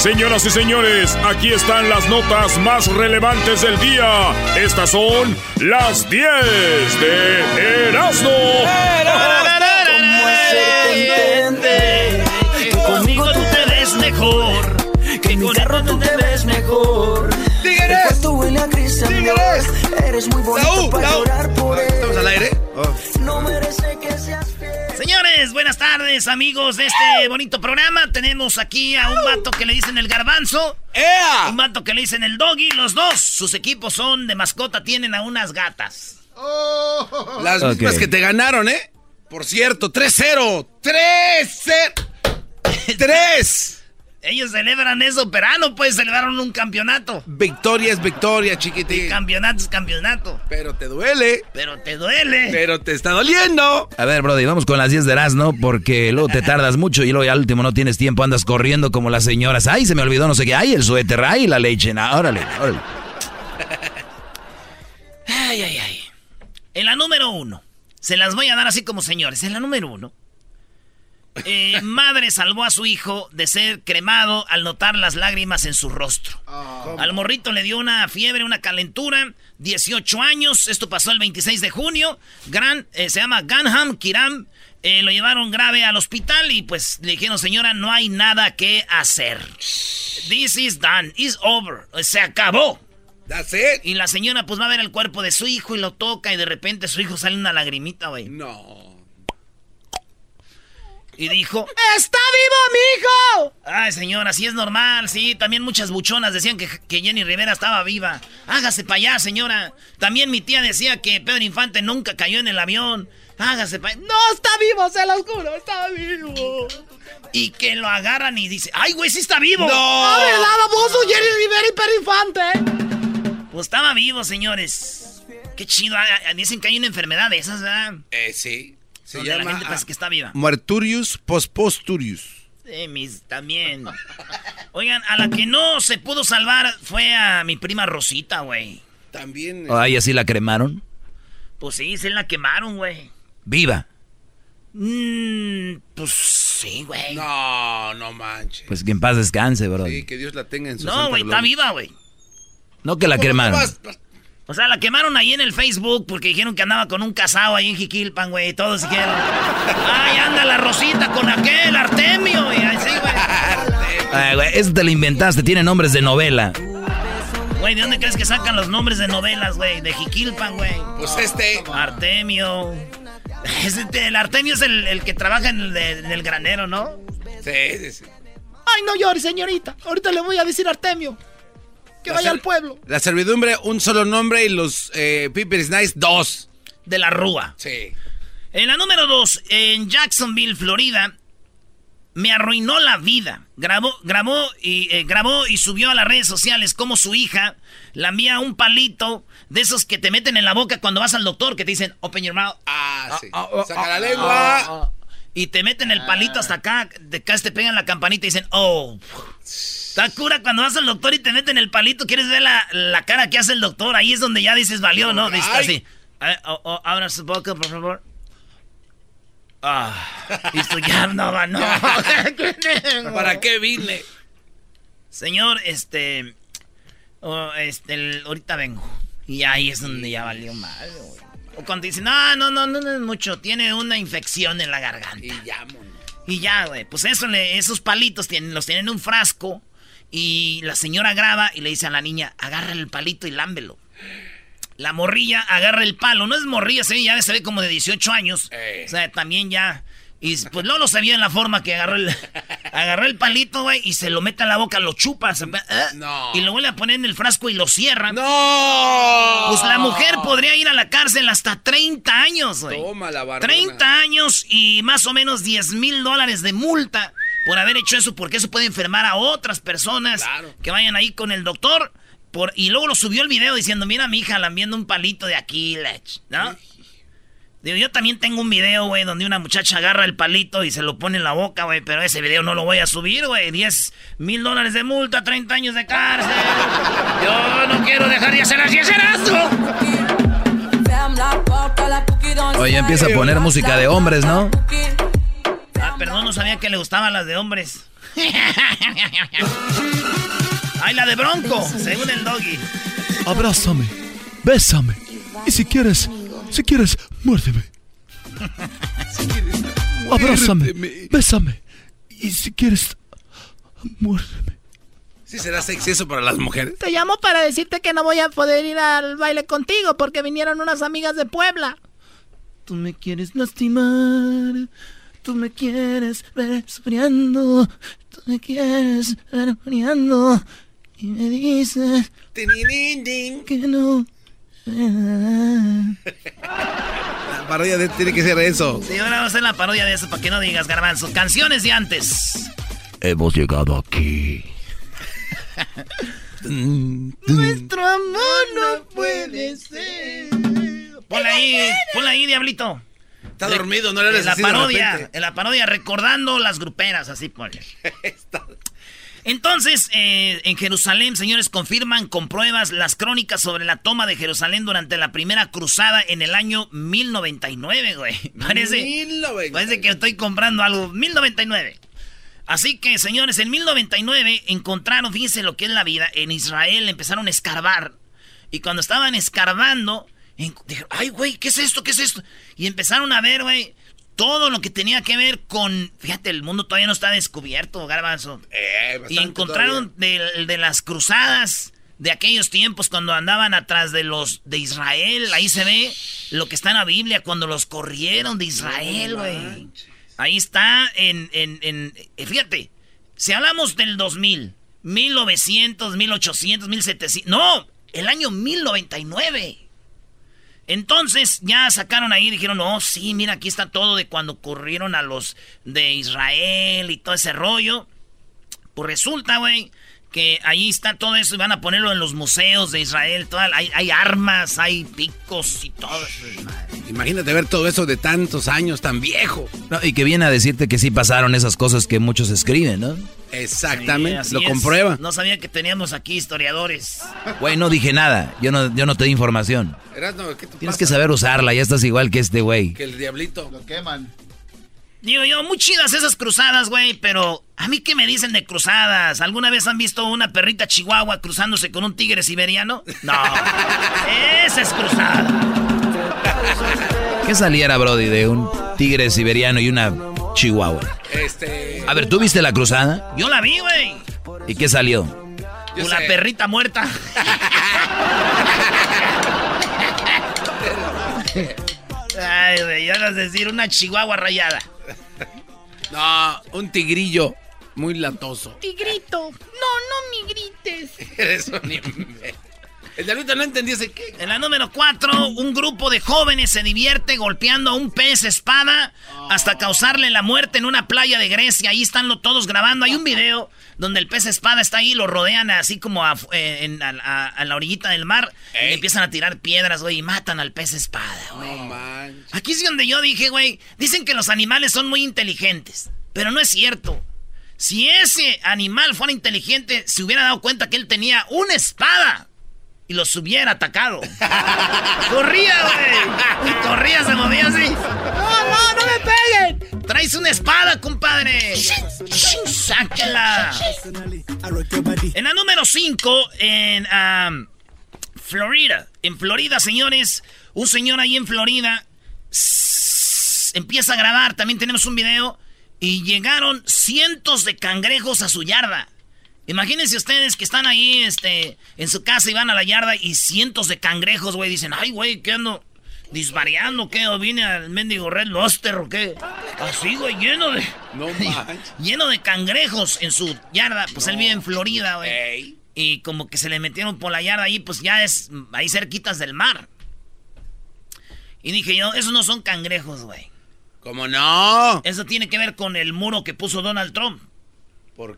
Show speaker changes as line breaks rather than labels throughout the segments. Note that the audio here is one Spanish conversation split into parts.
Señoras y señores, aquí están las notas más relevantes del día. Estas son las 10 de Erasmo.
Que conmigo tú te ves mejor. Que con carro tú te ves mejor.
¡Tigres! ¡Tigres!
Eres muy bonito para llorar por él.
¿Estamos al aire? Oh.
No merece que seas Señores, buenas tardes, amigos de este bonito programa. Tenemos aquí a un vato que le dicen el garbanzo.
¡Ea!
Un vato que le dicen el doggy. Los dos, sus equipos son de mascota, tienen a unas gatas.
Oh. Las mismas que te ganaron, ¿eh? Por cierto, 3-0. 3-0. 3.
Ellos celebran eso, pero ah, no pues celebraron un campeonato.
Victoria es victoria, chiquitín.
campeonato es campeonato.
Pero te duele.
Pero te duele.
Pero te está doliendo.
A ver, Brody, vamos con las 10 de ¿no? porque luego te tardas mucho y luego al último no tienes tiempo, andas corriendo como las señoras. Ay, se me olvidó no sé qué. Ay, el suéter, ay, la leche. órale, órale.
Ay, ay, ay. En la número uno. Se las voy a dar así como señores. En la número uno. Eh, madre salvó a su hijo de ser cremado al notar las lágrimas en su rostro. Ah. Al morrito le dio una fiebre, una calentura, 18 años, esto pasó el 26 de junio. Gran, eh, se llama Ganham Kiram. Eh, lo llevaron grave al hospital y pues le dijeron, señora, no hay nada que hacer. This is done, is over. Se acabó.
That's it.
Y la señora pues va a ver el cuerpo de su hijo y lo toca y de repente su hijo sale una lagrimita, güey.
No.
Y dijo,
¡Está vivo mi hijo!
Ay, señora, sí es normal, sí. También muchas buchonas decían que, que Jenny Rivera estaba viva. Hágase para allá, señora. También mi tía decía que Pedro Infante nunca cayó en el avión. Hágase para allá.
No, está vivo, se lo juro, está vivo.
Y que lo agarran y dice, ¡ay, güey, sí está vivo!
¡No!
¡A verdad, baboso Jenny Rivera y Pedro Infante!
Pues estaba vivo, señores. Qué chido. Ah, ah, dicen que hay una enfermedad de esas, ¿verdad?
Eh, sí.
Se llama, la gente parece que está viva.
Muerturius posposturius.
Sí, mis, también. Oigan, a la que no se pudo salvar fue a mi prima Rosita, güey.
También.
Ay, así la cremaron?
Pues sí, se la quemaron, güey.
¿Viva?
Mmm, pues sí, güey.
No, no manches.
Pues que en paz descanse, bro.
Sí, que Dios la tenga en su
No, güey, está viva, güey.
No que la quemaron.
O sea, la quemaron ahí en el Facebook porque dijeron que andaba con un casado ahí en Jiquilpan, güey. Todos dijeron, ay, anda la Rosita con aquel, Artemio. Y así, güey.
Ay, güey, eso te lo inventaste, tiene nombres de novela.
Güey, ¿de dónde crees que sacan los nombres de novelas, güey? De Jiquilpan, güey.
Pues este.
Artemio. Este, el Artemio es el, que trabaja en el, granero, ¿no?
Sí, sí, sí.
Ay, no llores, señorita. Ahorita le voy a decir Artemio. Que vaya al pueblo.
La servidumbre, un solo nombre y los eh, Nice, dos.
De la Rúa.
Sí.
En la número dos, en Jacksonville, Florida, me arruinó la vida. Grabó, grabó, y, eh, grabó y subió a las redes sociales como su hija la envía un palito de esos que te meten en la boca cuando vas al doctor, que te dicen, open your mouth.
Ah, sí. Ah, ah, Saca la ah, lengua.
y te meten el palito hasta acá, de acá te pegan la campanita y dicen, oh. Está cura cuando vas al doctor y te meten el palito, quieres ver la, cara que hace el doctor. Ahí es donde ya dices, valió, ¿no? Dices así. abra su boca, por favor. Ah, esto ya no va, no.
¿Para qué vine?
Señor, este. Oh, este, ahorita vengo. Y ahí es donde ya valió mal, O cuando dicen, no, no, no, no, no es mucho. Tiene una infección en la garganta.
Y ya,
Y ya, güey. Pues eso, esos palitos tienen, los tienen en un frasco. Y la señora graba y le dice a la niña, agarra el palito y lámbelo. La morrilla agarra el palo. No es morrilla, se ve, ya se ve como de 18 años.
Eh.
O sea, también ya... Y pues no lo sabía en la forma que agarró el, agarró el palito, güey, y se lo mete a la boca, lo chupa. ¿eh?
No.
Y lo vuelve a poner en el frasco y lo cierra.
¡No!
Pues la mujer podría ir a la cárcel hasta 30 años, güey.
Toma la
30 años y más o menos 10 mil dólares de multa por haber hecho eso, porque eso puede enfermar a otras personas que vayan ahí con el doctor. Por, y luego lo subió el video diciendo, mira mi hija lambiendo un palito de aquí, ¿no? Digo, yo también tengo un video, güey, donde una muchacha agarra el palito y se lo pone en la boca, güey, pero ese video no lo voy a subir, güey. 10 mil dólares de multa, 30 años de cárcel. Yo no quiero dejar de hacer las 10
Oye, empieza a poner música de hombres, ¿no?
Perdón, no sabía que le gustaban las de hombres. Ay, la de Bronco, según el doggy.
Abrázame, bésame. Y si quieres, si quieres, muérdeme. Abrázame, bésame. Y si quieres, muérdeme.
¿Sí será sexy eso para las mujeres?
Te llamo para decirte que no voy a poder ir al baile contigo porque vinieron unas amigas de Puebla. Tú me quieres lastimar. Tú me quieres ver sufriendo. Tú me quieres ver muriendo. Y me dices que no.
La parodia de tiene que ser eso.
Sí, ahora vamos a hacer la parodia de eso para que no digas, garbanzo. Canciones de antes.
Hemos llegado aquí.
Nuestro amor no puede ser.
Ponla ahí, ponla ahí, diablito.
Está dormido, no le
En la parodia, en la parodia recordando las gruperas, así ponle. Entonces, eh, en Jerusalén, señores, confirman con pruebas las crónicas sobre la toma de Jerusalén durante la primera cruzada en el año 1099, güey. Parece, parece que estoy comprando algo. 1099. Así que, señores, en 1099 encontraron, fíjense lo que es la vida, en Israel empezaron a escarbar. Y cuando estaban escarbando, dijeron, ay, güey, ¿qué es esto? ¿Qué es esto? Y empezaron a ver, güey, todo lo que tenía que ver con. Fíjate, el mundo todavía no está descubierto, Garbanzo.
Eh,
y encontraron de, de, las cruzadas de aquellos tiempos cuando andaban atrás de los de Israel. Ahí se ve lo que está en la Biblia cuando los corrieron de Israel, güey. Ahí está en, en, en. Eh, fíjate, si hablamos del 2000, 1900, 1800, 1700. No, el año 1099. Entonces ya sacaron ahí dijeron, no, sí, mira, aquí está todo de cuando corrieron a los de Israel y todo ese rollo. Pues resulta, güey, que ahí está todo eso y van a ponerlo en los museos de Israel. hay, hay, armas, hay picos y todo.
Imagínate ver todo eso de tantos años, tan viejo.
y que viene a decirte que sí pasaron esas cosas que muchos escriben, ¿no?
Exactamente, lo comprueba.
No sabía que teníamos aquí historiadores.
Güey, no dije nada. Yo no, yo no te di información. Tienes que saber usarla, ya estás igual que este güey.
Que el diablito.
Lo queman.
Digo yo, muy chidas esas cruzadas, güey, pero a mí qué me dicen de cruzadas. ¿Alguna vez han visto una perrita chihuahua cruzándose con un tigre siberiano? No. esa es cruzada.
¿Qué saliera, Brody, de un tigre siberiano y una chihuahua?
Este.
A ver, ¿tú viste la cruzada?
Yo la vi, güey.
¿Y qué salió?
Una perrita muerta. Ay, güey, ya vas a decir una chihuahua rayada.
No, un tigrillo muy latoso.
Tigrito. No, no me grites.
Eres un El Diablito no entendió ese qué.
En la número 4, un grupo de jóvenes se divierte golpeando a un pez espada hasta causarle la muerte en una playa de Grecia. Ahí están todos grabando. Hay un video donde el pez espada está ahí, lo rodean así como a, eh, la orillita del mar. Y empiezan a tirar piedras, güey, y matan al pez espada, güey. Aquí es donde yo dije, güey, dicen que los animales son muy inteligentes, pero no es cierto. Si ese animal fuera inteligente, se hubiera dado cuenta que él tenía una espada y los hubiera atacado. corría, güey. Corría, se movía así.
No, no, no me peguen.
Traes una espada, compadre. Sáquela. En la número 5, en Florida. En Florida, señores. Un señor ahí en Florida empieza a grabar. También tenemos un video. Y llegaron cientos de cangrejos a su yarda. Imagínense ustedes que están ahí este, en su casa y van a la yarda y cientos de cangrejos, güey, dicen, ay, güey, ¿qué ando? ¿Disvariando qué? ¿O vine al mendigo Red Luster o qué? Así, güey, lleno de...
No
lleno de cangrejos en su yarda. Pues él vive en Florida, güey. Y como que se le metieron por la yarda ahí, pues ya es ahí cerquitas del mar. Y dije yo, esos no son cangrejos, güey.
¿Cómo no?
Eso tiene que ver con el muro que puso Donald Trump.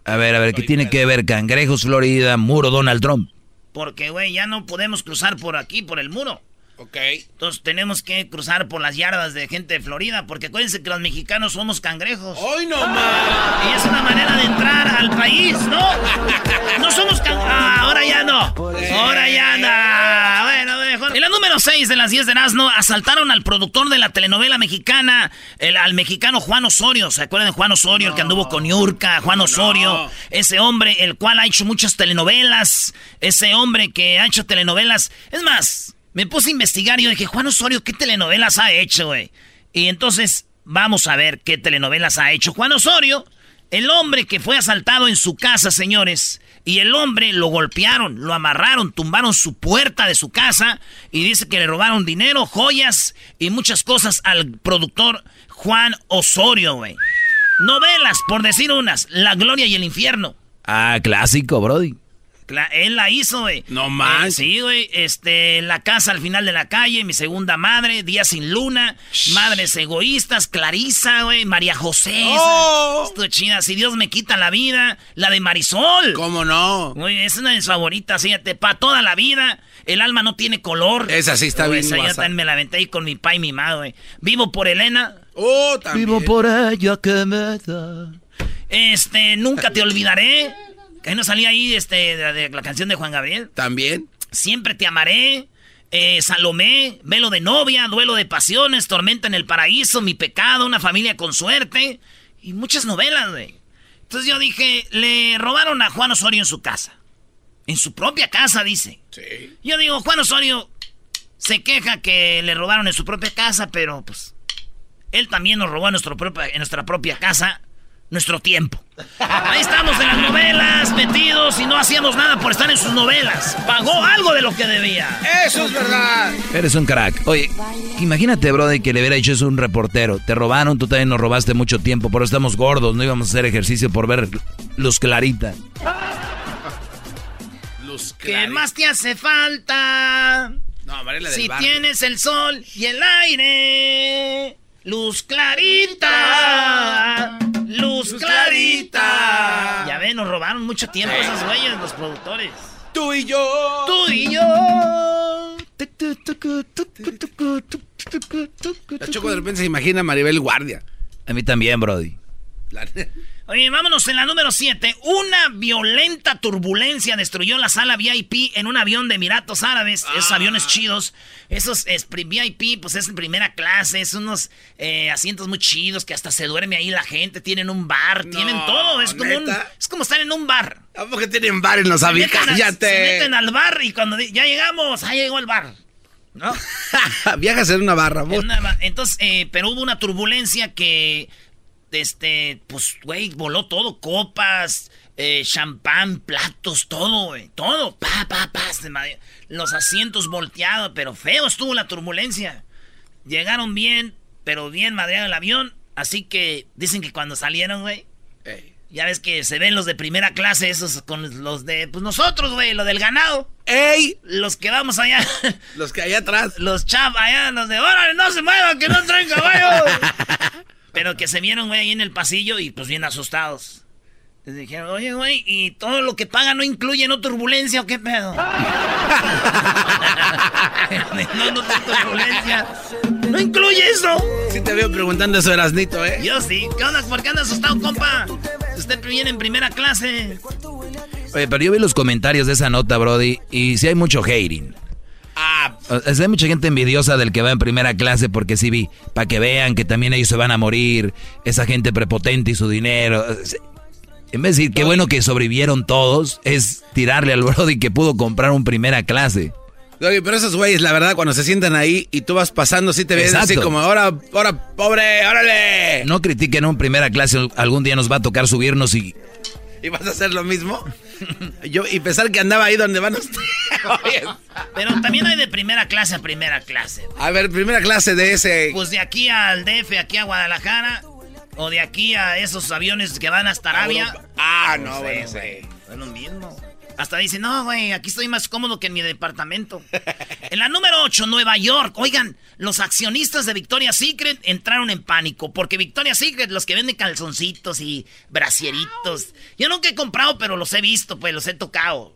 A ver, a ver, ¿qué tiene que ver cangrejos, Florida, muro Donald Trump?
Porque, güey, ya no podemos cruzar por aquí, por el muro.
Ok.
Entonces tenemos que cruzar por las yardas de gente de Florida, porque acuérdense que los mexicanos somos cangrejos.
¡Hoy no más!
Y es una manera de entrar al país, ¿no? No somos cangrejos. Ah, ahora ya no. Ahora ya no. Bueno, mejor. En la número 6 de las 10 de Nazno, asaltaron al productor de la telenovela mexicana, el, al mexicano Juan Osorio. ¿Se acuerdan de Juan Osorio, el que anduvo con Yurka? Juan Osorio, ese hombre, el cual ha hecho muchas telenovelas. Ese hombre que ha hecho telenovelas. Es más, me puse a investigar y yo dije, Juan Osorio, ¿qué telenovelas ha hecho, güey? Y entonces, vamos a ver qué telenovelas ha hecho Juan Osorio. El hombre que fue asaltado en su casa, señores. Y el hombre lo golpearon, lo amarraron, tumbaron su puerta de su casa. Y dice que le robaron dinero, joyas y muchas cosas al productor Juan Osorio, güey. Novelas, por decir unas. La gloria y el infierno.
Ah, clásico, Brody.
Él la hizo, güey.
No más.
Eh, sí, güey. Este, La casa al final de la calle, mi segunda madre, Día sin luna, Madres egoístas, Clarisa, güey, María José.
Oh.
Esto chida. Si Dios me quita la vida, la de Marisol.
¿Cómo no?
Güey, es una de mis favoritas, fíjate, para toda la vida. El alma no tiene color.
Esa sí está
Güey,
bien
Esa yo también me la aventé ahí con mi pa y mi ma, güey. Vivo por Elena.
Oh, también.
Vivo por ella que me da.
Este, nunca te olvidaré. Que no salía ahí, este, de, de la canción de Juan Gabriel.
También.
Siempre te amaré. eh, Salomé, velo de novia, duelo de pasiones, tormenta en el paraíso, mi pecado, una familia con suerte. Y muchas novelas, güey. Entonces yo dije, le robaron a Juan Osorio en su casa. En su propia casa, dice.
Sí.
Yo digo, Juan Osorio se queja que le robaron en su propia casa, pero pues él también nos robó en, nuestro propia- en nuestra propia casa nuestro tiempo. Ahí estamos en las novelas, metidos y no hacíamos nada por estar en sus novelas. Pagó algo de lo que debía.
Eso es verdad.
Eres un crack. Oye, imagínate, Brody, que le hubiera dicho eso a un reportero. Te robaron, tú también nos robaste mucho tiempo, pero estamos gordos, no íbamos a hacer ejercicio por ver luz clarita.
Luz
¿Qué
clarita.
más te hace falta?
No, Mariela del
Si
Barrio.
tienes el sol y el aire, luz clarita, luz clarita. Ya ven, nos robaron mucho tiempo esos güeyes, los productores.
Tú y yo.
Tú y yo.
La Choco de repente se imagina a Maribel Guardia.
A mí también, Brody.
Oye, vámonos en la número 7. Una violenta turbulencia destruyó la sala VIP en un avión de Emiratos Árabes. Esos aviones chidos. Esos es, VIP, pues es en primera clase. Es unos eh, asientos muy chidos que hasta se duerme ahí la gente. Tienen un bar, tienen todo. Es como, es como estar en un bar.
¿A poco tienen bar en los aviones?
Se
Cállate.
meten al bar y cuando ya llegamos, ahí llegó el bar. ¿No?
Viajas en una barra, vos.
En una- Entonces, eh, pero hubo una turbulencia que, este, pues, güey, voló todo, copas, eh, champán, platos, todo, güey, todo, pa, pa, pa, ma- los asientos volteados, pero feo estuvo la turbulencia. Llegaron bien, pero bien madreado el avión, así que dicen que cuando salieron, güey,
Ey.
ya ves que se ven los de primera clase, esos con los de, pues nosotros, güey, lo del ganado,
¡Ey!
los que vamos allá.
Los que allá atrás.
Los chav allá, los de, órale, no se muevan, que no traen caballo. Pero que se vieron, güey, ahí en el pasillo y pues bien asustados. Les dijeron, oye, güey, ¿y todo lo que paga no incluye no turbulencia o qué pedo? no, no turbulencia. No incluye eso.
Sí te veo preguntando eso, Erasnito, ¿eh?
Yo sí. ¿Qué onda? ¿Por qué anda asustado, compa? Usted viene en primera clase.
Oye, pero yo vi los comentarios de esa nota, Brody, y sí hay mucho hating.
Ah,
O sea, hay mucha gente envidiosa del que va en primera clase porque sí vi, para que vean que también ellos se van a morir, esa gente prepotente y su dinero. En vez de decir qué bueno que sobrevivieron todos, es tirarle al Brody que pudo comprar un primera clase.
oye, pero esos güeyes, la verdad, cuando se sientan ahí y tú vas pasando, sí te ven así como, ahora, ahora, pobre, órale.
No critiquen un primera clase, algún día nos va a tocar subirnos y...
¿Y vas a hacer lo mismo? Yo, y pensar que andaba ahí donde van ustedes.
Pero también hay de primera clase a primera clase.
a ver, primera clase de ese.
Pues de aquí al DF, aquí a Guadalajara, o de aquí a esos aviones que van hasta Arabia.
Ah, no,
No sé,
bueno,
güey.
sí.
Es lo mismo. Hasta dice, no, güey, aquí estoy más cómodo que en mi departamento. en la número 8, Nueva York. Oigan, los accionistas de Victoria's Secret entraron en pánico. Porque Victoria's Secret, los que venden calzoncitos y brasieritos. Yo nunca he comprado, pero los he visto, pues los he tocado.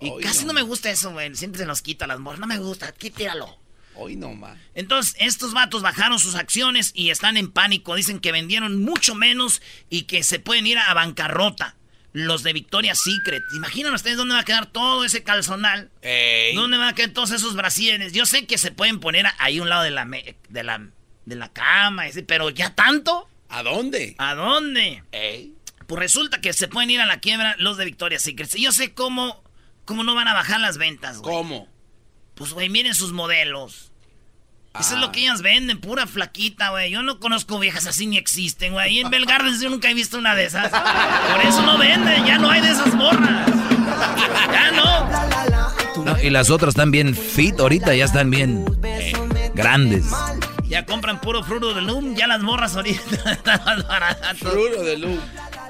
Y casi
no.
no. me gusta eso, güey. Siempre se nos quita las morras. No me gusta, aquí tíralo.
Hoy no más.
Entonces, estos vatos bajaron sus acciones y están en pánico. Dicen que vendieron mucho menos y que se pueden ir a bancarrota. Los de Victoria's Secret. ¿Imaginan ustedes dónde va a quedar todo ese calzonal? ¿Dónde van a quedar todos esos brasieres? Yo sé que se pueden poner ahí a un lado de la, de la, de la cama, pero ya tanto.
¿A dónde?
¿A dónde? Pues resulta que se pueden ir a la quiebra los de Victoria's Secret. Y yo sé cómo, cómo no van a bajar las ventas, güey.
¿Cómo?
Pues, güey, miren sus modelos. Eso es lo que ellas venden, pura flaquita, güey. Yo no conozco viejas así ni existen, güey. Y en Belgarden yo nunca he visto una de esas. Por eso no venden, ya no hay de esas morras. Ya no.
y las otras están bien fit ahorita, ya están bien grandes.
Ya compran puro fruto de loom, ya las morras ahorita están más baratas.
Fruto de loom.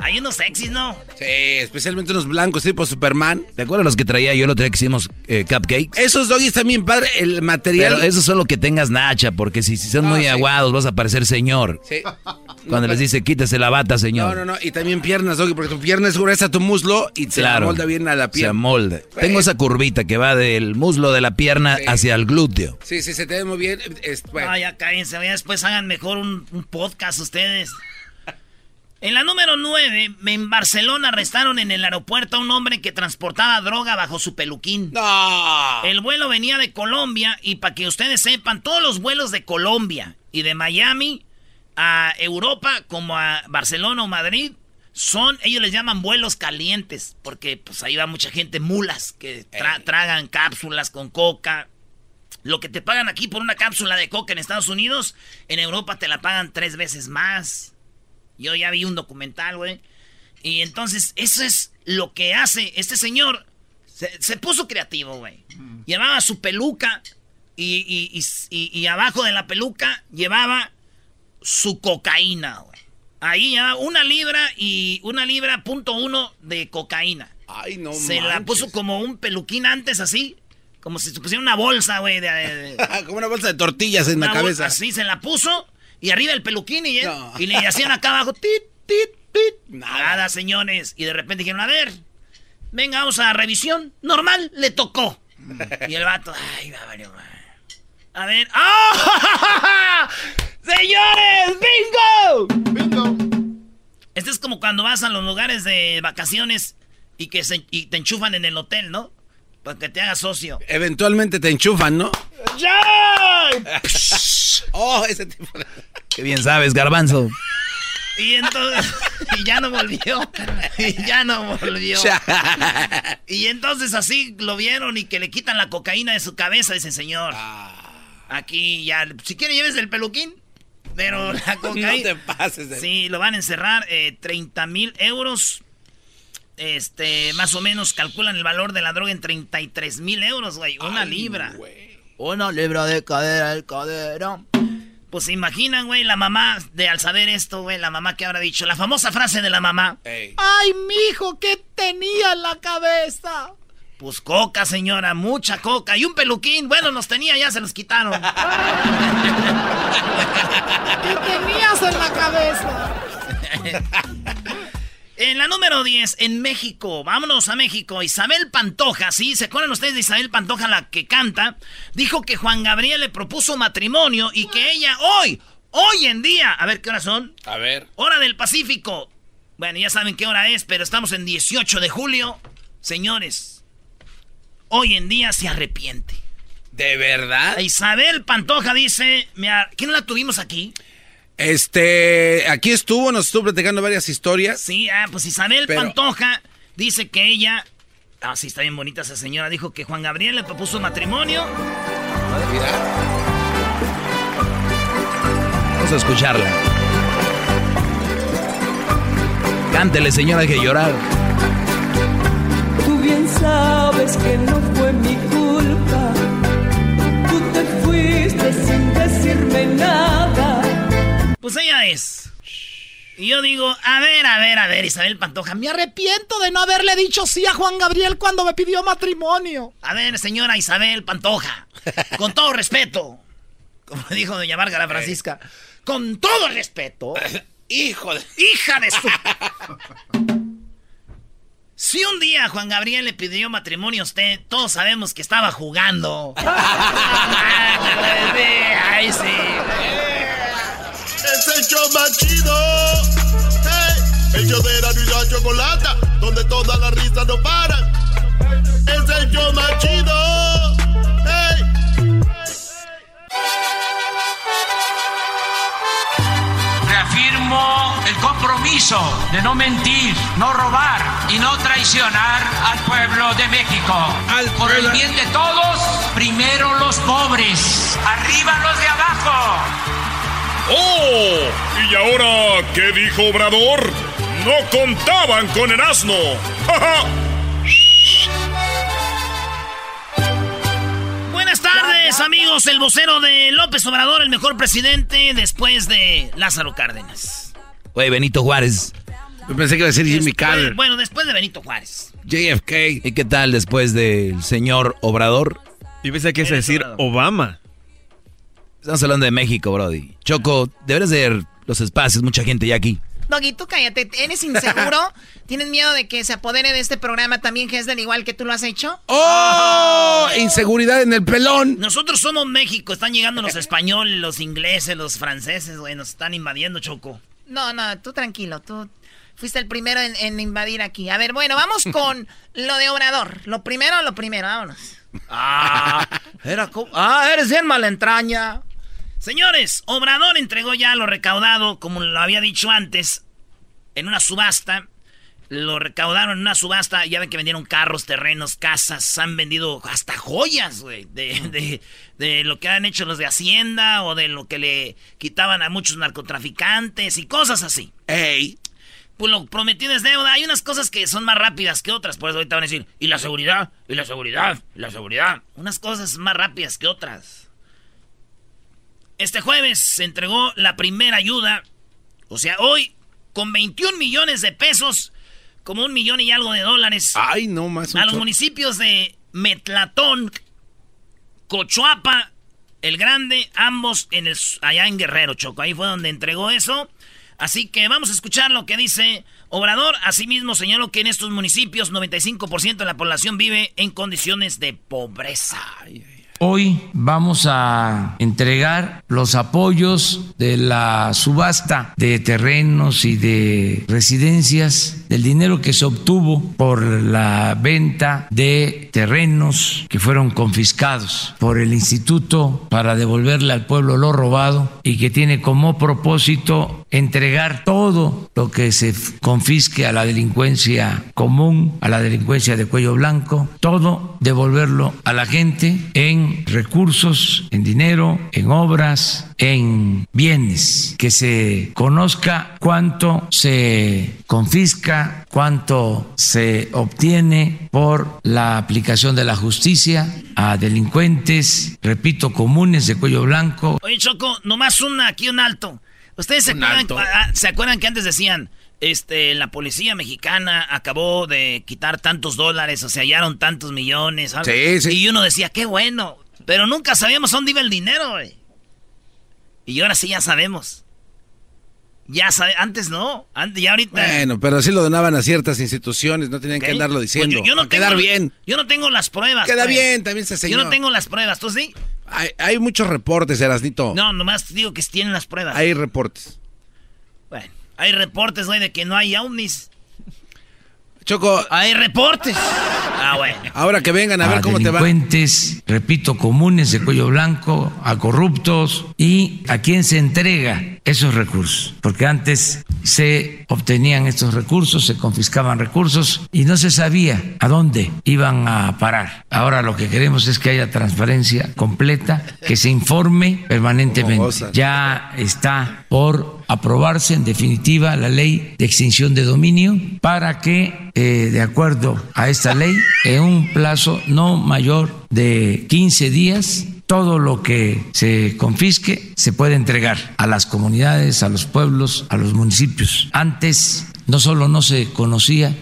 Hay unos sexys, ¿no?
Sí, especialmente unos blancos tipo Superman.
¿Te acuerdas los que traía yo lo traía que hicimos eh, cupcakes?
Esos doggies también, padre, el material.
Pero esos son los que tengas nacha, porque si, son muy aguados vas a parecer señor. Sí. Cuando les dice, quítese la bata, señor.
No, no, no. Y también piernas, doggy, porque tu pierna es gruesa tu muslo y se molda bien a la pierna.
Se molda. Tengo esa curvita que va del muslo de la pierna hacia el glúteo.
Sí, sí, se te ve muy bien. Es,
bueno. ya cállense, después hagan mejor un, un podcast ustedes. En la número 9, en Barcelona arrestaron en el aeropuerto a un hombre que transportaba droga bajo su peluquín. El vuelo venía de Colombia y para que ustedes sepan, todos los vuelos de Colombia y de Miami a Europa como a Barcelona o Madrid son, ellos les llaman vuelos calientes, porque pues ahí va mucha gente, mulas, que tragan cápsulas con coca. Lo que te pagan aquí por una cápsula de coca en Estados Unidos, en Europa te la pagan tres veces más. Yo ya vi un documental, güey. Y entonces, eso es lo que hace este señor. Se, puso creativo, güey. Llevaba su peluca y, y, abajo de la peluca llevaba su cocaína, güey. Ahí ya una libra y una libra punto uno de cocaína.
Ay, no
Se la puso como un peluquín antes, así. Como si se pusiera una bolsa, güey.
como una bolsa de tortillas en la cabeza.
Así se la puso y arriba el peluquín y, y le hacían acá abajo, tit, tit, tit. Nada. señores. Y de repente dijeron, a ver, venga, vamos a revisión. Normal, le tocó. y el vato, ay, va a A ver, ¡ah! ¡Señores! ¡Bingo! ¡Bingo! Este es como cuando vas a los lugares de vacaciones y que y te enchufan en el hotel, ¿no? Para que te hagas socio.
Eventualmente te enchufan, ¿no?
¡Ya!
oh, ese tipo de...
Qué bien sabes, garbanzo.
Y entonces, y ya no volvió. Y ya no volvió. Y entonces así lo vieron y que le quitan la cocaína de su cabeza, dice señor. Ah. Aquí ya, si quiere lleves el peluquín. Pero la cocaína.
No te pases.
Sí, lo van a encerrar eh, 30 mil euros este, más o menos calculan el valor de la droga en 33 mil euros, güey. Una libra.
Una libra de cadera, el cadera.
Pues se imaginan, güey, la mamá de al saber esto, güey, la mamá que habrá dicho, la famosa frase de la mamá.
Ay, mijo, ¿qué tenía en la cabeza?
Pues coca, señora, mucha coca. Y un peluquín, bueno, los tenía, ya se los quitaron. ¿Qué
tenías en la cabeza?
En la número 10, en México. Vámonos a México. Isabel Pantoja, ¿sí? ¿Se acuerdan ustedes de Isabel Pantoja, la que canta? Dijo que Juan Gabriel le propuso matrimonio y que ella hoy, hoy en día, a ver qué hora son.
A ver.
Hora del Pacífico. Bueno, ya saben qué hora es, pero estamos en 18 de julio. Señores, hoy en día se arrepiente.
¿De verdad?
Isabel Pantoja dice, ¿qué no la tuvimos aquí?
Este, aquí estuvo, nos estuvo platicando varias historias.
Sí, ah, pues Isabel Pantoja dice que ella, ah, sí, está bien bonita esa señora, dijo que Juan Gabriel le propuso matrimonio.
Vamos a escucharla. Cántele, señora, hay que llorar.
Tú bien sabes que no fue mi culpa. Tú te fuiste sin decirme nada
pues ella es. Y yo digo, a ver, a ver, a ver, Isabel Pantoja,
me arrepiento de no haberle dicho sí a Juan Gabriel cuando me pidió matrimonio.
A ver, señora Isabel Pantoja, con todo respeto, como dijo doña Márgara Francisca, con todo respeto,
hijo de...
Hija de su... Si un día Juan Gabriel le pidió matrimonio a usted, todos sabemos que estaba jugando.
Ay, sí. Es el show más chido. el show de la y chocolata, donde todas las risas no paran. Es el show más chido.
Reafirmo el compromiso de no mentir, no robar y no traicionar al pueblo de México. Por el bien de todos, primero los pobres, arriba los de abajo.
¡Oh! ¿Y ahora qué dijo Obrador? No contaban con el asno.
Buenas tardes, amigos. El vocero de López Obrador, el mejor presidente después de Lázaro Cárdenas.
Oye, Benito Juárez.
Yo pensé que iba a decir Jimmy Carter.
Bueno, después de Benito Juárez.
JFK.
¿Y qué tal después del señor Obrador?
Yo pensé que iba a decir Obama.
Estamos hablando de México, Brody. Choco, deberes de los espacios, mucha gente ya aquí.
Doggy, tú cállate, ¿eres inseguro? ¿Tienes miedo de que se apodere de este programa también del igual que tú lo has hecho?
¡Oh! Inseguridad en el pelón.
Nosotros somos México, están llegando los españoles, los ingleses, los franceses, güey, nos están invadiendo, Choco.
No, no, tú tranquilo, tú fuiste el primero en, invadir aquí. A ver, bueno, vamos con lo de Obrador. Lo primero, lo primero, vámonos.
Ah, era ah eres bien malentraña. Señores, Obrador entregó ya lo recaudado, como lo había dicho antes, en una subasta. Lo recaudaron en una subasta. Ya ven que vendieron carros, terrenos, casas. Han vendido hasta joyas, güey. De, de, lo que han hecho los de Hacienda o de lo que le quitaban a muchos narcotraficantes y cosas así.
¡Ey!
Pues lo prometido es deuda. Hay unas cosas que son más rápidas que otras. Por eso ahorita van a decir, y la seguridad, y la seguridad, y la seguridad. Unas cosas más rápidas que otras. Este jueves se entregó la primera ayuda. O sea, hoy, con 21 millones de pesos, como un millón y algo de dólares.
Ay, no más.
A los municipios de Metlatón, Cochuapa, El Grande, ambos en el, allá en Guerrero, Choco. Ahí fue donde entregó eso. Así que vamos a escuchar lo que dice Obrador. Asimismo señaló que en estos municipios 95% de la población vive en condiciones de pobreza. Ay,
Hoy vamos a entregar los apoyos de la subasta de terrenos y de residencias, del dinero que se obtuvo por la venta de terrenos que fueron confiscados por el Instituto para devolverle al pueblo lo robado y que tiene como propósito entregar todo lo que se confisque a la delincuencia común, a la delincuencia de cuello blanco, todo devolverlo a la gente en recursos, en dinero, en obras, en bienes, que se conozca cuánto se confisca, cuánto se obtiene por la aplicación de la justicia a delincuentes, repito, comunes de cuello blanco.
Oye, Choco, nomás una aquí un alto. ¿Ustedes se acuerdan, ah, ah, se acuerdan que antes decían, este, la policía mexicana acabó de quitar tantos dólares, o se hallaron tantos millones.
Sí, sí.
Y uno decía, qué bueno. Pero nunca sabíamos dónde iba el dinero, güey. Y ahora sí ya sabemos. Ya sabe, antes no, antes, ya ahorita.
Bueno, pero así lo donaban a ciertas instituciones, no tenían que andarlo pues diciendo.
yo, no tengo, quedar bien. Yo no tengo las pruebas.
Queda pues. bien, también se señaló.
Yo no tengo las pruebas, ¿tú sí?
Hay, muchos reportes, Erasnito.
No, nomás digo que tienen las pruebas.
Hay reportes.
Bueno, hay reportes, güey, de que no hay ovnis.
Choco.
Hay reportes. Ah, bueno.
Ahora que vengan a, ver cómo te va.
Delincuentes, repito, comunes de cuello blanco, a corruptos y a quién se entrega esos recursos. Porque antes se obtenían estos recursos, se confiscaban recursos y no se sabía a dónde iban a parar. Ahora lo que queremos es que haya transparencia completa, que se informe permanentemente. Ya está por aprobarse en definitiva la ley de extinción de dominio para que, eh, de acuerdo a esta ley, en un plazo no mayor de 15 días, todo lo que se confisque se puede entregar a las comunidades, a los pueblos, a los municipios. Antes no solo no se conocía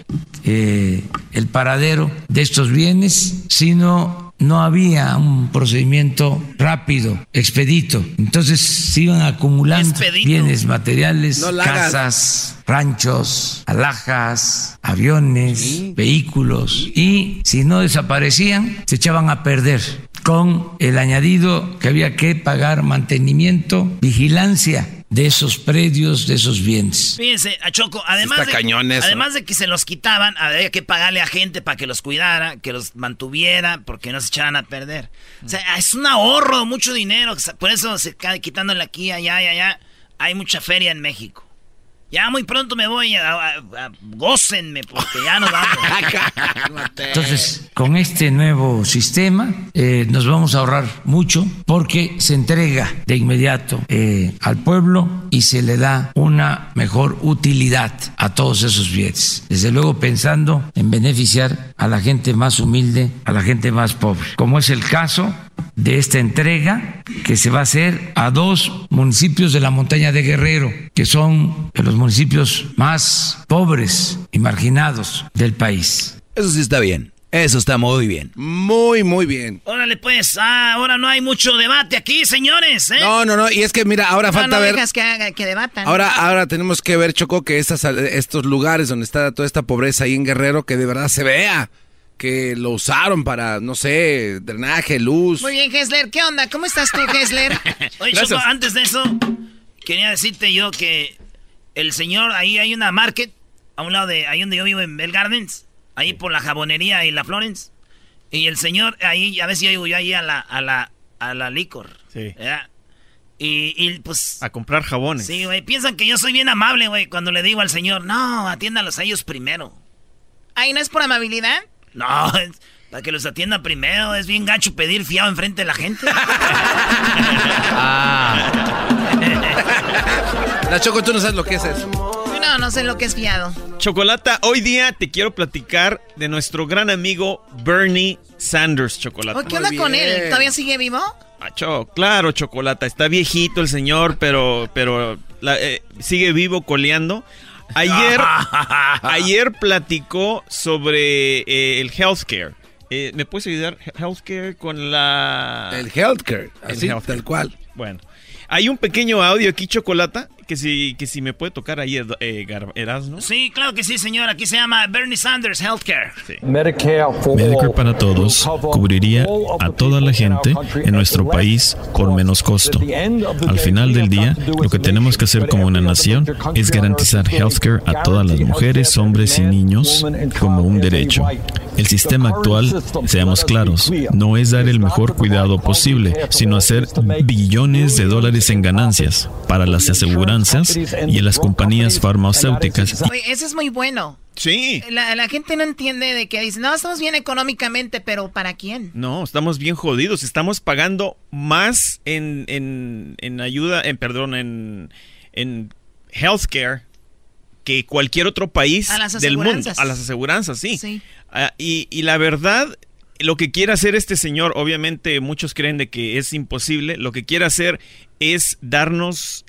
eh, el paradero de estos bienes, sino no había un procedimiento rápido, expedito. Entonces se iban acumulando bienes materiales, casas, ranchos, alhajas, aviones, vehículos. Y si no desaparecían se echaban a perder con el añadido que había que pagar mantenimiento, vigilancia de esos predios, de esos bienes.
Fíjense, a Choco, además, de, además de que se los quitaban, había que pagarle a gente para que los cuidara, que los mantuviera, porque no se echaran a perder. O sea, es un ahorro, mucho dinero, por eso se cae quitándole aquí, allá y allá. Hay mucha feria en México. Ya muy pronto me voy a, gócenme porque ya no vamos.
Entonces, con este nuevo sistema eh, nos vamos a ahorrar mucho porque se entrega de inmediato eh, al pueblo y se le da una mejor utilidad a todos esos bienes. Desde luego pensando en beneficiar a la gente más humilde, a la gente más pobre, como es el caso de esta entrega que se va a hacer a dos municipios de la montaña de Guerrero, que son los municipios más pobres y marginados del país.
Eso sí está bien. Eso está muy bien.
Muy, muy bien.
Órale, pues, ah, ahora no hay mucho debate aquí, señores, ¿eh?
No, no, no, y es que mira, ahora falta ver...
que, que debatan.
Ahora, ahora tenemos que ver, Choco, que estas, estos lugares donde está toda esta pobreza ahí en Guerrero, que de verdad se vea que lo usaron para, no sé, drenaje, luz.
Muy bien, Hessler. ¿Qué onda? ¿Cómo estás tú, Hessler?
Oye, Choco, antes de eso, quería decirte yo que el señor, ahí hay una market, a un lado de ahí donde yo vivo en Bell Gardens, ahí por la jabonería y la Florence. Y el señor, ahí, a veces yo digo yo ahí a la, a la, a la licor. Sí. Y, y, pues...
A comprar jabones.
Sí, güey. Piensan que yo soy bien amable, güey, cuando le digo al señor, no, atiéndalos a ellos primero.
¿Ahí no es por amabilidad?
No, para que los atienda primero. Es bien gacho pedir fiado enfrente de la gente.
ah. La Choco, tú no sabes lo que es eso.
No, no sé lo que es fiado.
Chocolata, hoy día te quiero platicar de nuestro gran amigo Bernie Sanders, Chocolata.
¿Qué onda con él? ¿Todavía sigue vivo?
Ah, claro, Chocolata. Está viejito el señor, pero, pero eh, sigue vivo coleando. Ayer, ayer platicó sobre eh, el healthcare. Eh, ¿Me puedes ayudar? Healthcare con la...
El healthcare, así, tal cual.
Bueno, hay un pequeño audio aquí, Chocolata, que si, que si me puede tocar ahí, eh, Erasmo.
Sí, claro que sí, señor. Aquí se llama Bernie Sanders Healthcare.
Medicare, para todos cubriría a toda la gente en nuestro país por menos costo. Al final del día, lo que tenemos que hacer como una nación es garantizar healthcare a todas las mujeres, hombres y niños como un derecho. El sistema actual, seamos claros, no es dar el mejor cuidado posible, sino hacer billones de dólares en ganancias para las aseguranzas y en las compañías farmacéuticas.
eso es muy bueno.
Sí.
La, gente no entiende de que dice, no, estamos bien económicamente, pero ¿para quién?
No, estamos bien jodidos. Estamos pagando más en, en, ayuda, en perdón, en, en healthcare que cualquier otro país del mundo. A las aseguranzas, sí. sí. Ah, y, y la verdad, lo que quiere hacer este señor, obviamente muchos creen de que es imposible, lo que quiere hacer es darnos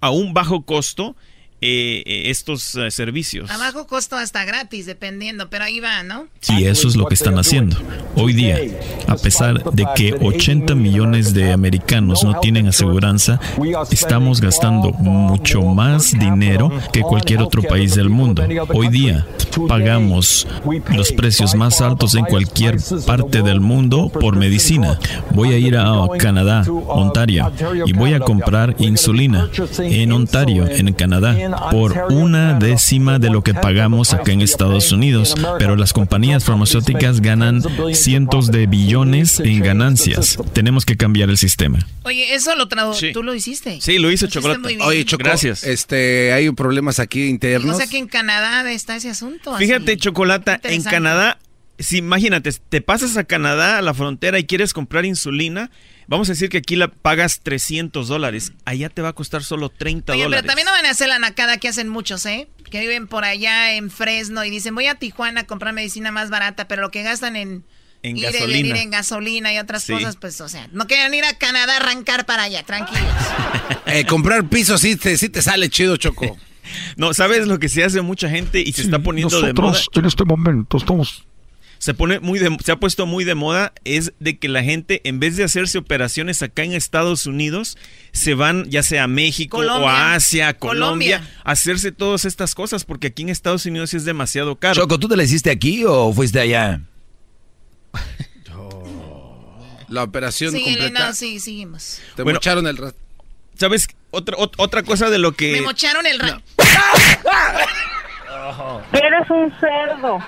a un bajo costo eh, eh, estos eh, servicios.
A bajo costo hasta gratis, dependiendo, pero ahí va, ¿no?
Sí, eso es lo que están haciendo. Hoy día, a pesar de que 80 millones de americanos no tienen aseguranza, estamos gastando mucho más dinero que cualquier otro país del mundo. Hoy día, pagamos los precios más altos en cualquier parte del mundo por medicina. Voy a ir a Canadá, Ontario, y voy a comprar insulina en Ontario, en Canadá por una décima de lo que pagamos acá en Estados Unidos, pero las compañías farmacéuticas ganan cientos de billones en ganancias. Tenemos que cambiar el sistema.
Oye, eso lo tú lo hiciste.
Sí, lo hizo Chocolate.
Oye, Chocolate, gracias. Este, hay problemas aquí internos.
O sea que en Canadá está ese asunto.
Fíjate, Chocolata, en Canadá, si imagínate, te pasas a Canadá a la frontera y quieres comprar insulina, Vamos a decir que aquí la pagas 300 dólares. Allá te va a costar solo 30 Oye, dólares.
Pero también no van a hacer la nacada que hacen muchos, ¿eh? Que viven por allá en Fresno y dicen, voy a Tijuana a comprar medicina más barata, pero lo que gastan en...
En gasolina.
en gasolina y otras cosas, pues, o sea, no quieren ir a Canadá a arrancar para allá, tranquilos.
eh, comprar pisos sí te, sí te sale chido, Choco.
no, ¿sabes lo que se hace mucha gente y se está poniendo
de
moda?
en este momento estamos
se pone muy se ha puesto muy de moda es de que la gente en vez de hacerse operaciones acá en Estados Unidos se van ya sea a México o a Asia, Colombia, a hacerse todas estas cosas porque aquí en Estados Unidos es demasiado caro.
Choco, ¿tú te la hiciste aquí o fuiste allá?
La operación
sí,
completa.
No, sí, seguimos.
Te mocharon el
¿Sabes? Otra, otra cosa de lo que...
Me mocharon el
Eres un cerdo.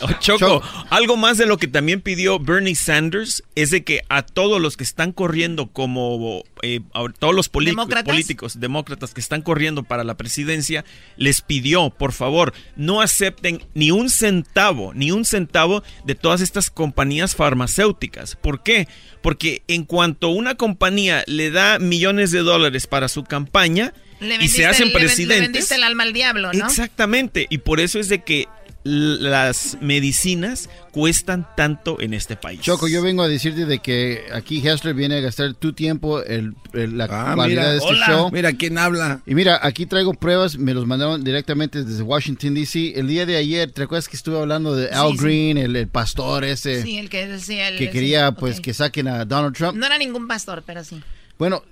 Oh, Choco, algo más de lo que también pidió Bernie Sanders es de que a todos los que están corriendo como eh, todos los políticos demócratas que están corriendo para la presidencia les pidió por favor no acepten ni un centavo ni un centavo de todas estas compañías farmacéuticas. ¿Por qué? Porque en cuanto una compañía le da millones de dólares para su campaña y se hacen presidentes. Le
vendiste el alma al diablo, ¿no?
Exactamente, y por eso es de que las medicinas cuestan tanto en este país.
Choco, yo vengo a decirte de que aquí Hessler viene a gastar tu tiempo, el, la
ah, de este show. Mira quién habla.
Y mira, aquí traigo pruebas, me los mandaron directamente desde Washington, D.C. El día de ayer, ¿te acuerdas que estuve hablando de Al Green, El, pastor ese?
Sí, el que decía... El,
que quería, pues, que saquen a Donald Trump.
No era ningún pastor, pero sí.
Bueno,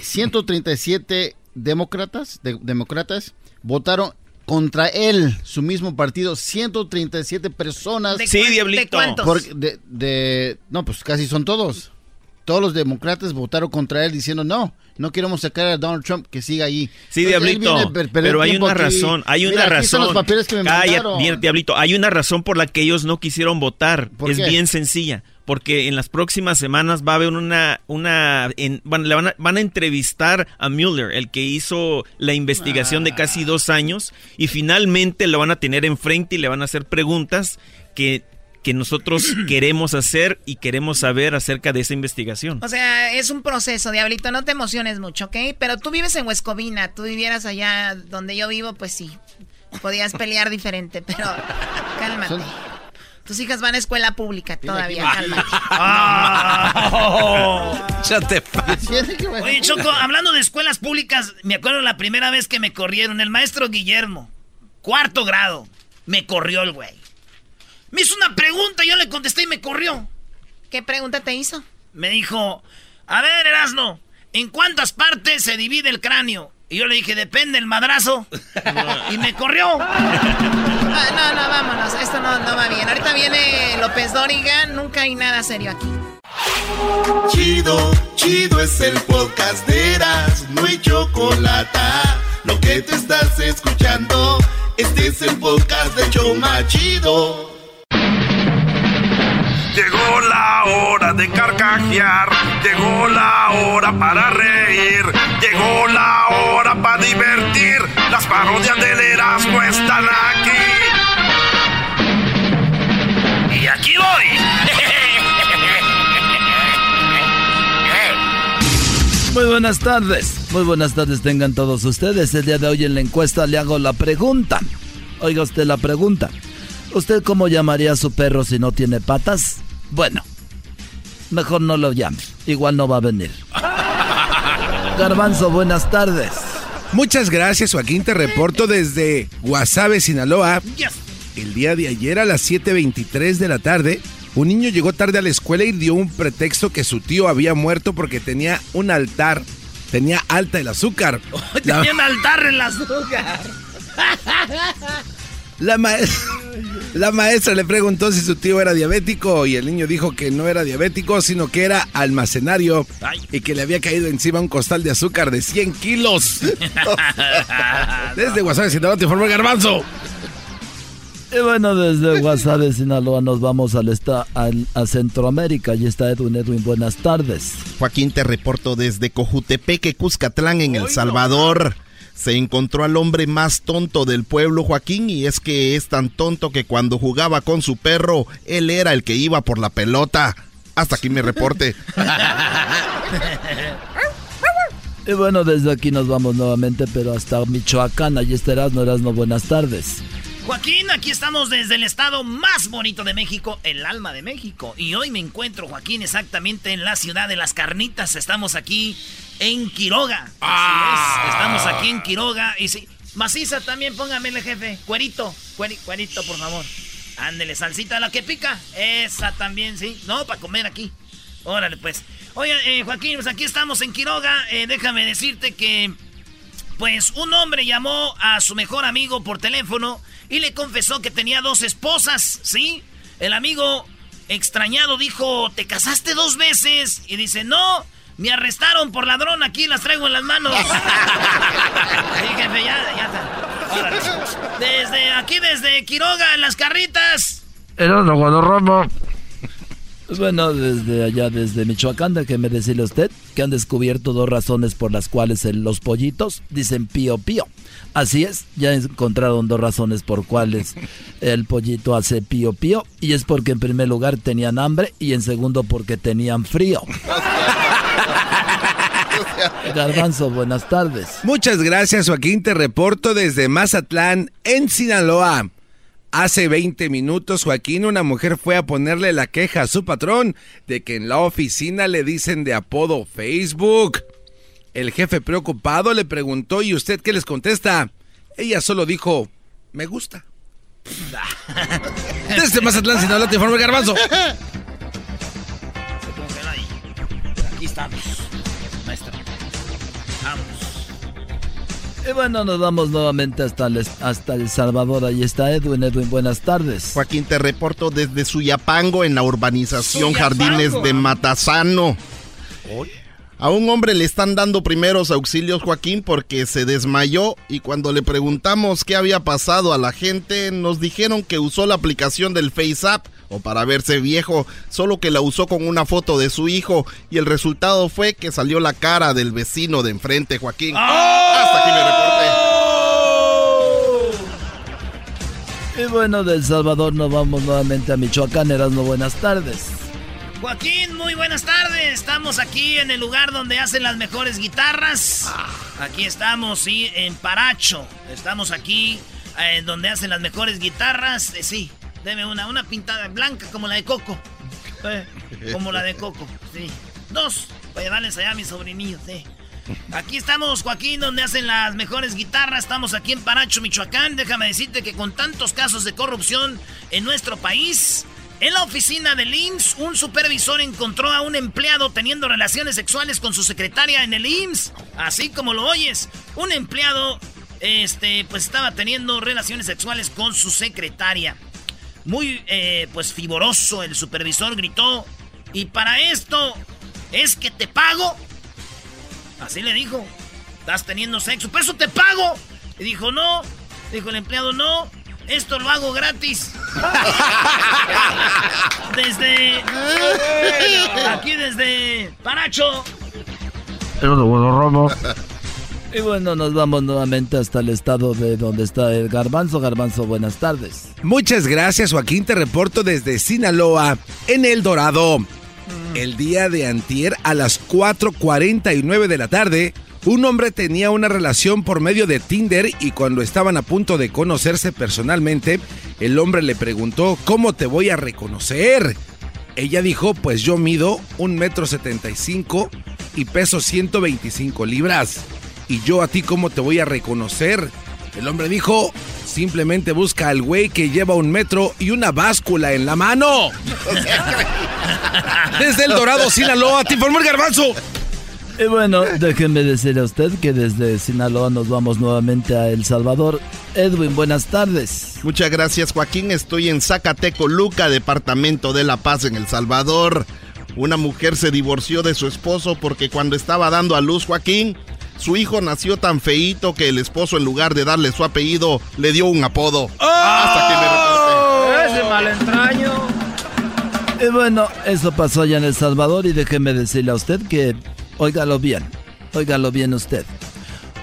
137 demócratas, demócratas votaron contra él, su mismo partido, 137 personas.
¿De sí, Diablito.
¿De no, pues casi son todos. Todos los demócratas votaron contra él diciendo no, no queremos sacar a Donald Trump que siga ahí.
Sí, Diablito, pero hay una razón, hay una razón.
los papeles que me
Cállate, Diablito, hay una razón por la que ellos no quisieron votar. Es bien sencilla porque en las próximas semanas va a haber una, una van, le van, a, van, a, entrevistar a Mueller, el que hizo la investigación de casi dos años, y finalmente lo van a tener enfrente y le van a hacer preguntas que que nosotros queremos hacer y queremos saber acerca de esa investigación.
O sea, es un proceso, Diablito, no te emociones mucho, ¿ok? Pero tú vives en Huescovina, tú vivieras allá donde yo vivo, pues sí, podías pelear diferente, pero cálmate. Tus hijas van a escuela pública todavía, cálmate.
Ya te
Oye, Choco, hablando de escuelas públicas, me acuerdo la primera vez que me corrieron. El maestro Guillermo, cuarto grado, me corrió el güey. Me hizo una pregunta, yo le contesté y me corrió.
¿Qué pregunta te hizo?
Me dijo, a ver, Erasno, ¿en cuántas partes se divide el cráneo? Y yo le dije, depende el madrazo. y me corrió.
Ah, no, no, vámonos. Esto no, no va bien. Ahorita viene López Dóriga. Nunca hay nada serio aquí.
Chido, chido es el podcast de Eras. No hay chocolate. Lo que te estás escuchando, este es el podcast de Choma Chido.
Llegó la hora de carcajear, llegó la hora para reír, llegó la hora para divertir. Las parodias del Erasmo están aquí.
Y aquí voy.
Muy buenas tardes, muy buenas tardes tengan todos ustedes. El día de hoy en la encuesta le hago la pregunta. Oiga usted la pregunta. ¿Usted cómo llamaría a su perro si no tiene patas? Bueno, mejor no lo llame. Igual no va a venir. Garbanzo, buenas tardes.
Muchas gracias, Joaquín. Te reporto desde Guasave, Sinaloa. El día de ayer a las 7.23 de la tarde, un niño llegó tarde a la escuela y dio un pretexto que su tío había muerto porque tenía un altar. Tenía alta el azúcar.
tenía un altar en el azúcar.
La, la, maestra le preguntó si su tío era diabético y el niño dijo que no era diabético, sino que era almacenario y que le había caído encima un costal de azúcar de 100 kilos. desde Guasave, Sinaloa, te informó garbanzo.
Y bueno, desde Guasave, Sinaloa, nos vamos al, a Centroamérica. Y está Edwin. Edwin, buenas tardes.
Joaquín, te reporto desde Cojutepeque, Cuscatlán, en El Salvador se encontró al hombre más tonto del pueblo, Joaquín, y es que es tan tonto que cuando jugaba con su perro, él era el que iba por la pelota. Hasta aquí me reporte.
y bueno, desde aquí nos vamos nuevamente, pero hasta Michoacán. Allí estarás, no eras no buenas tardes.
Joaquín, aquí estamos desde el estado más bonito de México, el alma de México. Y hoy me encuentro, Joaquín, exactamente en la ciudad de las carnitas. Estamos aquí en Quiroga. Ah. Estamos aquí en Quiroga. Y sí, maciza también, póngame el jefe. Cuerito, cuerito, por favor. Ándele, salsita la que pica. Esa también, sí. No, para comer aquí. Órale, pues. Oye, eh, Joaquín, pues aquí estamos en Quiroga. Eh, déjame decirte que, pues, un hombre llamó a su mejor amigo por teléfono y le confesó que tenía dos esposas, ¿sí? El amigo extrañado dijo, ¿te casaste dos veces? Y dice, no, me arrestaron por ladrón, aquí las traigo en las manos. sí, jefe, ya, ya está. Desde aquí, desde Quiroga, en las carritas.
Era Ramo. Pues bueno, desde allá, desde Michoacán, déjeme decirle a usted que han descubierto dos razones por las cuales los pollitos dicen pío pío. Así es, ya encontraron dos razones por cuales el pollito hace pío pío. Y es porque en primer lugar tenían hambre y en segundo porque tenían frío. Garbanzo, buenas tardes.
Muchas gracias, Joaquín. Te reporto desde Mazatlán, en Sinaloa. Hace 20 minutos, Joaquín, una mujer fue a ponerle la queja a su patrón de que en la oficina le dicen de apodo Facebook. El jefe preocupado le preguntó, ¿y usted qué les contesta? Ella solo dijo, me gusta. Desde Mazatlán, Sinaloa, te informa el garbanzo.
Aquí estamos,
Y bueno, nos vamos nuevamente hasta el, hasta el Salvador. Ahí está Edwin. Edwin, buenas tardes.
Joaquín, te reporto desde Suyapango, en la urbanización Jardines de Matazano. A un hombre le están dando primeros auxilios, Joaquín, porque se desmayó y cuando le preguntamos qué había pasado a la gente, nos dijeron que usó la aplicación del FaceApp o para verse viejo, solo que la usó con una foto de su hijo y el resultado fue que salió la cara del vecino de enfrente, Joaquín. ¡Oh! Hasta aquí
mi reporte. Y bueno, del Salvador nos vamos nuevamente a Michoacán. Erasmo, buenas tardes.
Joaquín, muy buenas tardes. Estamos aquí en el lugar donde hacen las mejores guitarras. Aquí estamos, sí, en Paracho. Estamos aquí en eh, donde hacen las mejores guitarras. Eh, sí, Deme una, una pintada blanca como la de Coco. Eh, como la de Coco, sí. Dos, para llevarles allá a mis sobrinillos, sí. Aquí estamos, Joaquín, donde hacen las mejores guitarras. Estamos aquí en Paracho, Michoacán. Déjame decirte que con tantos casos de corrupción en nuestro país, en la oficina del IMSS, un supervisor encontró a un empleado teniendo relaciones sexuales con su secretaria en el IMSS. Así como lo oyes, un empleado, este, pues estaba teniendo relaciones sexuales con su secretaria muy, eh, pues, fiboroso. El supervisor gritó, y para esto es que te pago. Así le dijo, estás teniendo sexo, por eso te pago. Y dijo, no. Dijo el empleado, no. Esto lo hago gratis. desde. Aquí desde Paracho.
Pero de bueno, Romo. Y bueno, nos vamos nuevamente hasta el estado de donde está el garbanzo. Garbanzo, buenas tardes.
Muchas gracias, Joaquín. Te reporto desde Sinaloa, en El Dorado. El día de antier, a las 4.49 de la tarde, un hombre tenía una relación por medio de Tinder y cuando estaban a punto de conocerse personalmente, el hombre le preguntó, ¿cómo te voy a reconocer? Ella dijo, pues yo mido un metro setenta y cinco y peso 125 libras. ¿Y yo a ti cómo te voy a reconocer? El hombre dijo, simplemente busca al güey que lleva un metro y una báscula en la mano. Desde el Dorado, Sinaloa, te informó el garbanzo.
Y bueno, déjenme decirle a usted que desde Sinaloa nos vamos nuevamente a El Salvador. Edwin, buenas tardes.
Muchas gracias, Joaquín. Estoy en Zacateco, Luca, departamento de La Paz, en El Salvador. Una mujer se divorció de su esposo porque cuando estaba dando a luz, Joaquín, su hijo nació tan feíto que el esposo, en lugar de darle su apellido, le dio un apodo. ¡Oh! Hasta que me
reporte. Ese malentraño.
Y bueno, eso pasó allá en El Salvador y déjeme decirle a usted que, óigalo bien, óigalo bien usted.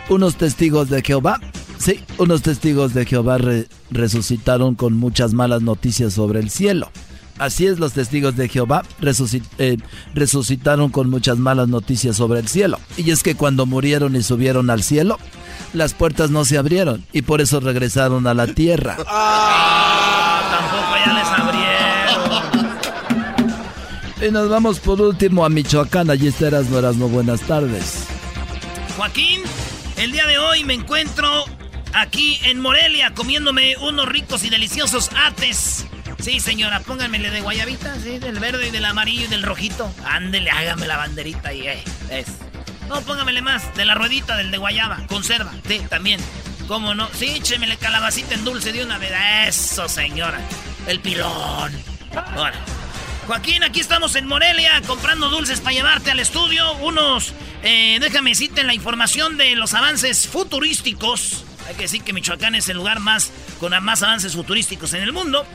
Unos testigos de Jehová, sí, unos testigos de Jehová resucitaron con muchas malas noticias sobre el cielo. Así es, los testigos de Jehová eh, resucitaron con muchas malas noticias sobre el cielo. Y es que cuando murieron y subieron al cielo, las puertas no se abrieron y por eso regresaron a la tierra.
Ah, tampoco ya les abrieron.
Y nos vamos por último a Michoacán. Allí estarás, no eras no buenas tardes.
Joaquín, el día de hoy me encuentro aquí en Morelia comiéndome unos ricos y deliciosos ates Sí, señora, pónganmele de guayabita, sí, del verde y del amarillo y del rojito. Ándele, hágame la banderita y eh, es. No, póngamele más, de la ruedita, del de guayaba, conserva, sí, también. ¿Cómo no? Sí, échemele calabacita en dulce de una vez. Eso, señora. El pilón. Ahora. Joaquín, aquí estamos en Morelia comprando dulces para llevarte al estudio. Unos, eh, déjame decirte la información de los avances futurísticos. Hay que decir que Michoacán es el lugar más con más avances futurísticos en el mundo.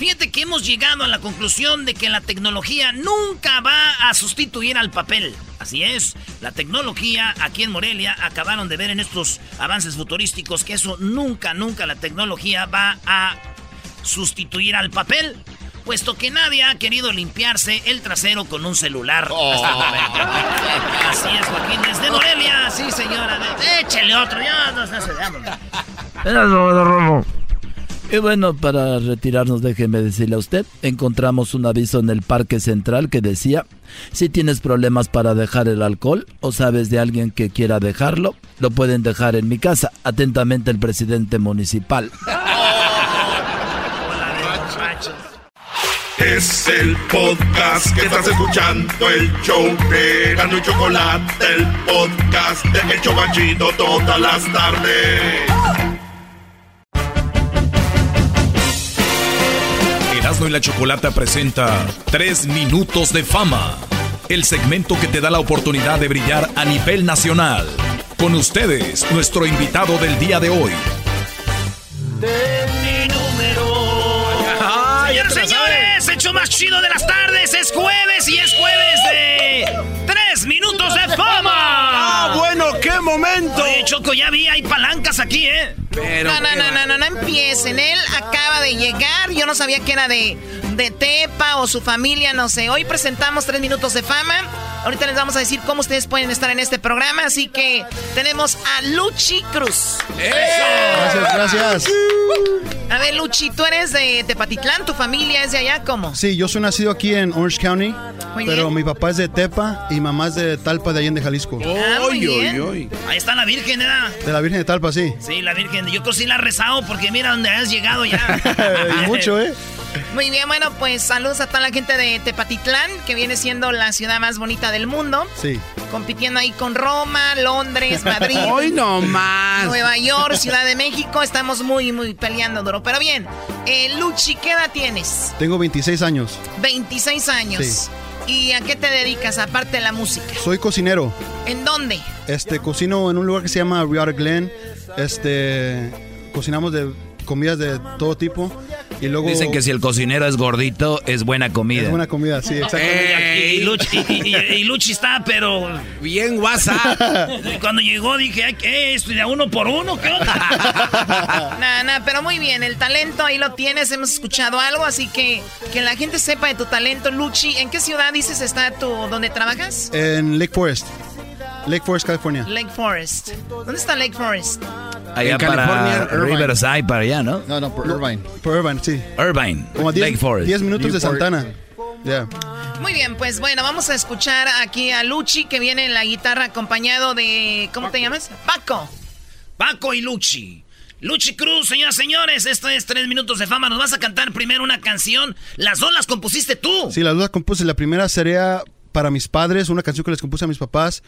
Fíjate que hemos llegado a la conclusión de que la tecnología nunca va a sustituir al papel. Así es, la tecnología aquí en Morelia acabaron de ver en estos avances futurísticos que eso nunca, nunca la tecnología va a sustituir al papel. Puesto que nadie ha querido limpiarse el trasero con un celular oh. Así es, Joaquín, desde Morelia, sí, señora. Échale otro, ya no se
y bueno, para retirarnos, déjeme decirle a usted, encontramos un aviso en el Parque Central que decía, si tienes problemas para dejar el alcohol o sabes de alguien que quiera dejarlo, lo pueden dejar en mi casa. Atentamente el presidente municipal.
Es el podcast que estás escuchando, el show de Gano y Chocolate, el podcast de El todas las tardes.
Y la Chocolata presenta 3 minutos de fama, el segmento que te da la oportunidad de brillar a nivel nacional. Con ustedes, nuestro invitado del día de hoy.
De mi número. Señores, señores, hecho más chido de las tardes, es jueves y es jueves de 3 minutos de fama.
¡Ah, bueno, qué momento!
Oye, Choco, ya vi, hay palancas aquí, ¿eh?
No, no, no, no, no, no empiecen. Él acaba de llegar. Yo no sabía que era de, de Tepa o su familia, no sé. Hoy presentamos tres minutos de fama. Ahorita les vamos a decir cómo ustedes pueden estar en este programa. Así que tenemos a Luchi Cruz.
Gracias, gracias.
A ver, Luchi, tú eres de Tepatitlán, tu familia es de allá, ¿cómo?
Sí, yo soy nacido aquí en Orange County, pero mi papá es de Tepa y mamá es de Talpa de Allende, Jalisco.
Ah, Ahí está la Virgen, ¿verdad?
De la Virgen de Talpa, sí.
Sí, la Virgen. Yo creo sí la he rezado porque mira dónde has llegado ya.
y mucho, ¿eh?
Muy bien, bueno, pues saludos a toda la gente de Tepatitlán, que viene siendo la ciudad más bonita del mundo.
Sí.
Compitiendo ahí con Roma, Londres, Madrid.
Hoy no más.
Nueva York, Ciudad de México. Estamos muy, muy peleando duro. Pero bien, eh, Luchi, ¿qué edad tienes?
Tengo 26 años.
26 años. Sí. ¿Y a qué te dedicas aparte de la música?
Soy cocinero.
¿En dónde?
Este, cocino en un lugar que se llama Riata Glen. Este, cocinamos de comidas de todo tipo. Y luego...
Dicen que si el cocinero es gordito, es buena comida.
Es buena comida, sí, exactamente.
y, Luchi, está, pero...
Bien WhatsApp.
Cuando llegó dije, ¿qué es? ¿De uno por uno? ¿Qué onda?
Nada, nada, pero muy bien. El talento ahí lo tienes. Hemos escuchado algo, así que que la gente sepa de tu talento. Luchi, ¿en qué ciudad dices está tu... donde trabajas?
En Lake Forest. Lake Forest, California.
Lake Forest. ¿Dónde está Lake Forest?
Allá para Riverside, para allá, ¿no?
No, no, por Irvine. Por Irvine, sí.
Irvine. Como Lake Forest.
10 minutos de Santana. Yeah.
Muy bien, pues bueno, vamos a escuchar aquí a Luchi que viene en la guitarra acompañado de. ¿Cómo te llamas? Paco.
Paco y Luchi. Luchi Cruz, señoras y señores, esto es tres minutos de fama. Nos vas a cantar primero una canción. Las dos las compusiste tú.
Sí, las dos las compuse. La primera sería para mis padres, una canción que les compuse a mis papás.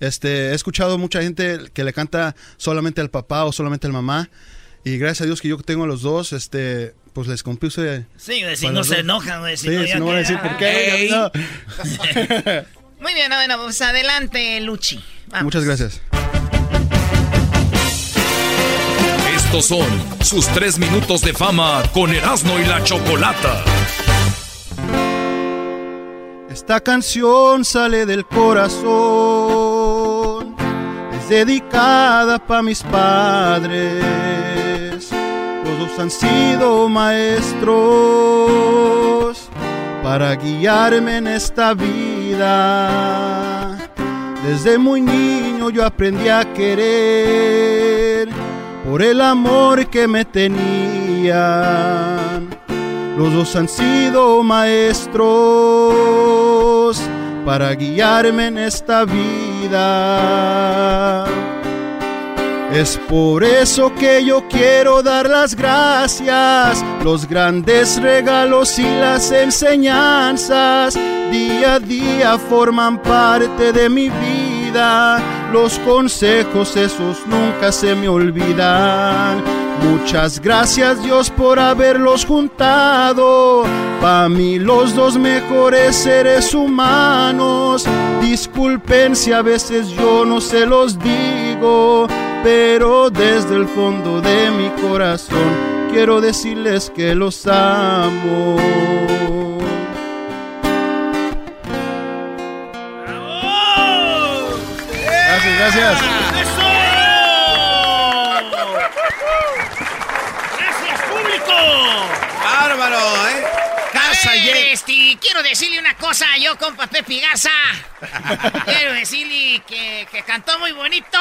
Este, he escuchado mucha gente que le canta solamente al papá o solamente al mamá. Y gracias a Dios que yo tengo a los dos, este, pues les compuse.
Sí, si no se enojan,
sí, no, van a decir por qué.
Muy bien, bueno, pues adelante, Luchi.
Muchas gracias.
Estos son sus tres minutos de fama con Erasmo y la Chocolata.
Esta canción sale del corazón, es dedicada para mis padres. Los dos han sido maestros para guiarme en esta vida. Desde muy niño yo aprendí a querer por el amor que me tenían los dos han sido maestros para guiarme en esta vida. Es por eso que yo quiero dar las gracias, los grandes regalos y las enseñanzas día a día forman parte de mi vida. Los consejos esos nunca se me olvidan. Muchas gracias Dios por haberlos juntado. Pa' mí los dos mejores seres humanos. Disculpen si a veces yo no se los digo pero desde el fondo de mi corazón quiero decirles que los amo.
Quiero decirle una cosa, yo compa Pepe Garza. quiero decirle que, que cantó muy bonito.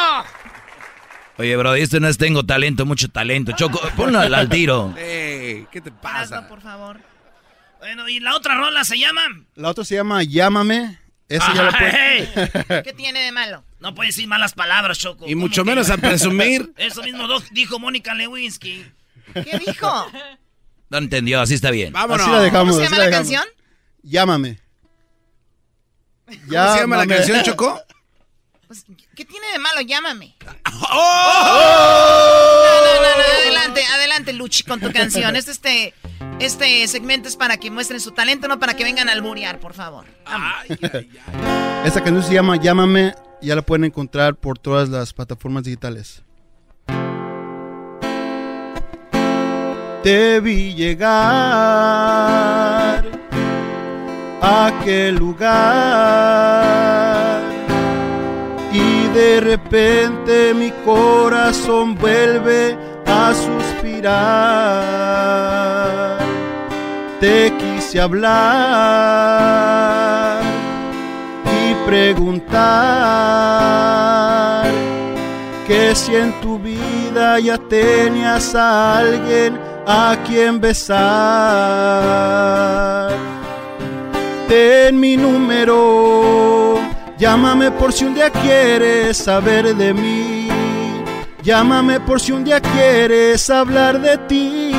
Oye, bro, esto no es tengo talento, mucho talento. Choco, ponlo al, tiro.
¿Qué te pasa?
por favor. Bueno, ¿y la otra rola se llama?
La otra se llama Llámame. Esa ya la puede...
¿Qué tiene de malo? No puedes decir malas palabras, Choco.
Y mucho menos a presumir.
Eso mismo dijo Mónica Lewinsky. ¿Qué dijo?
No entendió, así está bien.
Vámonos. Así la dejamos,
¿Cómo se llama la, canción?
Llámame.
¿Cómo se llama la canción, Choco?
Pues, ¿Qué tiene de malo? Llámame.
¡Oh!
No, no, no, adelante, adelante, Luchi, con tu canción. Este, este, este segmento es para que muestren su talento, no para que vengan a alburear, por favor.
Esta canción se llama Llámame, ya la pueden encontrar por todas las plataformas digitales. Te vi llegar aquel lugar y de repente mi corazón vuelve a suspirar. Te quise hablar y preguntar que si en tu vida ya tenías a alguien a quien besar. Ten mi número Llámame por si un día quieres saber de mí. Llámame por si un día quieres hablar de ti.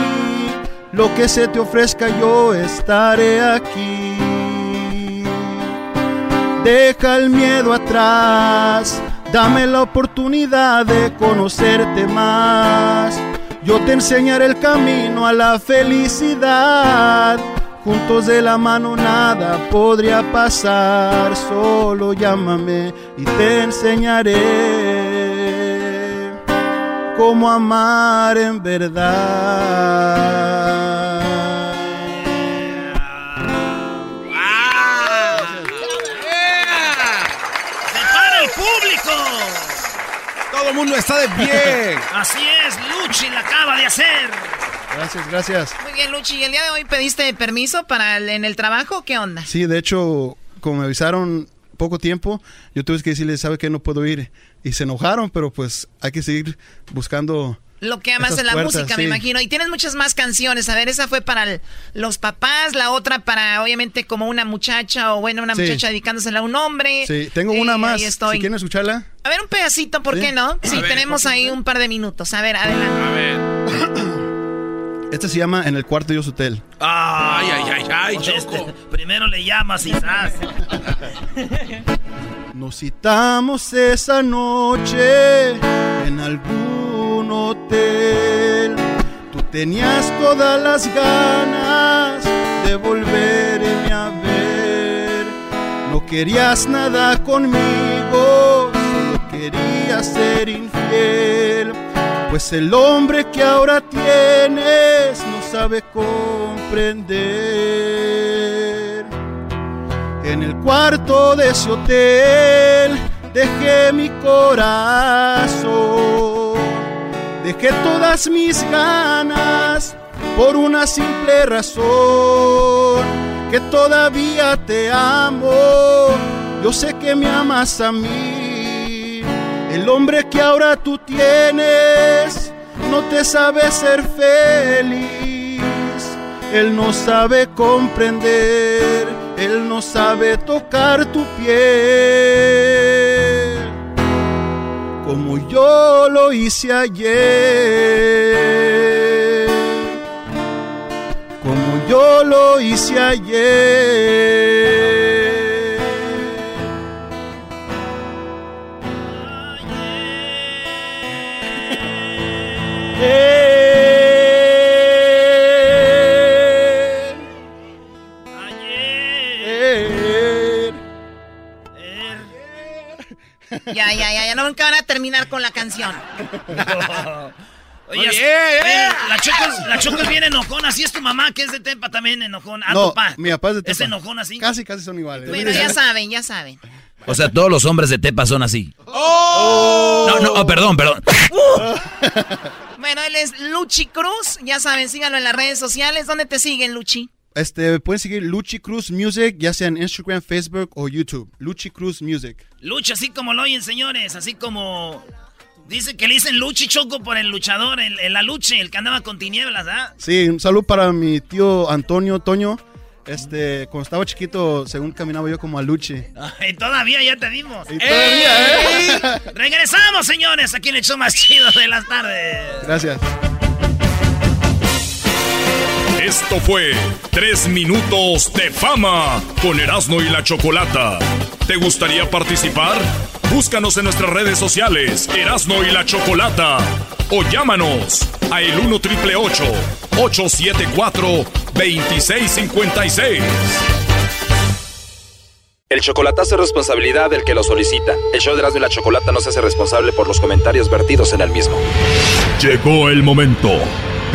Lo que se te ofrezca yo estaré aquí. Deja el miedo atrás. Dame la oportunidad de conocerte más. Yo te enseñaré el camino a la felicidad Juntos de la mano nada podría pasar, solo llámame y te enseñaré cómo amar en verdad.
el público!
Todo el mundo está de pie.
Así es, Luchi la acaba de hacer.
Gracias, gracias.
Muy bien, Luchi. ¿Y el día de hoy pediste permiso para en el trabajo? ¿Qué onda?
Sí, de hecho, como me avisaron poco tiempo, yo tuve que decirles, ¿sabe que No puedo ir. Y se enojaron, pero pues hay que seguir buscando...
Lo que amas en la música, me imagino. Y tienes muchas más canciones. A ver, esa fue para los papás, la otra para, obviamente, como una muchacha o, bueno, una muchacha dedicándosela a un hombre.
Sí, tengo una eh, más. Si quieren escucharla.
A ver, un pedacito, ¿por qué no? Sí, tenemos ahí un par de minutos. A ver, adelante. A ver.
Este se llama En el cuarto de hotel.
Ay, ay, ay, ay, Choco. Este, primero le llamas y.
Nos citamos esa noche en algún hotel. Tú tenías todas las ganas de volverme a ver. No querías nada conmigo, solo querías ser infiel pues el hombre que ahora tienes no sabe comprender. En el cuarto de ese hotel dejé mi corazón, dejé todas mis ganas por una simple razón, que todavía te amo, yo sé que me amas a mí el hombre que ahora tú tienes no te sabe ser feliz. Él no sabe comprender, él no sabe tocar tu piel. como yo lo hice ayer. Como yo lo hice ayer.
Ya, ya, ya, ya, nunca van a terminar con la canción.
Oye, oye, la Choco, la Choco es bien enojona, así es tu mamá que es de Tepa también enojona. Ah,
no,
tu papá.
mi papá es de Tepa.
Es enojona así.
Casi, casi son iguales.
Bueno, ya saben, ya saben.
O sea, todos los hombres de Tepa son así.
¡Oh!
No, no, oh, perdón, perdón.
Bueno, él es Luchi Cruz. Ya saben, síganlo en las redes sociales. ¿Dónde te siguen, Luchi?
Este, pueden seguir Luchi Cruz Music, ya sea en Instagram, Facebook o YouTube. Luchi Cruz Music.
Lucha, así como lo oyen, señores. Así como. Dice que le dicen Luchi Choco por el luchador, el, el aluche, el que andaba con tinieblas, ¿ah?
Sí, un saludo para mi tío Antonio Toño. Este, cuando estaba chiquito, según caminaba yo como a Luchi.
Y todavía ya te dimos.
Y todavía,
¡Ey! Regresamos, señores, aquí en el show más chido de las tardes.
Gracias.
Esto fue Tres Minutos de Fama con Erasmo y la Chocolata. ¿Te gustaría participar? Búscanos en nuestras redes sociales, Erasmo y la Chocolata. O llámanos a el 1 triple 874 2656.
El chocolatazo es responsabilidad del que lo solicita. El show de Erasmo y la Chocolata no se hace responsable por los comentarios vertidos en el mismo.
Llegó el momento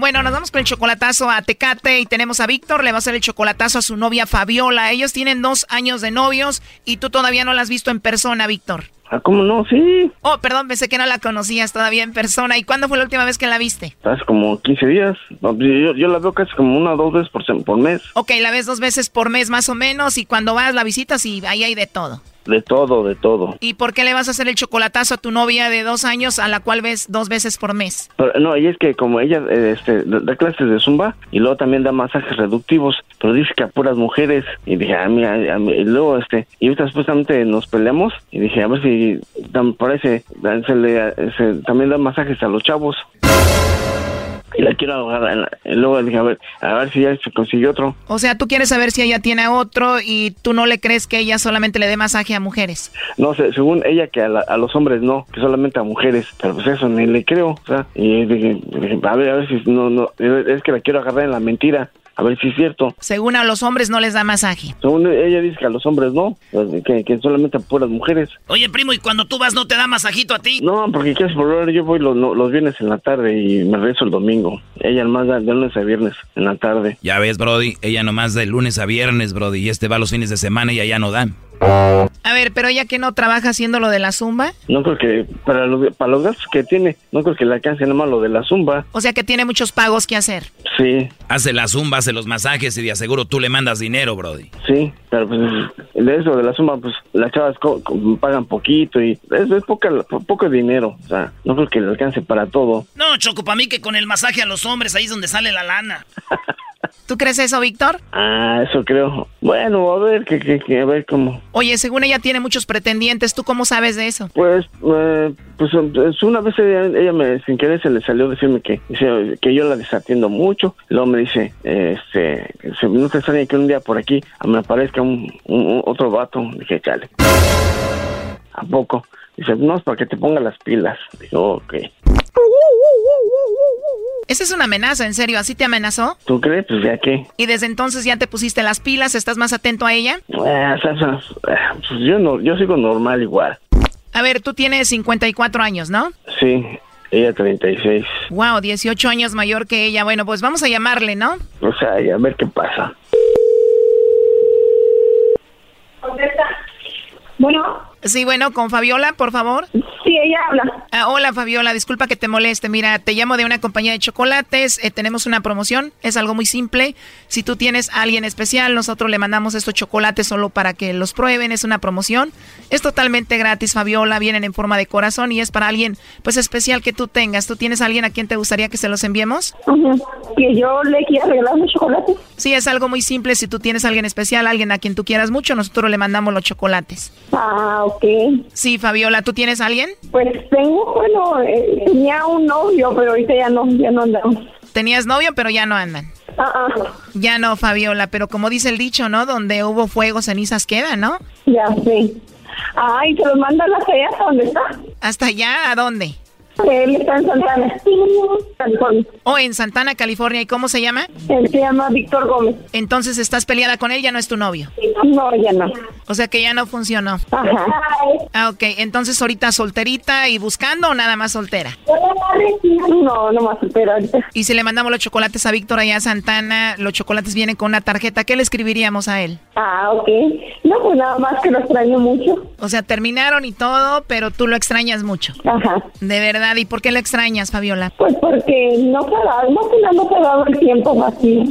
Bueno, nos vamos con el chocolatazo a Tecate y tenemos a Víctor, le va a hacer el chocolatazo a su novia Fabiola. Ellos tienen dos años de novios y tú todavía no la has visto en persona, Víctor.
Ah, ¿cómo no? Sí.
Oh, perdón, pensé que no la conocías todavía en persona. ¿Y cuándo fue la última vez que la viste?
Hace como 15 días. Yo, yo la veo casi como una o dos veces por, por mes.
Ok, la ves dos veces por mes más o menos y cuando vas la visitas y ahí hay de todo.
De todo, de todo.
¿Y por qué le vas a hacer el chocolatazo a tu novia de dos años a la cual ves dos veces por mes?
Pero, no, y es que como ella eh, este, da clases de zumba y luego también da masajes reductivos, pero dice que a puras mujeres. Y dije, a mí, a, mí- y luego, este, y ahorita supuestamente nos peleamos y dije, a ver si parece, se le, se- también da masajes a los chavos. Y la quiero Y luego dije, a ver, a ver si ya se consiguió otro.
O sea, tú quieres saber si ella tiene a otro y tú no le crees que ella solamente le dé masaje a mujeres.
No sé, según ella que a, la- a los hombres no, que solamente a mujeres, pero pues eso ni le creo, o sea, y dije, dije, a ver, a ver si no, no, es que la quiero agarrar en la mentira, a ver si es cierto.
Según a los hombres no les da masaje.
Según ella dice que a los hombres no, pues, que, que solamente a puras mujeres.
Oye, primo, ¿y cuando tú vas no te da masajito a ti?
No, porque por hora yo voy los, los viernes en la tarde y me regreso el domingo. Ella más da de lunes a viernes en la tarde.
Ya ves, Brody, ella nomás de lunes a viernes, Brody, y este va los fines de semana y allá no dan.
A ver, pero ella que no trabaja haciendo lo de la zumba,
No creo que, para los, para los gastos que tiene, no creo que le alcance nada más lo de la zumba.
o sea que tiene muchos pagos que hacer.
Sí,
Hace la zumba, hace los masajes y de aseguro tú le mandas dinero, Brody.
Sí, pero pues de eso, de la suma, pues las chavas co- co- pagan poquito y es, es poca, po- poco dinero. O sea, no creo que le alcance para todo.
No, Choco, para mí que con el masaje a los hombres ahí es donde sale la lana.
¿Tú crees eso, Víctor?
Ah, eso creo. Bueno, a ver, que, que, que a ver cómo.
Oye, según ella tiene muchos pretendientes, ¿tú cómo sabes de eso?
Pues, eh, pues es una vez ella, ella me, sin querer se le salió decirme que, que yo la desatiendo mucho. Luego me dice, este, se- no te extraña que un día por aquí me aparezca un, un- un- otro vato. Dije, chale. ¿A poco? Dice, no, es para que te ponga las pilas. Digo, ok.
Esa es una amenaza, en serio, ¿así te amenazó?
¿Tú crees? Pues ya que.
Y desde entonces ya te pusiste las pilas, ¿estás más atento a ella?
Eh, eh, pues yo no, yo sigo normal igual.
A ver, tú tienes 54 años, ¿no?
Sí, ella 36.
Wow, 18 años mayor que ella. Bueno, pues vamos a llamarle, ¿no?
O sea, a ver qué pasa.
Bueno,
Sí, bueno, con Fabiola, por favor.
sí, ella habla.
Ah, hola Fabiola, disculpa que te moleste. Mira, te llamo de una compañía de chocolates. Eh, tenemos una promoción. Es algo muy simple. Si tú tienes a alguien especial, nosotros le mandamos estos chocolates solo para que los prueben. Es una promoción. Es totalmente gratis, Fabiola. Vienen en forma de corazón y es para alguien pues especial que tú tengas. ¿Tú tienes a alguien a quien te gustaría que se los enviemos?
Que yo le quiera regalar unos chocolates.
Sí, es algo muy simple. Si tú tienes a alguien especial, alguien a quien tú quieras mucho, nosotros le mandamos los chocolates.
Ah, ok.
Sí, Fabiola, ¿tú tienes a alguien?
Pues tengo, bueno, eh, tenía un novio, pero ahorita ya no, ya no andamos.
Tenías novio, pero ya no andan.
Ah.
Ya no, Fabiola, pero como dice el dicho, ¿no? Donde hubo fuego, cenizas quedan, ¿no?
Ya, sí. Ay, se los manda a la fea, ¿dónde está?
¿Hasta allá? ¿A dónde?
Él está en Santana, California.
Oh, en Santana, California. ¿Y cómo se llama?
Él se llama Víctor Gómez.
Entonces, ¿estás peleada con él? ¿Ya no es tu novio?
No, ya no.
O sea que ya no funcionó.
Ajá.
Ah, ok. Entonces, ahorita solterita y buscando o nada más soltera?
No, no más soltera ahorita.
Y si le mandamos los chocolates a Víctor allá a Santana, los chocolates vienen con una tarjeta, ¿qué le escribiríamos a él?
Ah, ok. No, pues nada más que lo extraño mucho.
O sea, terminaron y todo, pero tú lo extrañas mucho.
Ajá.
De verdad. ¿Y por qué lo extrañas, Fabiola?
Pues porque no quedaba, no no quedado el tiempo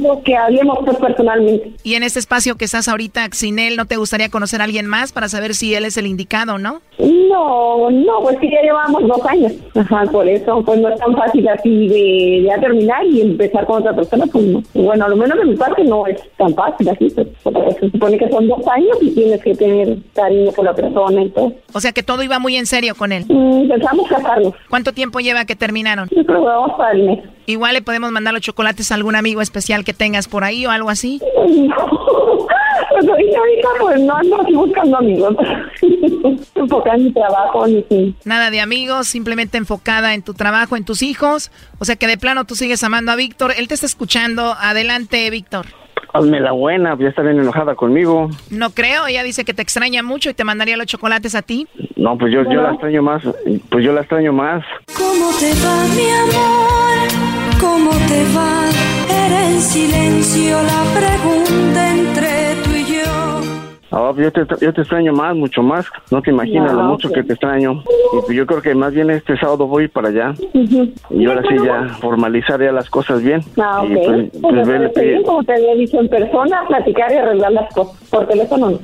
lo que hablemos personalmente.
Y en este espacio que estás ahorita sin él, ¿no te gustaría conocer a alguien más para saber si él es el indicado o no?
No, no, pues que ya llevamos dos años. Ajá, por eso, pues no es tan fácil así de ya terminar y empezar con otra persona, pues no. Bueno, a lo menos de mi parte no es tan fácil así, pues, porque se supone que son dos años y tienes que tener cariño por la persona y todo.
O sea que todo iba muy en serio con él.
Mm, pensamos casarnos.
¿Cuánto tiempo lleva que terminaron?
Yo creo que vamos para el mes.
Igual le podemos mandar los chocolates a algún amigo especial que tengas por ahí o algo así.
Pues ahorita, pues no ando así buscando amigos. Enfocada en mi trabajo, ni sí.
Nada de amigos, simplemente enfocada en tu trabajo, en tus hijos. O sea que de plano tú sigues amando a Víctor. Él te está escuchando. Adelante, Víctor.
Hazme la buena, ya está bien enojada conmigo.
No creo, ella dice que te extraña mucho y te mandaría los chocolates a ti.
No, pues yo, yo la extraño más, pues yo la extraño más.
¿Cómo te va, mi amor? ¿Cómo te va? Era en silencio la pregunta entre yo.
Ah, yo, te, yo te extraño más, mucho más. No te imaginas lo
No,
mucho que te extraño. Y pues yo creo que más bien este sábado voy para allá. Y ahora sí ya formalizar ya las cosas bien.
Ah, ok.
Y pues,
Pues,
pues
bien, como te había dicho, en persona, platicar y arreglar las cosas. Por teléfono no.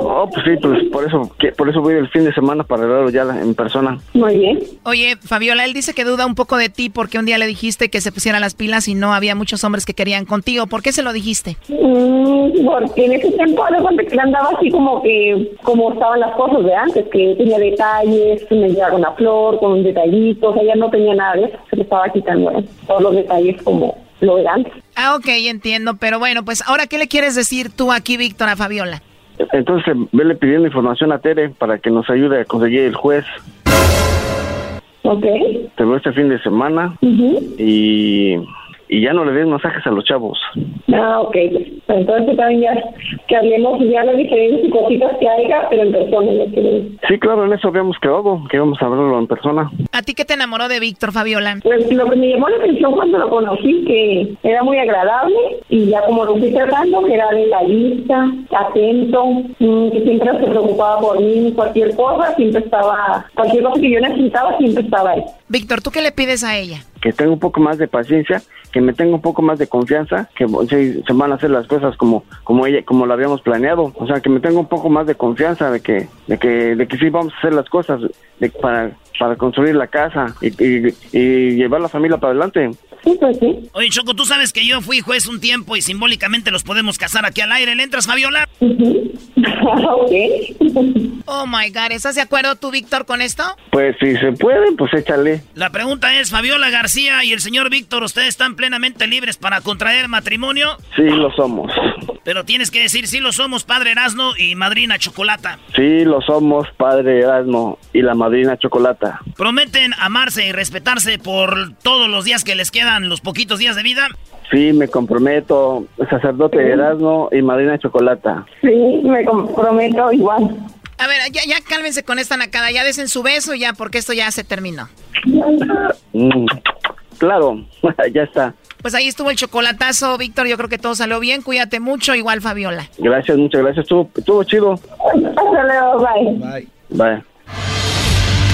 Oh, pues sí, pues por eso, que, por eso voy el fin de semana para arreglarlo ya en persona.
Muy bien.
Oye, Fabiola, él dice que duda un poco de ti porque un día le dijiste que se pusiera las pilas y no había muchos hombres que querían contigo. ¿Por qué se lo dijiste?
Mm, porque en ese tiempo de andaba así como que como estaban las cosas de antes, que tenía detalles, que me llevaba una flor con un detallito, o sea, ya no tenía nada de eso, se le estaba quitando ¿eh? todos los detalles como lo de antes.
Ah, ok, entiendo. Pero bueno, pues ahora, ¿qué le quieres decir tú aquí, Víctor, a Fabiola?
Entonces, vele pidiendo información a Tere para que nos ayude a conseguir el juez.
Ok.
Te veo este fin de semana y, y ya no le des masajes a los chavos.
Ah, ok. Entonces también ya que hablemos ya de diferentes cositas que haya, pero en persona. que-
Sí, claro, en eso habíamos quedado, que íbamos a hablarlo en persona.
¿A ti qué te enamoró de Víctor, Fabiola?
Pues lo que me llamó la atención cuando lo conocí, que era muy agradable y ya como lo fui tratando, que era detallista, atento, mm, que siempre se preocupaba por mí, cualquier cosa, siempre estaba, cualquier cosa que yo necesitaba, siempre estaba ahí.
Víctor, ¿tú qué le pides a ella?
Que tenga un poco más de paciencia, que me tenga un poco más de confianza, que se, se van a hacer las cosas como como ella como lo habíamos planeado, o sea, que me tenga un poco más de confianza de que de que de que sí vamos a hacer las cosas para para construir la casa y llevar la familia para adelante.
Sí, pues sí.
Oye, Choco, tú sabes que yo fui juez un tiempo y simbólicamente los podemos casar aquí al aire. ¿Le entras, Fabiola?
Oh my God, ¿estás de acuerdo tú, Víctor, con esto?
Pues si se puede, pues échale.
La pregunta es, Fabiola García y el señor Víctor, ¿ustedes están plenamente libres para contraer matrimonio?
Sí, lo somos.
Pero tienes que decir, sí lo somos, padre Erasno y madrina Chocolata.
Sí, lo somos, padre Erasmo y la madrina Chocolata.
¿Prometen amarse y respetarse por todos los días que les quedan, los poquitos días de vida?
Sí, me comprometo, sacerdote Erasmo y madrina Chocolata.
Sí, me comprometo igual.
A ver, ya, ya cálmense con esta nacada, ya desen su beso ya, porque esto ya se terminó.
Mm, claro, ya está.
Pues ahí estuvo el chocolatazo, Víctor, yo creo que todo salió bien, cuídate mucho, igual Fabiola.
Gracias, muchas gracias. Estuvo, estuvo chido.
Hasta luego, bye.
Bye.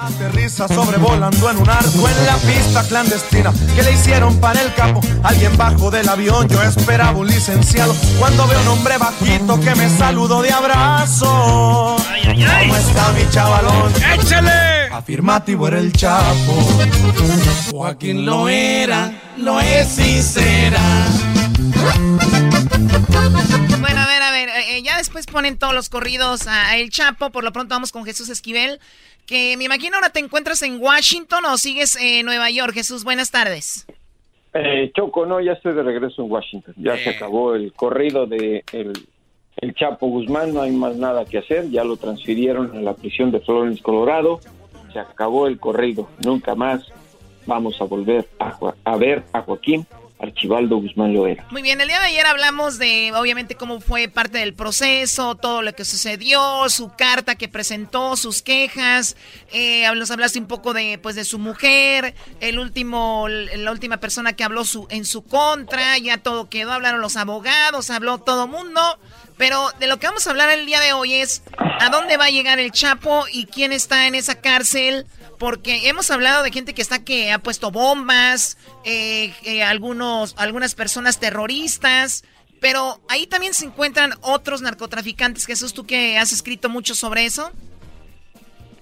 Aterriza sobrevolando en un arco en la pista clandestina que le hicieron para el capo. Alguien bajo del avión, yo esperaba un licenciado. Cuando veo un hombre bajito que me saludó de abrazo. ¿Cómo está mi chavalón? ¡Échale! Afirmativo era el chapo. Joaquín lo era, lo es y será.
Bueno, a ver, a ver, eh, ya después ponen todos los corridos a El Chapo. Por lo pronto vamos con Jesús Esquivel que me imagino ahora te encuentras en Washington o sigues en Nueva York. Jesús, buenas tardes.
Eh, Choco, no, ya estoy de regreso en Washington. Ya se acabó el corrido de el, Chapo Guzmán, no hay más nada que hacer. Ya lo transfirieron a la prisión de Florence, Colorado. Se acabó el corrido. Nunca más vamos a volver a, a ver a Joaquín Archibaldo Guzmán Loera.
Muy bien, el día de ayer hablamos de, obviamente, cómo fue parte del proceso, todo lo que sucedió, su carta que presentó, sus quejas. Eh, nos hablaste un poco de, pues, de su mujer, el último, la última persona que habló su, en su contra, ya todo quedó, hablaron los abogados, habló todo mundo. Pero de lo que vamos a hablar el día de hoy es a dónde va a llegar el Chapo y quién está en esa cárcel porque hemos hablado de gente que está que ha puesto bombas, eh, eh, algunos, algunas personas terroristas, pero ahí también se encuentran otros narcotraficantes. Jesús, tú que has escrito mucho sobre eso.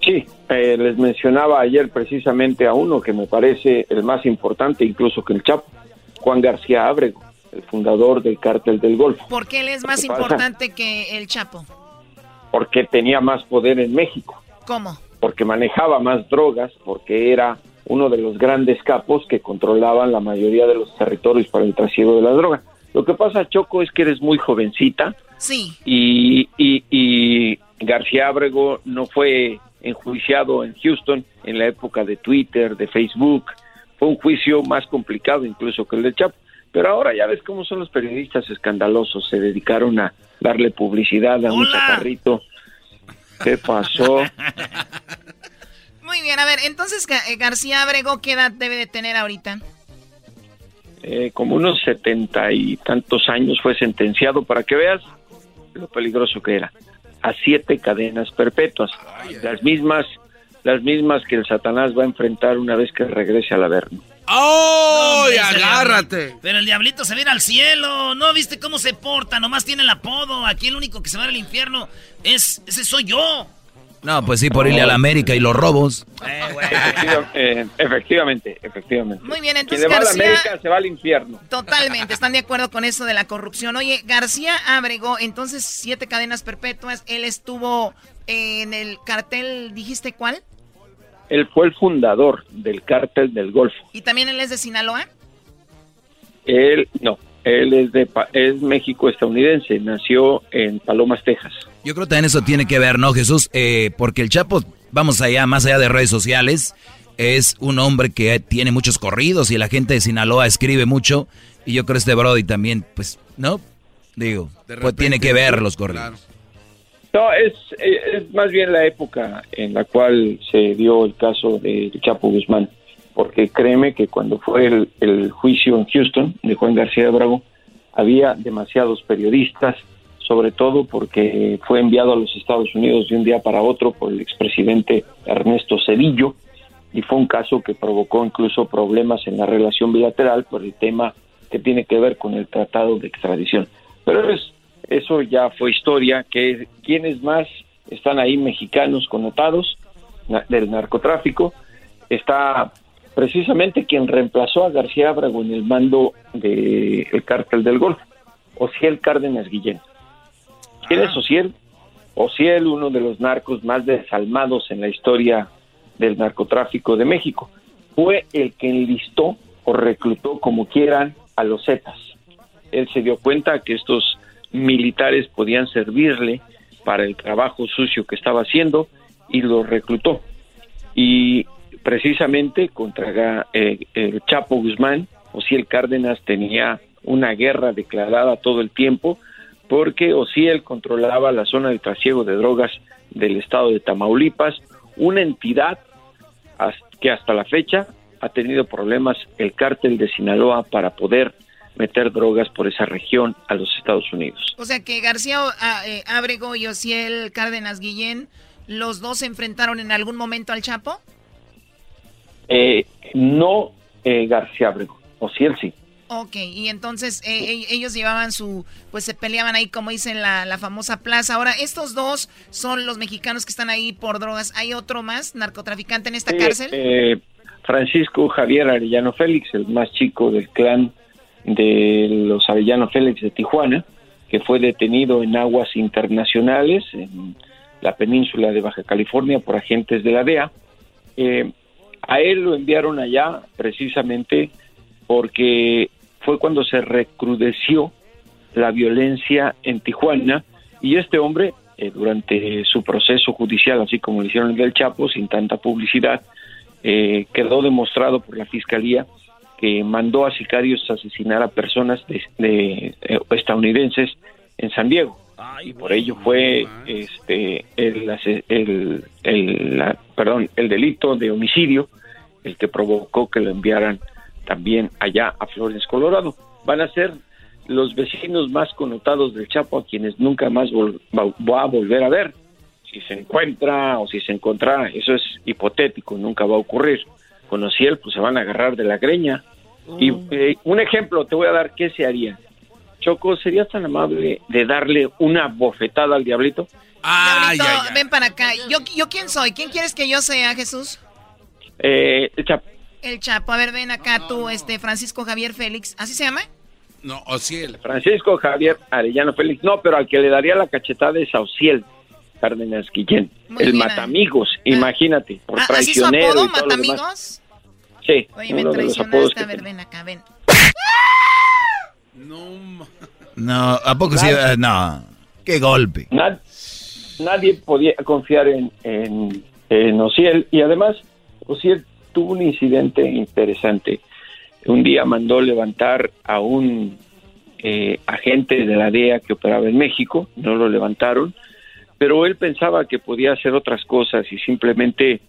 Sí, eh, les mencionaba ayer precisamente a uno que me parece el más importante incluso que el Chapo, Juan García Ábrego, el fundador del Cártel del Golfo.
¿Por qué él es más importante que el Chapo?
Porque tenía más poder en México.
¿Cómo?
porque manejaba más drogas, porque era uno de los grandes capos que controlaban la mayoría de los territorios para el trasiego de la droga. Lo que pasa, Choco, es que eres muy jovencita.
Sí.
Y, y, García Abrego no fue enjuiciado en Houston en la época de Twitter, de Facebook. Fue un juicio más complicado incluso que el de Chapo. Pero ahora ya ves cómo son los periodistas escandalosos. Se dedicaron a darle publicidad a un chaparrito ¿Qué pasó?
Muy bien, a ver, entonces eh, García Abrego, ¿qué edad debe de tener ahorita?
Eh, como unos setenta y tantos años fue sentenciado para que veas lo peligroso que era. A siete cadenas perpetuas, las mismas, las mismas que el Satanás va a enfrentar una vez que regrese al Averno.
¡Oh! agárrate!
Pero el diablito se viene al cielo. ¿No viste cómo se porta? Nomás tiene el apodo. Aquí el único que se va al infierno es. Ese soy yo.
No, pues sí, por irle a la América y los robos.
Eh, efectivamente, efectivamente.
Muy bien, entonces
Quien va a la América se va al infierno.
Totalmente, están de acuerdo con eso de la corrupción. Oye, García Abrego, entonces siete cadenas perpetuas. Él estuvo en el cartel, ¿dijiste cuál?
Él fue el fundador del cártel del Golfo.
¿Y también él es de Sinaloa?
Él, no, él es de es México estadounidense, nació en Palomas, Texas.
Yo creo que también eso tiene que ver, ¿no, Jesús? Eh, porque el Chapo, vamos allá, más allá de redes sociales, es un hombre que tiene muchos corridos y la gente de Sinaloa escribe mucho. Y yo creo que este Brody también, pues, ¿no? Digo, pues tiene que ver los corridos.
No, es, más bien la época en la cual se dio el caso de Chapo Guzmán, porque créeme que cuando fue el, juicio en Houston de Juan García Bravo, había demasiados periodistas, sobre todo porque fue enviado a los Estados Unidos de un día para otro por el expresidente Ernesto Cedillo, y fue un caso que provocó incluso problemas en la relación bilateral por el tema que tiene que ver con el tratado de extradición. Pero es eso ya fue historia, que quienes más están ahí mexicanos connotados del narcotráfico, está precisamente quien reemplazó a García Abrego en el mando del el cártel del Golfo, Ociel Cárdenas Guillén. ¿Quién es Ociel? Ociel, uno de los narcos más desalmados en la historia del narcotráfico de México, fue el que enlistó o reclutó como quieran a los Zetas. Él se dio cuenta que estos militares podían servirle para el trabajo sucio que estaba haciendo y lo reclutó. Y precisamente contra eh, el Chapo Guzmán, o si el Cárdenas tenía una guerra declarada todo el tiempo, porque Ociel controlaba la zona de trasiego de drogas del estado de Tamaulipas, una entidad que hasta la fecha ha tenido problemas el cártel de Sinaloa para poder meter drogas por esa región a los Estados Unidos.
O sea que García ah, eh, Abrego y Ociel Cárdenas Guillén, ¿los dos se enfrentaron en algún momento al Chapo?
Eh, no eh, García Abrego, Ociel sí.
Ok, y entonces ellos llevaban su, pues se peleaban ahí como dicen la, la famosa plaza. Ahora, estos dos son los mexicanos que están ahí por drogas. ¿Hay otro más narcotraficante en esta cárcel?
Francisco Javier Arellano Félix, el más chico del clan de los Arellano Félix de Tijuana, que fue detenido en aguas internacionales en la península de Baja California por agentes de la DEA. Eh, a él lo enviaron allá precisamente porque fue cuando se recrudeció la violencia en Tijuana y este hombre, eh, durante su proceso judicial, así como lo hicieron el del Chapo, sin tanta publicidad, eh, quedó demostrado por la Fiscalía que mandó a sicarios a asesinar a personas de, eh, estadounidenses en San Diego. Y por ello fue este el, el, perdón el delito de homicidio el que provocó que lo enviaran también allá a Flores Colorado. Van a ser los vecinos más connotados del Chapo a quienes nunca más va, a volver a ver. Si se encuentra o si se encontrara eso es hipotético nunca va a ocurrir con Ociel, pues se van a agarrar de la greña. Y mm. eh, un ejemplo te voy a dar, ¿qué se haría? Choco, ¿serías tan amable de darle una bofetada al diablito?
Ah, ven para acá. ¿Yo, ¿Yo quién soy? ¿Quién quieres que yo sea, Jesús?
Eh, el Chapo.
El Chapo. A ver, ven acá tú, este, Francisco Javier Félix. ¿Así se llama?
No, Ociel.
Francisco Javier Arellano Félix. No, pero al que le daría la cachetada es a Ociel. Cárdenas Guillén, el Matamigos, ah. imagínate, por
ah, traicionero. ¿Así su apodo, Matamigos?
Sí,
Oye, me traicionaste, a ver, ven acá, ven.
No, no, ¿a poco sí? Eh, no, qué golpe.
nadie podía confiar en, en, en Ociel y además Ociel tuvo un incidente interesante. Un día mandó levantar a un eh, agente de la DEA que operaba en México, no lo levantaron, pero él pensaba que podía hacer otras cosas y simplemente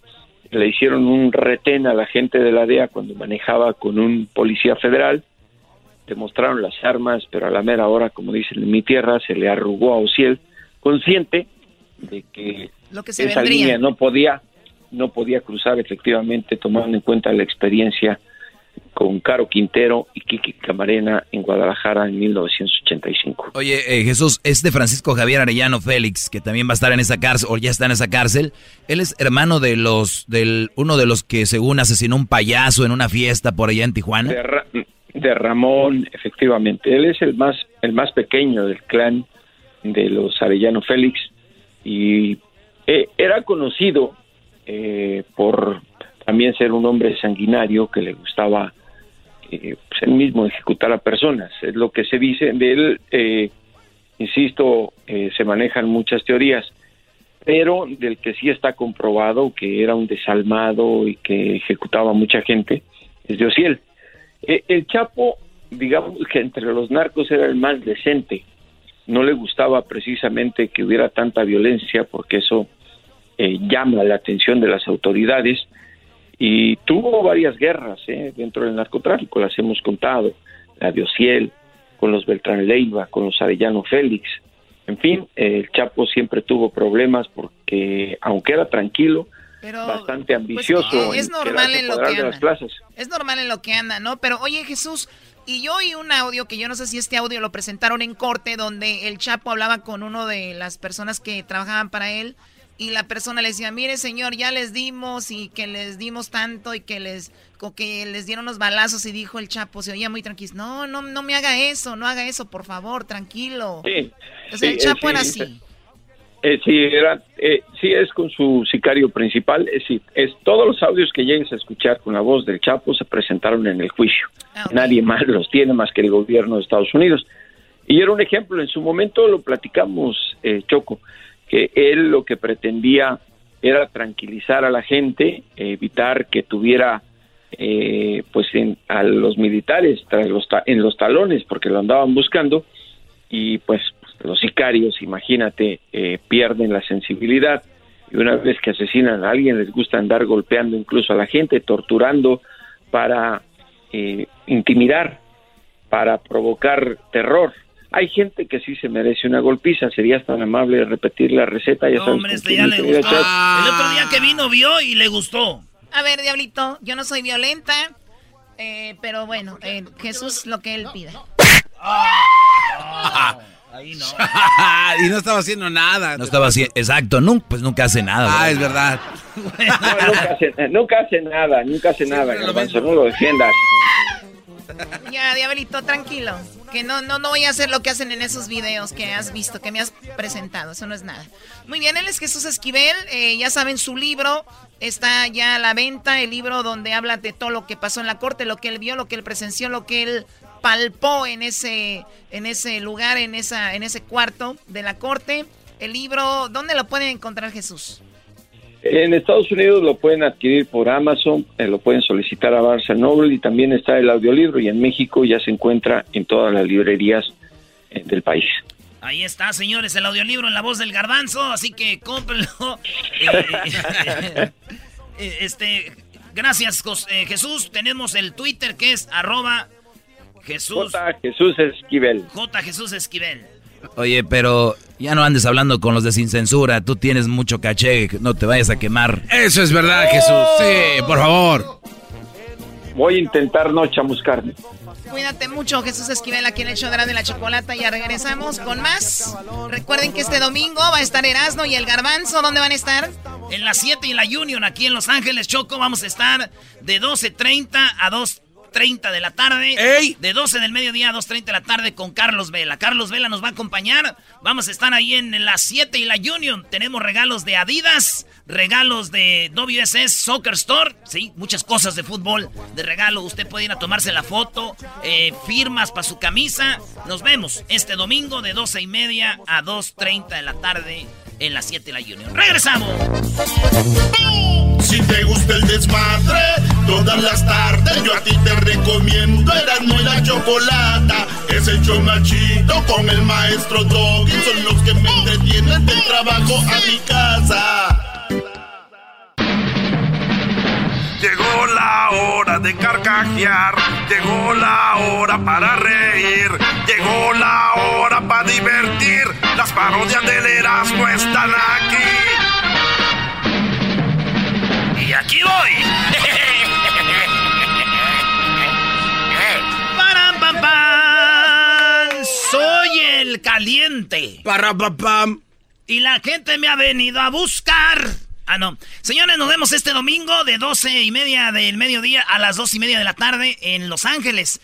le hicieron un retén a la gente de la DEA cuando manejaba con un policía federal, le mostraron las armas, pero a la mera hora, como dicen en mi tierra, se le arrugó a Ociel, consciente de que, esa línea no podía, no podía cruzar efectivamente tomando en cuenta la experiencia con Caro Quintero y Kiki Camarena en Guadalajara en 1985.
Oye, eh, Jesús, este Francisco Javier Arellano Félix, que también va a estar en esa cárcel, o ya está en esa cárcel, él es hermano de los, del, uno de los que según asesinó un payaso en una fiesta por allá en Tijuana.
De, Ramón, efectivamente. Él es el más, el más pequeño del clan de los Arellano Félix y eh, era conocido eh, por también ser un hombre sanguinario que le gustaba eh, pues él mismo ejecutar a personas. Es lo que se dice de él, eh, insisto, eh, se manejan muchas teorías, pero del que sí está comprobado que era un desalmado y que ejecutaba a mucha gente es de Ociel. el Chapo, digamos que entre los narcos era el más decente, no le gustaba precisamente que hubiera tanta violencia porque eso llama la atención de las autoridades y tuvo varias guerras ¿eh? dentro del narcotráfico, las hemos contado, la de Ociel, con los Beltrán Leiva, con los Arellano Félix. En fin, el Chapo siempre tuvo problemas porque, aunque era tranquilo, bastante pues, ambicioso.
es normal en lo que anda. Es normal en lo que anda, ¿no? Pero oye Jesús, y yo oí un audio que yo no sé si este audio lo presentaron en corte, donde el Chapo hablaba con uno de las personas que trabajaban para él y la persona le decía, mire señor, ya les dimos y que les dimos tanto y que les que les dieron unos balazos y dijo el Chapo, se oía muy tranquilo, no, no, no me haga eso, no haga eso, por favor, tranquilo.
Sí.
el Chapo era así.
Eh, sí, era, eh, sí es con su sicario principal, es, es todos los audios que llegues a escuchar con la voz del Chapo se presentaron en el juicio. Ah, Nadie más los tiene más que el gobierno de Estados Unidos. Y era un ejemplo, en su momento lo platicamos, eh, Choco que él lo que pretendía era tranquilizar a la gente, evitar que tuviera eh, pues en, a los militares tras los en los talones porque lo andaban buscando y pues los sicarios, imagínate, eh, pierden la sensibilidad y una vez que asesinan a alguien les gusta andar golpeando incluso a la gente, torturando para eh, intimidar, para provocar terror. Hay gente que sí se merece una golpiza, serías tan amable de repetir la receta. Ya
hombre, este ya le gustó. El otro día que vino vio y le gustó.
A ver, Diablito, yo no soy violenta, eh, pero bueno, eh, Jesús lo que él pida.
Ahí no. y no estaba haciendo nada.
No estaba haciendo, exacto, nunca, pues nunca hace nada.
Ah, es verdad.
nunca, hace, nunca, hace, nada, nunca hace nada, Garbanzo, no lo defiendas.
Ya, Diablito, tranquilo. Que no, no, no voy a hacer lo que hacen en esos videos que has visto, que me has presentado. Eso no es nada. Muy bien, él es Jesús Esquivel. Eh, ya saben, su libro está ya a la venta. El libro donde habla de todo lo que pasó en la corte, lo que él vio, lo que él presenció, lo que él palpó en ese, en ese lugar, en, esa, en ese cuarto de la corte. El libro, ¿dónde lo pueden encontrar Jesús?
En Estados Unidos lo pueden adquirir por Amazon, eh, lo pueden solicitar a Barça Noble y también está el audiolibro y en México ya se encuentra en todas las librerías eh, del país.
Ahí está, señores, el audiolibro en la voz del garbanzo, así que cómprenlo. Eh, este, gracias Jesús, tenemos el Twitter que es arroba Jesús.
J. Jesús Esquivel.
J. Jesús Esquivel.
Oye, pero ya no andes hablando con los de sin censura. Tú tienes mucho caché, no te vayas a quemar.
Eso es verdad, Jesús. Sí, por favor.
Voy a intentar no chamuscarme.
Cuídate mucho, Jesús Esquivel, aquí en el show de la chocolata. Ya regresamos con más. Recuerden que este domingo va a estar Erasmo y el Garbanzo. ¿Dónde van a estar?
En la 7 y la Union, aquí en Los Ángeles, Choco. Vamos a estar de 12.30 a 2 30 de la tarde. De 12 del mediodía a 2.30 de la tarde con Carlos Vela. Carlos Vela nos va a acompañar. Vamos a estar ahí en las 7 y la Union. Tenemos regalos de Adidas, regalos de WSS Soccer Store. Sí, muchas cosas de fútbol de regalo. Usted puede ir a tomarse la foto, eh, firmas para su camisa. Nos vemos este domingo de 12 y media a 2.30 de la tarde en las 7 de la Union. ¡Regresamos!
Si te gusta el desmadre, todas las tardes yo a ti te recomiendo Eran y la Chocolata. Es el show chido con el maestro Doggy. Son los que me entretienen del trabajo a mi casa.
Llegó la hora de carcajear, llegó la hora para reír, llegó la hora para divertir. Las parodias del Erasmo están aquí.
Aquí voy. ¡Param, pam, pam! Soy el caliente.
Para, pam.
Y la gente me ha venido a buscar. Ah, no. Señores, nos vemos este domingo de 12 y media del mediodía a las 2 y media de la tarde en Los Ángeles.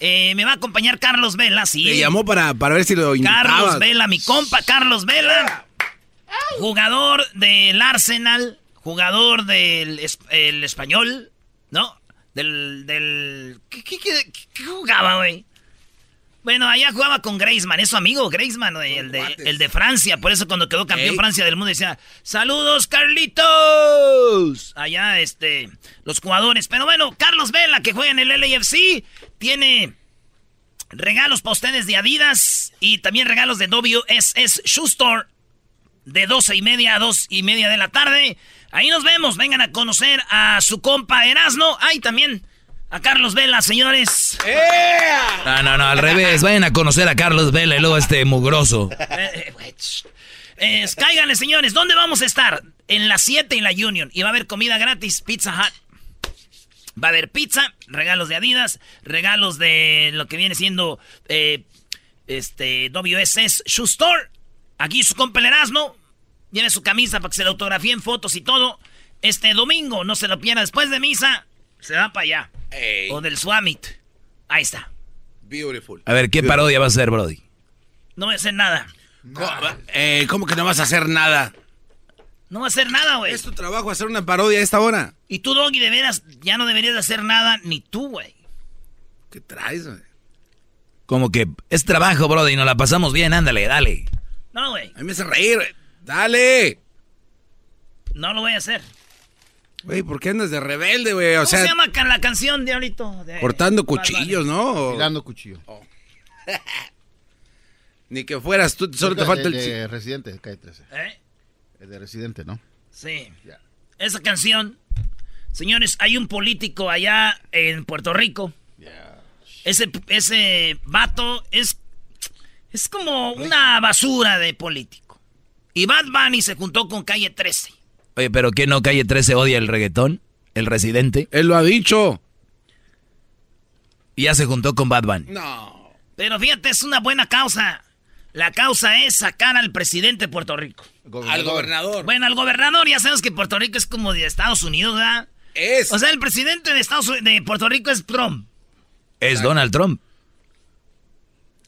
Eh, me va a acompañar Carlos Vela, sí.
Te llamó para, para ver si lo invitabas.
Carlos Vela, mi compa Carlos Vela. Jugador del Arsenal, jugador del el español, ¿no? Del... del ¿Qué, qué, qué jugaba, güey? Bueno, allá jugaba con Graceman, es su amigo Graceman, el de, el de Francia. Por eso cuando quedó campeón Francia del mundo decía, saludos Carlitos. Allá, este, los jugadores. Pero bueno, Carlos Vela, que juega en el LAFC, tiene regalos para ustedes de Adidas y también regalos de WSS Store de 12 y media a 2 y media de la tarde. Ahí nos vemos, vengan a conocer a su compa Erasno. Ahí también a Carlos Vela, señores.
No, no, no, al revés. Vayan a conocer a Carlos Vela y luego este mugroso.
Eh, eh, cáiganle, señores. ¿Dónde vamos a estar? En la 7 y la Union. Y va a haber comida gratis, Pizza Hut. Va a haber pizza, regalos de Adidas, regalos de lo que viene siendo eh, este WSS Shoe Store. Aquí su compa Erasmo. Lleve su camisa para que se le autografíen fotos y todo. Este domingo, no se lo pierda. Después de misa, se va para allá. O del Swamit. Ahí está.
Beautiful.
A ver, ¿qué parodia va a hacer, Brody?
No voy a hacer nada.
Eh, ¿Cómo que no vas a hacer nada?
No va a hacer nada, güey.
Es tu trabajo hacer una parodia a esta hora.
Y tú, Doggy, de veras, ya no deberías de hacer nada, ni tú, güey.
¿Qué traes, güey?
Como que es trabajo, Brody, y nos la pasamos bien, ándale, dale.
No, güey.
A mí me hace reír, Dale.
No lo voy a hacer.
Güey, ¿por qué andas de rebelde, güey? O
¿Cómo se llama la canción, Diablito? De...
Cortando cuchillos, ¿no?
Tirando cuchillo.
Oh. Ni que fueras tú, solo te falta el...
De Residente, calle 13. ¿Eh? El de Residente, ¿no?
Sí. Esa canción, señores, hay un político allá en Puerto Rico. Ese, ese vato es, es como una basura de político. Y Bad Bunny se juntó con Calle 13.
Oye, pero ¿qué no Calle 13 odia el reggaetón? ¿El residente?
Él lo ha dicho.
Y ya se juntó con Bad Bunny.
No. Pero fíjate, es una buena causa. La causa es sacar al presidente de Puerto Rico.
Al gobernador.
Bueno, al gobernador, ya sabemos que Puerto Rico es como de Estados Unidos, ¿verdad?
Es.
O sea, el presidente de Estados de Puerto Rico es Trump.
Es Donald Trump.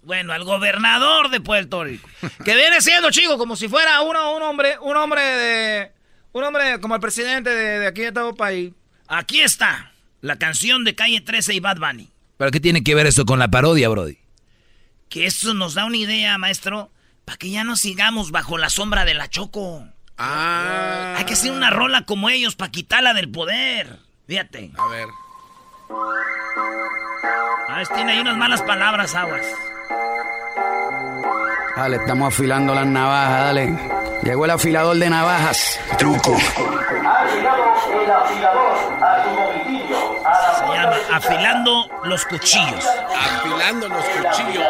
Bueno, al gobernador de Puerto Rico. que viene siendo, chico, como si fuera uno, un hombre, un hombre de. Un hombre como el presidente de, aquí de todo país. Aquí está. La canción de Calle 13 y Bad Bunny.
¿Pero qué tiene que ver eso con la parodia, Brody?
Que eso nos da una idea, maestro, para que ya no sigamos bajo la sombra de la Choco.
Ah.
Hay que hacer una rola como ellos para quitarla del poder. Fíjate.
A ver.
A ver, tiene ahí unas malas palabras, aguas.
Dale, estamos afilando las navajas, dale. Llegó el afilador de navajas. Truco.
Se llama Afilando los Cuchillos.
Afilando los Cuchillos.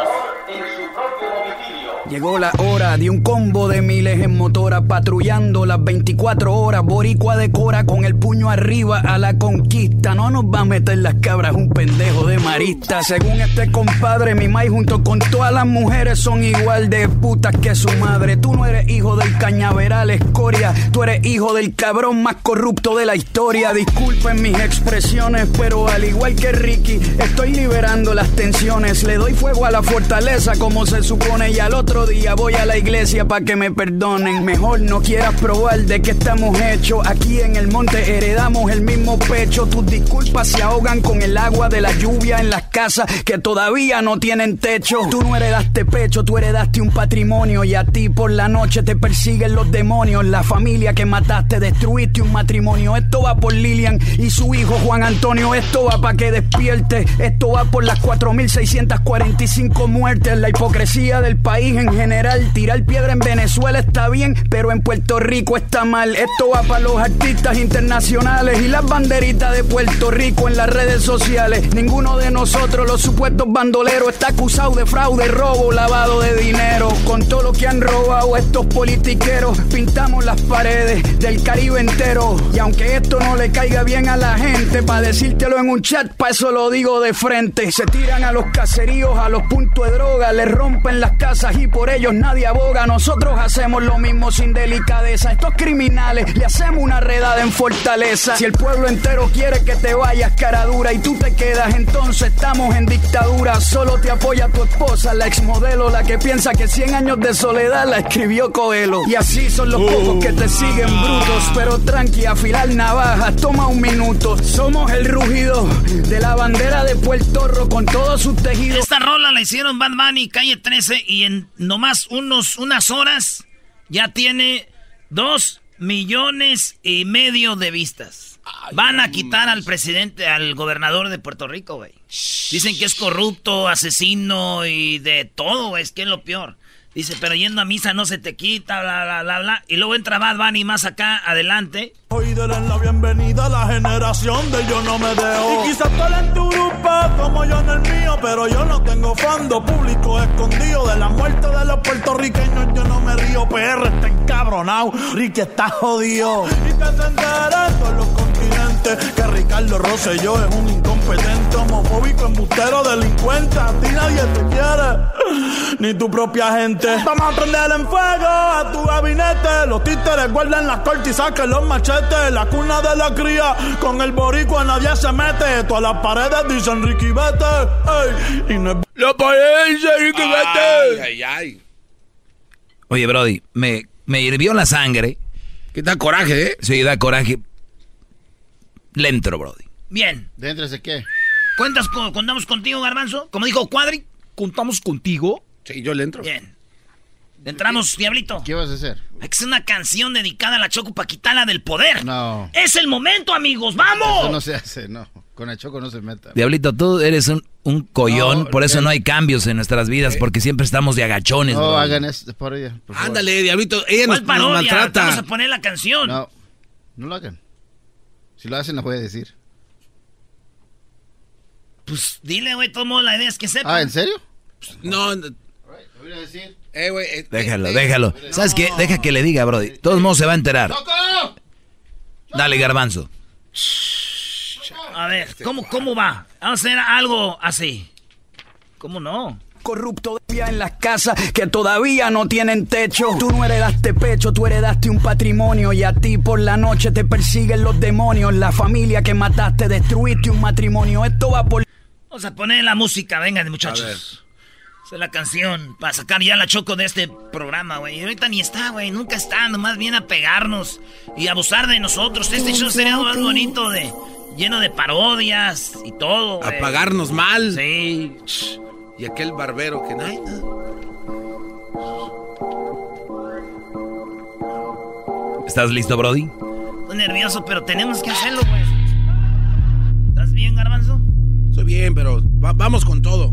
Llegó la hora de un combo de miles en motora patrullando las 24 horas. Boricua decora con el puño arriba a la conquista. No nos va a meter las cabras un pendejo de marista. Según este compadre, mi maíz junto con todas las mujeres son igual de putas que su madre. Tú no eres hijo del cañaveral escoria. Tú eres hijo del cabrón más corrupto de la historia. Disculpen mis expresiones, pero al igual que Ricky, estoy liberando las tensiones. Le doy fuego a la fortaleza como se supone y al otro día voy a la iglesia para que me perdonen. Mejor no quieras probar de qué estamos hechos. Aquí en el monte heredamos el mismo pecho. Tus disculpas se ahogan con el agua de la lluvia en las casas que todavía no tienen techo. Tú no heredaste pecho, tú heredaste un patrimonio y a ti por la noche te persiguen los demonios. La familia que mataste, destruiste un matrimonio. Esto va por Lilian y su hijo Juan Antonio. Esto va para que despierte. Esto va por las 4.645 muertes. La hipocresía del país en general. Tirar piedra en Venezuela está bien, pero en Puerto Rico está mal. Esto va para los artistas internacionales y las banderitas de Puerto Rico en las redes sociales. Ninguno de nosotros, los supuestos bandoleros, está acusado de fraude, robo, lavado de dinero. Con todo lo que han robado estos politiqueros, pintamos las paredes del Caribe entero. Y aunque esto no le caiga bien a la gente, para decírtelo en un chat, para eso lo digo de frente. Se tiran a los caseríos, a los puntos de droga, les rompen las casas y por ellos nadie aboga. Nosotros hacemos lo mismo sin delicadeza. Estos criminales le hacemos una redada en fortaleza. Si el pueblo entero quiere que te vayas cara dura y tú te quedas, entonces estamos en dictadura. Solo te apoya tu esposa, la exmodelo, la que piensa que 100 años de soledad la escribió Coelho. Y así son los pocos que te siguen brutos. Pero tranqui, afilar navajas, toma un minuto. Somos el rugido de la bandera de Puerto Rico con todos sus tejidos.
Esta rola la hicieron Bad Bunny, calle 13, y en nomás unos, unas horas ya tiene dos millones y medio de vistas. Van a quitar al presidente, al gobernador de Puerto Rico, güey. Dicen que es corrupto, asesino y de todo, güey. Es que es lo peor. Dice, pero yendo a misa no se te quita, bla, bla, bla, bla. Y luego entra Bad Bunny más acá, adelante.
Hoy denle la bienvenida a la generación de Yo No Me Dejo. Y quizás tú en tu grupo como yo en el mío, pero yo no tengo fondo público escondido de la muerte de los puertorriqueños. Yo no me río, PR está encabronado, Ricky está jodido. Y que se enteren todos los continentes que Ricardo Rosselló es un incompetente, homofóbico, embustero, delincuente. A ti nadie te quiere, ni tu propia gente. Vamos a prender en fuego a tu gabinete. Los títeres guardan las cortes y saquen los machetes. La cuna de la cría, con el boricua nadie se mete. Todas las paredes dicen Ricky Vete. Ey, y no es...
La pared dice Ricky Vete.
Ay, ay. Oye, Brody, me, me hirvió la sangre.
¿Qué da coraje, eh?
Sí, da coraje. Le entro, Brody.
Bien.
¿Dentro de qué?
¿Cuentas con, contamos contigo, Garbanzo? Como dijo Cuadri, contamos contigo.
Sí, yo le entro.
Bien. Entramos, Diablito.
¿Qué vas a hacer?
Hay que hacer una canción dedicada a la Choco para quitarla del poder.
No.
Es el momento, amigos. ¡Vamos!
Eso no se hace, no. Con la Choco no se meta.
Diablito, tú eres un, un collón, por eso no hay cambios en nuestras vidas, porque siempre estamos de agachones.
No
bro.
hagan esto por ella. por favor.
Ándale, Diablito. Ella
¿Cuál
nos
parodia?
maltrata.
Vamos a poner la canción.
No, no lo hagan. Si lo hacen, la voy a decir.
Pues dile, güey, todo modo la idea es que sepa.
Ah, ¿en serio?
No, no.
voy a decir.
Eh, eh,
Déjalo,
eh,
déjalo. ¿Sabes qué? Deja que le diga, Brody. De todos modos se va a enterar. Dale, garbanzo.
A ver, ¿cómo, ¿cómo va? Vamos a hacer algo así. ¿Cómo no?
Corrupto todavía en las casas que todavía no tienen techo. Tú no heredaste pecho, tú heredaste un patrimonio y a ti por la noche te persiguen los demonios. La familia que mataste, destruiste un matrimonio. Esto va por...
Vamos a poner la música, vengan muchachos. Esa es la canción para sacar ya la choco de este programa, güey. Y ahorita ni está, güey, nunca está, nomás viene a pegarnos y abusar de nosotros. Este show sería más bonito de lleno de parodias y todo.
A pagarnos mal.
Sí.
Y aquel barbero que. Ay,
¿Estás listo, Brody?
Estoy nervioso, pero tenemos que hacerlo, güey. ¿Estás bien, Garbanzo?
Estoy bien, pero va- vamos con todo.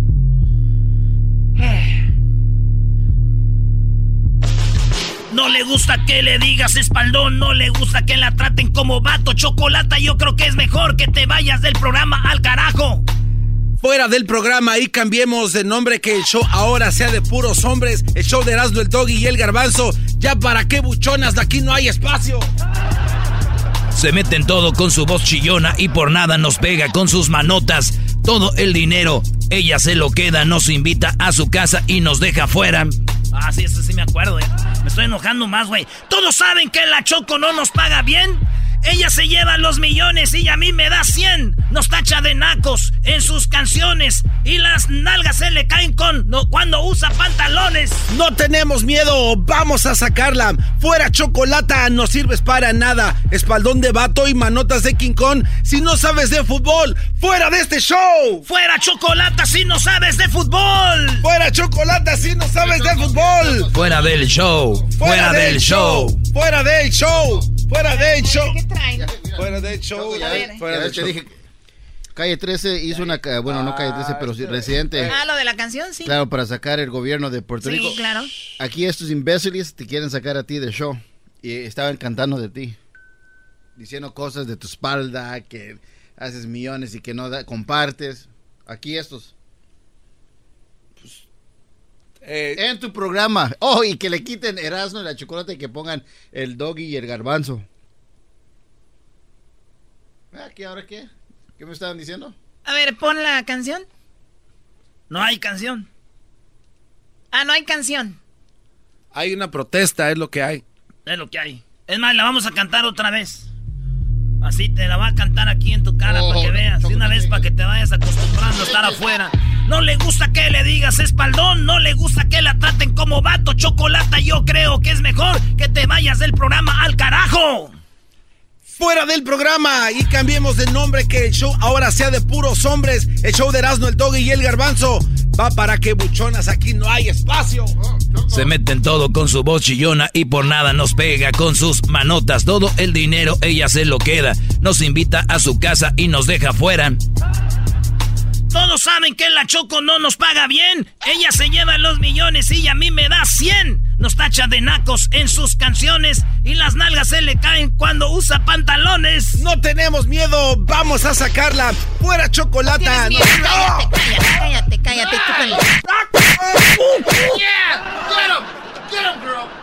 No le gusta que le digas espaldón, no le gusta que la traten como vato, chocolata. Yo creo que es mejor que te vayas del programa al carajo.
Fuera del programa y cambiemos de nombre que el show ahora sea de puros hombres. El show de Erasmo, el Doggy y el Garbanzo. Ya para qué buchonas, de aquí no hay espacio.
Se meten todo con su voz chillona y por nada nos pega con sus manotas. Todo el dinero, ella se lo queda, nos invita a su casa y nos deja fuera.
Ah, sí, eso sí me acuerdo, eh. Me estoy enojando más, güey. Todos saben que la Choco no nos paga bien. Ella se lleva los millones y a mí me da 100. Nos tacha de nacos en sus canciones y las nalgas se le caen con no, cuando usa pantalones.
No tenemos miedo, vamos a sacarla. Fuera chocolata, no sirves para nada. Espaldón de vato y manotas de King Kong. Si no sabes de fútbol, fuera de este show.
Fuera chocolata si no sabes de fútbol.
Fuera chocolata si no sabes de fútbol.
Fuera del show, fuera, del show.
Fuera del show. Fuera.
¿Qué traen?
Fuera del show.
Ya,
Fuera show.
dije. Calle 13 hizo una. ca- Bueno, no Calle 13, pero sí, residente.
Ah, lo de la canción, sí.
Claro, para sacar el gobierno de Puerto
Sí,
Rico.
claro.
Aquí estos imbéciles te quieren sacar a ti del show. Y estaban cantando de ti. Diciendo cosas de tu espalda, que haces millones y que no da- compartes. Aquí estos.
Eh,
En tu programa. Oh, y que le quiten Erasmo y la chocolate y que pongan el doggy y el garbanzo. Ah, ¿Qué ahora qué? ¿Qué me estaban diciendo?
A ver, pon la canción.
No hay canción.
Ah, no hay canción.
Hay una protesta, es lo que hay.
Es lo que hay. Es más, la vamos a cantar otra vez. Así te la va a cantar aquí en tu cara
Oh,
para que veas. De una vez para que te vayas acostumbrando a estar afuera. No le gusta que le digas espaldón, no le gusta que la traten como vato, chocolata. Yo creo que es mejor que te vayas del programa al carajo.
Fuera del programa y cambiemos de nombre que el show ahora sea de puros hombres. El show de Erasmo, el Doggy y el Garbanzo. Va para que buchonas, aquí no hay espacio.
Se meten todo con su voz chillona y por nada nos pega con sus manotas. Todo el dinero ella se lo queda. Nos invita a su casa y nos deja fuera.
Todos saben que la Choco no nos paga bien. Ella se lleva los millones y a mí me da 100. Nos tacha de nacos en sus canciones y las nalgas se le caen cuando usa pantalones.
No tenemos miedo, vamos a sacarla. Fuera chocolata.
Miedo. Cállate, cállate, cállate, cállate.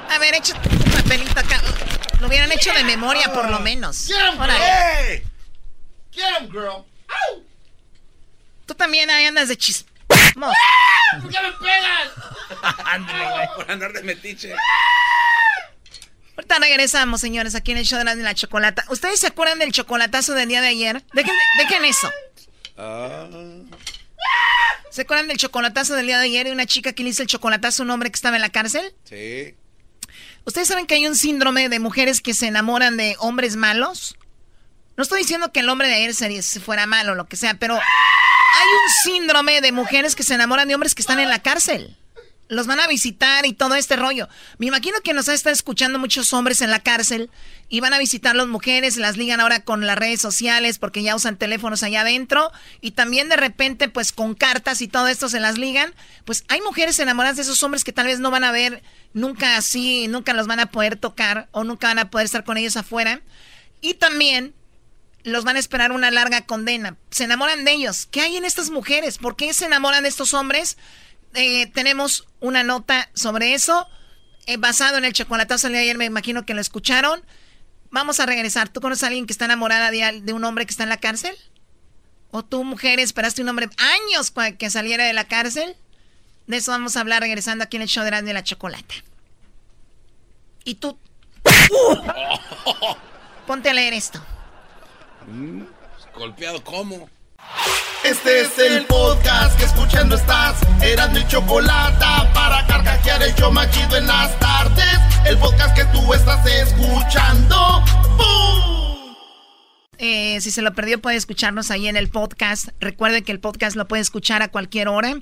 A ver, echa tu papelito acá. Lo hubieran hecho de memoria, por lo menos.
Get him, girl.
Tú también ahí andas de chismoso.
¿Por qué me pegas?
Ándale, güey.
Por andar de metiche.
Ahorita regresamos, señores, aquí en el show de la, de la chocolata. ¿Ustedes se acuerdan del chocolatazo del día de ayer? Dejen, dejen eso. ¿Se acuerdan del chocolatazo del día de ayer de una chica que le hizo el chocolatazo a un hombre que estaba en la cárcel?
Sí.
¿Ustedes saben que hay un síndrome de mujeres que se enamoran de hombres malos? No estoy diciendo que el hombre de ayer fuera malo o lo que sea, pero hay un síndrome de mujeres que se enamoran de hombres que están en la cárcel. los van a visitar y todo este rollo. Me imagino que nos estado escuchando muchos hombres en la cárcel y van a visitar las mujeres, las ligan ahora con las redes sociales porque ya usan teléfonos allá adentro y también de repente pues con cartas y todo esto se las ligan. Pues hay mujeres enamoradas de esos hombres que tal vez no van a ver nunca así, nunca los van a poder tocar o nunca van a poder estar con ellos afuera. Y también los van a esperar una larga condena. Se enamoran de ellos. ¿Qué hay en estas mujeres? ¿Por qué se enamoran de estos hombres? Eh, tenemos una nota sobre eso, eh, basado en el chocolatazo de ayer, me imagino que lo escucharon. Vamos a regresar. ¿Tú conoces a alguien que está enamorada de, un hombre que está en la cárcel? ¿O tú, mujer, esperaste un hombre años para que saliera de la cárcel? De eso vamos a hablar regresando aquí en el show de la chocolate Y tú... Ponte a leer esto.
Mm, golpeado, ¿cómo?
Este es el podcast que escuchando estás. Eran mi chocolate para carcajear el yo machido en las tardes. El podcast que tú estás escuchando.
Eh, si se lo perdió, puede escucharnos ahí en el podcast. Recuerde que el podcast lo puede escuchar a cualquier hora,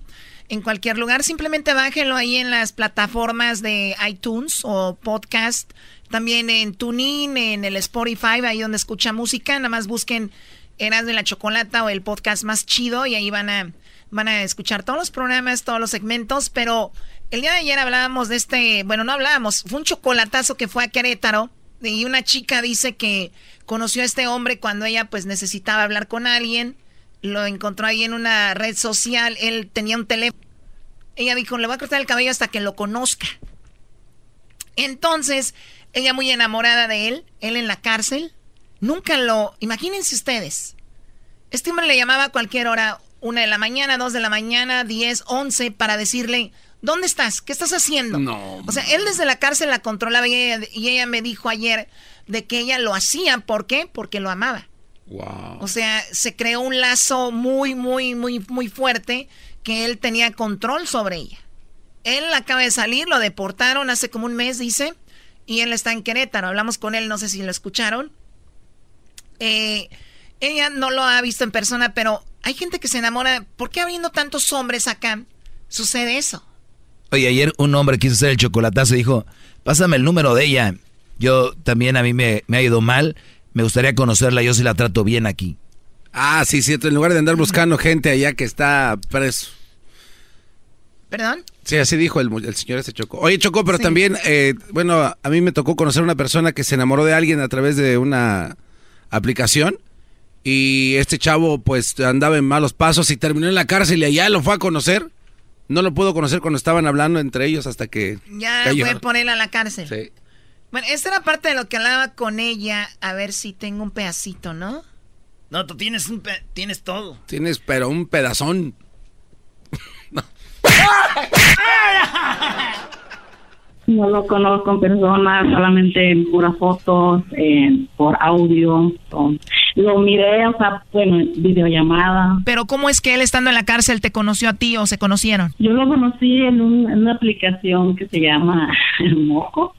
en cualquier lugar. Simplemente bájenlo ahí en las plataformas de iTunes o podcast. También en TuneIn, en el Spotify, ahí donde escucha música. Nada más busquen Eras de la Chocolata o el podcast más chido y ahí van a, van a escuchar todos los programas, todos los segmentos, pero el día de ayer hablábamos de este, bueno, no hablábamos, fue un chocolatazo que fue a Querétaro y una chica dice que conoció a este hombre cuando ella pues necesitaba hablar con alguien, lo encontró ahí en una red social, él tenía un teléfono, ella dijo, le voy a cortar el cabello hasta que lo conozca. Entonces, ella muy enamorada de él, él en la cárcel, Nunca lo... Imagínense ustedes. Este hombre le llamaba a cualquier hora, una de la mañana, dos de la mañana, diez, once, para decirle, ¿dónde estás? ¿Qué estás haciendo? No. O sea, él desde la cárcel la controlaba y ella, me dijo ayer de que ella lo hacía. ¿Por qué? Porque lo amaba. Wow. O sea, se creó un lazo muy, muy, muy, muy fuerte que él tenía control sobre ella. Él acaba de salir, lo deportaron hace como un mes, dice, y él está en Querétaro. Hablamos con él, no sé si lo escucharon. Eh, ella no lo ha visto en persona, pero hay gente que se enamora. ¿Por qué habiendo tantos hombres acá sucede eso?
Oye, ayer un hombre quiso hacer el chocolatazo y dijo, pásame el número de ella. Yo también a mí me, ha ido mal. Me gustaría conocerla, yo sí la trato bien aquí.
Ah, sí, cierto. En lugar de andar buscando gente allá que está preso.
¿Perdón?
Sí, así dijo el, señor ese Choco. Oye, Choco, pero también, eh, bueno, a mí me tocó conocer a una persona que se enamoró de alguien a través de una aplicación y este chavo pues andaba en malos pasos y terminó en la cárcel y allá lo fue a conocer. No lo pudo conocer cuando estaban hablando entre ellos hasta que...
Ya fue por él a la cárcel. Sí. Bueno, esta era parte de lo que hablaba con ella. A ver si tengo un pedacito, ¿no?
No, tú tienes un tienes todo.
Tienes, pero un pedazón. No.
Lo conozco en persona, solamente en puras fotos, por audio. lo miré, o sea, bueno, videollamada.
Pero ¿cómo es que él estando en la cárcel te conoció a ti o se conocieron?
Yo lo conocí en, en una aplicación que se llama Moco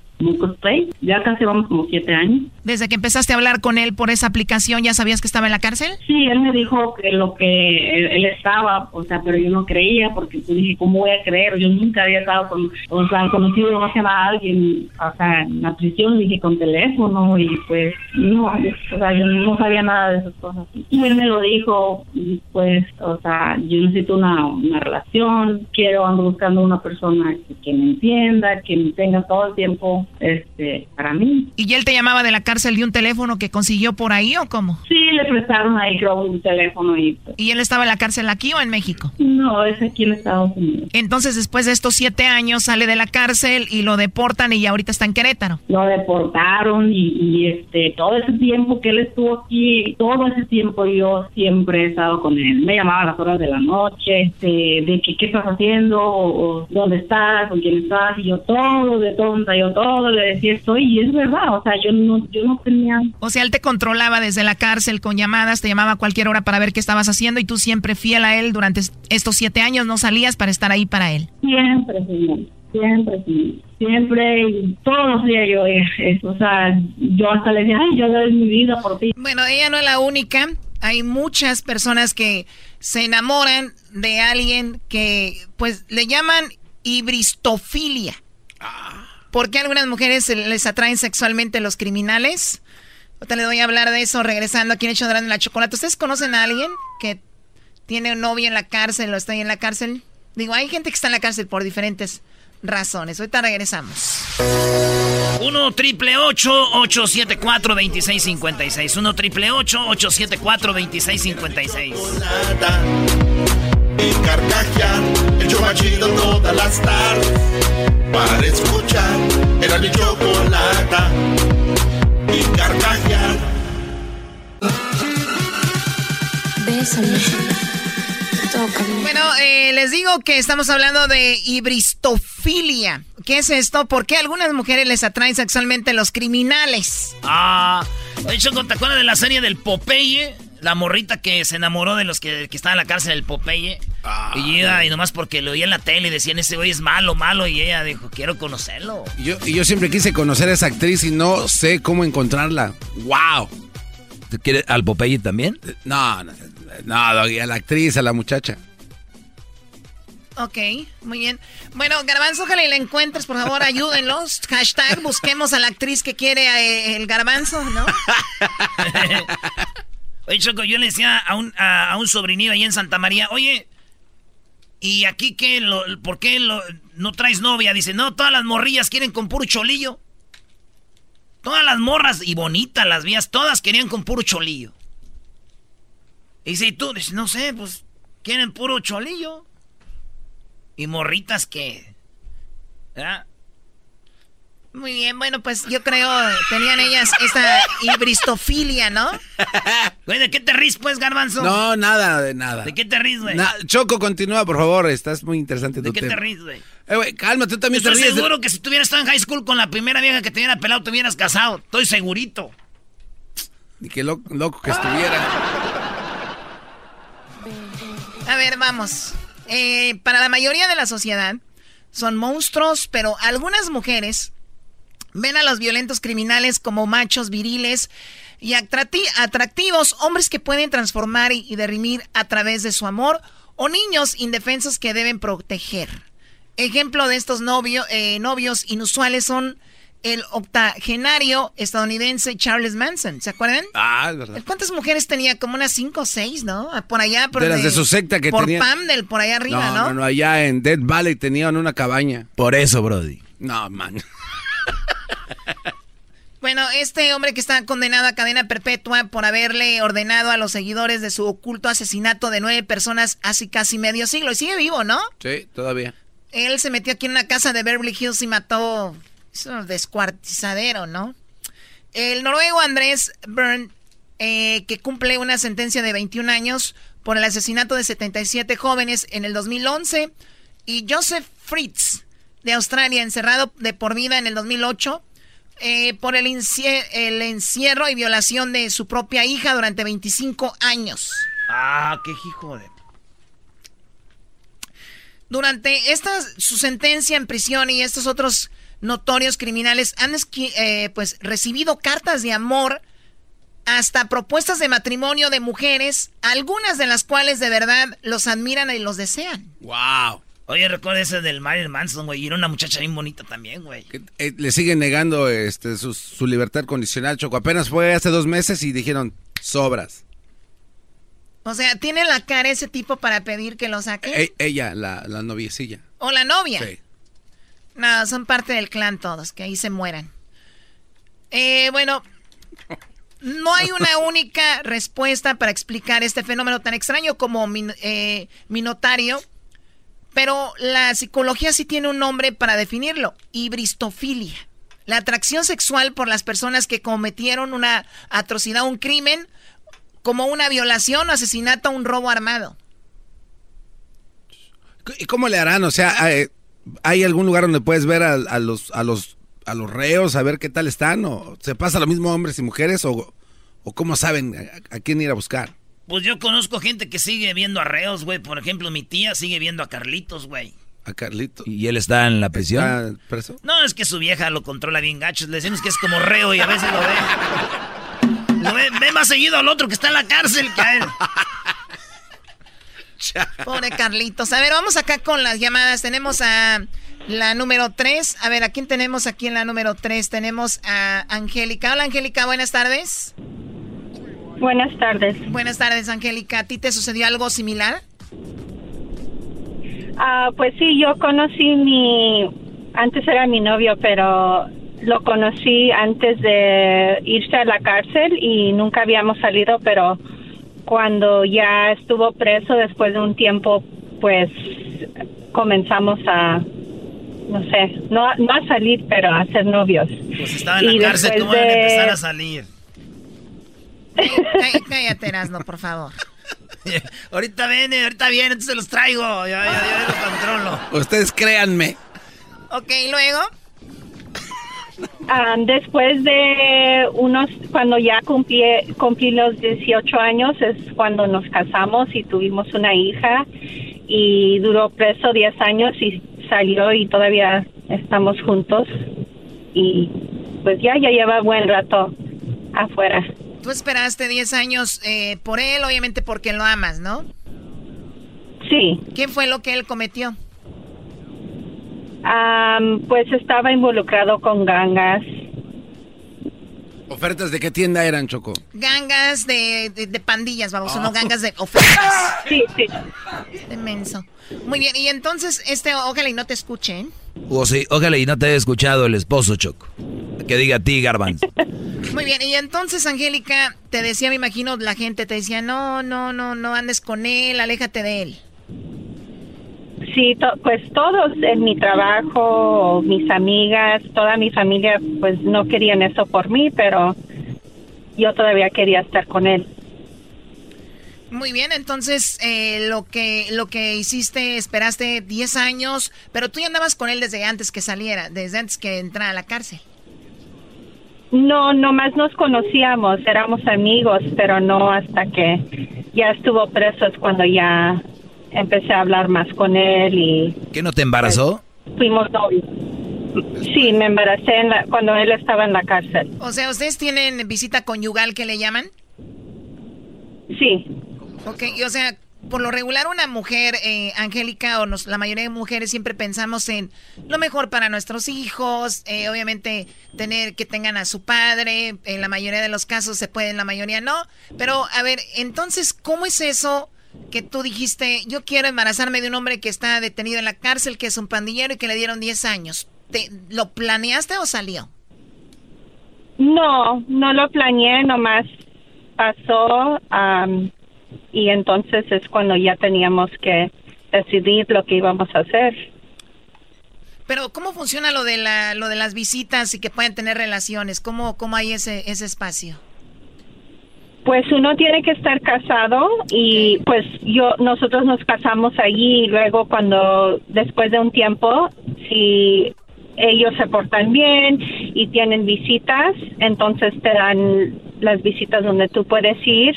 ya casi vamos como siete años.
¿Desde que empezaste a hablar con él por esa aplicación ya sabías que estaba en la cárcel?
Sí, él me dijo que lo que él, estaba, o sea, pero yo no creía porque yo dije, ¿cómo voy a creer? Yo nunca había estado con, o sea, conocido a alguien, o sea, en la prisión, dije con teléfono y pues no, o sea, yo no sabía nada de esas cosas. Y él me lo dijo, pues, o sea, yo necesito una, una relación, quiero, ando buscando una persona que, que me entienda, que me tenga todo el tiempo este, para mí.
¿Y él te llamaba de la cárcel de un teléfono que consiguió por ahí o cómo?
Sí, le prestaron ahí un teléfono y...
¿Y él estaba en la cárcel aquí o en México?
No, es aquí en Estados Unidos.
Entonces, después de estos siete años, sale de la cárcel y lo deportan y ahorita está en Querétaro.
Lo deportaron y, este todo ese tiempo que él estuvo aquí, todo ese tiempo yo siempre he estado con él. Me llamaba a las horas de la noche, este, de que qué estás haciendo, o, dónde estás, con quién estás, y yo todo, de tonta, yo todo le decía estoy y es verdad, o sea, yo no, yo no tenía...
O sea, él te controlaba desde la cárcel con llamadas, te llamaba a cualquier hora para ver qué estabas haciendo y tú siempre fiel a él durante estos siete años no salías para estar ahí para él.
Siempre, señor, siempre, siempre, y todos los días yo, eso, o sea, yo hasta le decía, ay, yo doy mi vida por ti.
Bueno, ella no es la única, hay muchas personas que se enamoran de alguien que pues le llaman hibristofilia. ¿Por qué a algunas mujeres les atraen sexualmente los criminales? Ahorita les voy a hablar de eso regresando aquí en Hecho de la Chocolate. ¿Ustedes conocen a alguien que tiene un novio en la cárcel o está ahí en la cárcel? Digo, hay gente que está en la cárcel por diferentes razones. Ahorita regresamos.
1 triple 874 2656. 1 triple 874 2656.
Y carcajear, el chomachido todas las tardes. Para escuchar, era mi chocolata. Y carcajear.
Bésame. Bueno, eh, les digo que estamos hablando de hibristofilia. ¿Qué es esto? ¿Por qué a algunas mujeres les atraen sexualmente los criminales?
Ah, de hecho, ¿te acuerdas de la serie del Popeye? La morrita que se enamoró de los que, que estaban en la cárcel del Popeye. Ah, y ella, y nomás porque lo oía en la tele y decían, ese güey es malo, malo. Y ella dijo, quiero conocerlo.
Yo, y yo siempre quise conocer a esa actriz y no sé cómo encontrarla. ¡Wow!
¿Quieres al Popeye también?
No, no, no, a la actriz, a la muchacha.
Ok, muy bien. Bueno, Garbanzo, ojalá y la encuentres, por favor, ayúdenlos. Hashtag, busquemos a la actriz que quiere eh, el Garbanzo, ¿no?
oye, Choco, yo le decía a un, a, un sobrinillo ahí en Santa María, oye, ¿y aquí qué? Lo, ¿Por qué no traes novia? Dice, no, todas las morrillas quieren con puro cholillo. Todas las morras, y bonitas las vías, todas querían con puro cholillo. Y si tú dices, no sé, pues quieren puro cholillo. Y morritas que. ¿verdad?
Muy bien, bueno, pues yo creo tenían ellas esta hibristofilia, ¿no?
Güey, ¿de qué te ríes, pues, Garbanzo?
No, nada, de nada.
¿De qué te ríes, güey?
Choco, continúa, por favor, estás muy interesante.
¿De qué te ríes, güey?
Eh, güey, cálmate, tú también te ríes.
Estoy seguro que si tuvieras estado en high school con la primera vieja que te hubiera pelado, te hubieras casado. Estoy segurito.
Ni qué loco que estuviera.
A ver, vamos. Eh, para la mayoría de la sociedad son monstruos, pero algunas mujeres ven a los violentos criminales como machos viriles y atractivos, hombres que pueden transformar y, derrimir a través de su amor, o niños indefensos que deben proteger. Ejemplo de estos eh, novios inusuales son el octogenario estadounidense Charles Manson, ¿se acuerdan?
Ah, es verdad.
¿Cuántas mujeres tenía? Como unas cinco o seis, ¿no? Por allá, por
de las de su secta que
por
tenía.
Por Pamdel, por allá arriba, ¿no?
No, no, allá en Dead Valley tenían una cabaña.
Por eso, Brody.
No, man.
Bueno, este hombre que está condenado a cadena perpetua por haberle ordenado a los seguidores de su oculto asesinato de nueve personas hace casi medio siglo. Y sigue vivo, ¿no?
Sí, todavía.
Él se metió aquí en una casa de Beverly Hills y mató es un descuartizadero, ¿no? El noruego Andrés Byrne, eh, que cumple una sentencia de 21 años por el asesinato de 77 jóvenes en el 2011, y Joseph Fritz, de Australia, encerrado de por vida en el 2008 eh, por el, el encierro y violación de su propia hija durante 25 años.
Ah, qué hijo de...
Durante esta, su sentencia en prisión y estos otros notorios criminales han eh, pues recibido cartas de amor hasta propuestas de matrimonio de mujeres, algunas de las cuales de verdad los admiran y los desean.
Wow. Oye, recuerda ese del Marilyn Manson, güey. Y era una muchacha bien bonita también, güey.
Eh, le siguen negando este, su, libertad condicional, Choco. Apenas fue hace dos meses y dijeron, sobras.
O sea, ¿tiene la cara ese tipo para pedir que lo saque?
E, ella, la, la noviecilla.
¿O la novia? Sí. No, son parte del clan todos, que ahí se mueran. Eh, bueno, no hay una única respuesta para explicar este fenómeno tan extraño como eh, minotario, pero la psicología sí tiene un nombre para definirlo, hibristofilia. La atracción sexual por las personas que cometieron una atrocidad, un crimen, como una violación, asesinato, un robo armado.
¿Y cómo le harán? O sea, eh, ¿Hay algún lugar donde puedes ver a, los, a, los, a los reos, a ver qué tal están? ¿O se pasa lo mismo hombres y mujeres? ¿O, o cómo saben a, quién ir a buscar?
Pues yo conozco gente que sigue viendo a reos, güey. Por ejemplo, mi tía sigue viendo a Carlitos, güey.
¿A Carlitos?
¿Y él está en la prisión?
preso?
No, es que su vieja lo controla bien gacho. Le decimos que es como reo y a veces lo ve. Lo ve, ve más seguido al otro que está en la cárcel que a él.
Pobre Carlitos. A ver, vamos acá con las llamadas. Tenemos a la número 3. A ver, ¿a quién tenemos aquí en la número 3? Tenemos a Angélica. Hola, Angélica, buenas tardes.
Buenas tardes.
Buenas tardes, Angélica. ¿A ti te sucedió algo similar?
Ah, pues sí, yo conocí mi... Antes era mi novio, pero lo conocí antes de irse a la cárcel y nunca habíamos salido, pero cuando ya estuvo preso después de un tiempo, pues comenzamos a no sé, no, no a salir, pero a ser novios.
Pues estaba en la cárcel, ¿cómo van a empezar a salir? Cállate, Erasno, por favor. ahorita viene, ahorita viene, entonces los traigo. Ya, ya, ya lo controlo.
Ustedes créanme.
Ok, luego.
Ah, después de unos, cuando ya cumplí, cumplí los 18 años, es cuando nos casamos y tuvimos una hija y duró preso 10 años y salió y todavía estamos juntos y pues ya, ya lleva buen rato afuera.
Tú esperaste 10 años eh, por él, obviamente porque lo amas, ¿no?
Sí.
¿Qué fue lo que él cometió?
pues estaba involucrado con gangas.
¿Ofertas de qué tienda eran, Choco?
Gangas de, de, pandillas, vamos, no oh. gangas de ofertas.
Sí, sí.
Inmenso. Muy bien, y entonces, este, ojalá y no te escuchen.
O sí, ojalá y no te haya escuchado el esposo, Choco. Que diga a ti, Garbanz.
Muy bien, y entonces, Angélica, te decía, me imagino, la gente te decía, no, no, no, no andes con él, aléjate de él.
Sí, pues todos en mi trabajo, mis amigas, toda mi familia, pues no querían eso por mí, pero yo todavía quería estar con él.
Muy bien, entonces eh, lo que lo que hiciste, esperaste 10 años, pero tú ya andabas con él desde antes que saliera, desde antes que entrara a la cárcel.
No, nomás nos conocíamos, éramos amigos, pero no hasta que ya estuvo preso es cuando ya empecé a hablar más con él y...
¿Qué no te embarazó?
Pues, fuimos novios. Sí, me embaracé cuando él estaba en la cárcel.
O sea, ¿ustedes tienen visita conyugal que le llaman?
Sí.
Ok, y o sea, por lo regular una mujer, eh, Angélica, o la mayoría de mujeres siempre pensamos en lo mejor para nuestros hijos, eh, obviamente tener que tengan a su padre, en la mayoría de los casos se puede, en la mayoría no, pero a ver, entonces, ¿cómo es eso que tú dijiste, yo quiero embarazarme de un hombre que está detenido en la cárcel, que es un pandillero y que le dieron 10 años. ¿Te, ¿Lo planeaste o salió?
No, no lo planeé, nomás pasó y entonces es cuando ya teníamos que decidir lo que íbamos a hacer.
Pero ¿cómo funciona lo de la, lo de las visitas y que pueden tener relaciones? ¿Cómo, cómo hay ese, ese espacio?
Pues uno tiene que estar casado y pues yo nosotros nos casamos allí y luego cuando después de un tiempo si ellos se portan bien y tienen visitas, entonces te dan las visitas donde tú puedes ir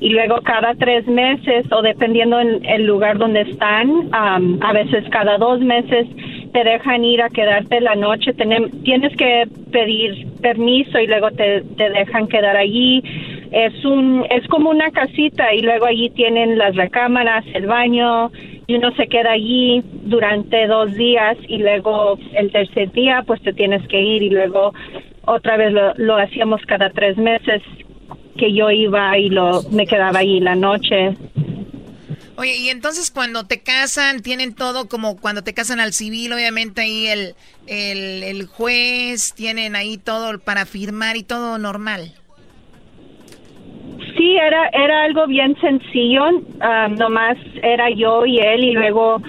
y luego cada tres meses o dependiendo en el lugar donde están, a veces cada dos meses te dejan ir a quedarte la noche, tienes que pedir permiso y luego te, te dejan quedar allí es un es como una casita y luego allí tienen las recámaras, el baño y uno se queda allí durante dos días y luego el tercer día pues te tienes que ir y luego otra vez lo, lo hacíamos cada tres meses que yo iba y lo me quedaba allí la noche
Oye, y entonces cuando te casan, tienen todo como cuando te casan al civil, obviamente ahí el, el, el juez, tienen ahí todo para firmar y todo normal.
Sí, era, era algo bien sencillo, ah, nomás era yo y él y luego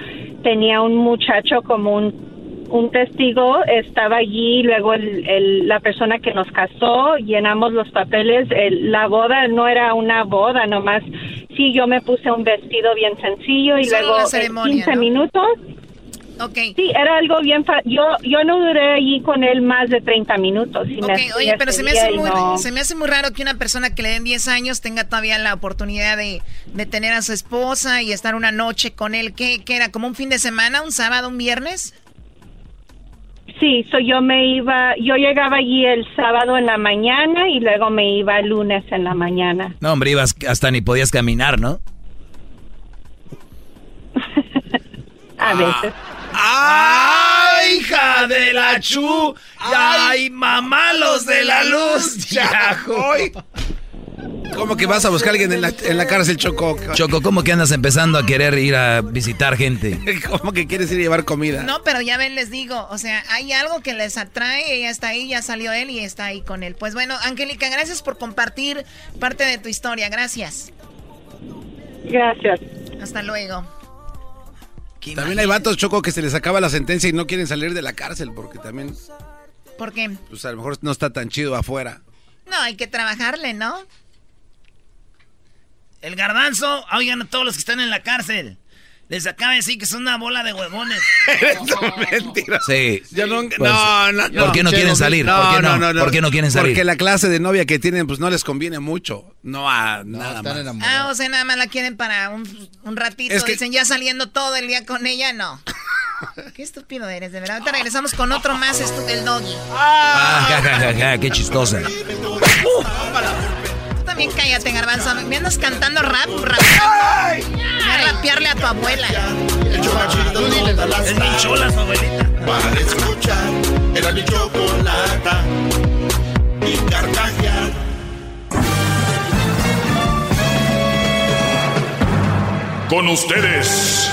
tenía un muchacho como un, un testigo, estaba allí, luego el, la persona que nos casó, llenamos los papeles, la boda no era una boda, nomás sí, yo me puse un vestido bien sencillo y luego en 15 minutos
Okay.
Sí, era algo bien Yo, yo no duré allí con él más de 30 minutos.
oye, pero se me, hace muy, se me hace muy raro que una persona que le den 10 años tenga todavía la oportunidad de, de tener a su esposa y estar una noche con él. ¿Qué, era? ¿Como un fin de semana? ¿Un sábado? ¿Un viernes?
Sí, so yo me iba, yo llegaba allí el sábado en la mañana y luego me iba el lunes en la mañana.
No, hombre, ibas hasta ni podías caminar, ¿no?
A veces.
¡Ay, hija de la chu! ¡Ay, mamá, los de la luz! ¡Ya, hoy!
¿Cómo que vas a buscar a alguien en la, en la cárcel, Choco?
Choco, ¿cómo que andas empezando a querer ir a visitar gente?
¿Cómo que quieres ir a llevar comida?
No, pero ya ven, les digo, o sea, hay algo que les atrae, ella está ahí, ya salió él y está ahí con él. Pues bueno, Angélica, gracias por compartir parte de tu historia, gracias.
Gracias.
Hasta luego.
También hay vatos, Choco, que se les acaba la sentencia y no quieren salir de la cárcel porque también...
¿Por qué?
Pues a lo mejor no está tan chido afuera.
No, hay que trabajarle, ¿no?
El garbanzo, oigan a todos los que están en la cárcel. Les acaba de decir que son una bola de huevones.
mentira.
Sí.
Yo no,
Pues,
no, no,
¿Por qué no quieren salir? ¿Por qué no? ¿Por qué no quieren salir?
Porque la clase de novia que tienen, pues no les conviene mucho. No a nada más.
Ah, o sea, nada más la quieren para un, un ratito.
Es que-
Dicen, ya saliendo todo el día con ella, no. Qué estúpido eres, de verdad. Ahorita regresamos con otro más, estu- el doggy.
Ah, ja, ja, ja, ja, qué chistosa.
Tú también cállate, garbanzo. Me andas cantando rap, rap. A rapearle a tu abuela.
Es bien chola su abuelita. Para escuchar era mi chocolata y carcajear.
Con ustedes.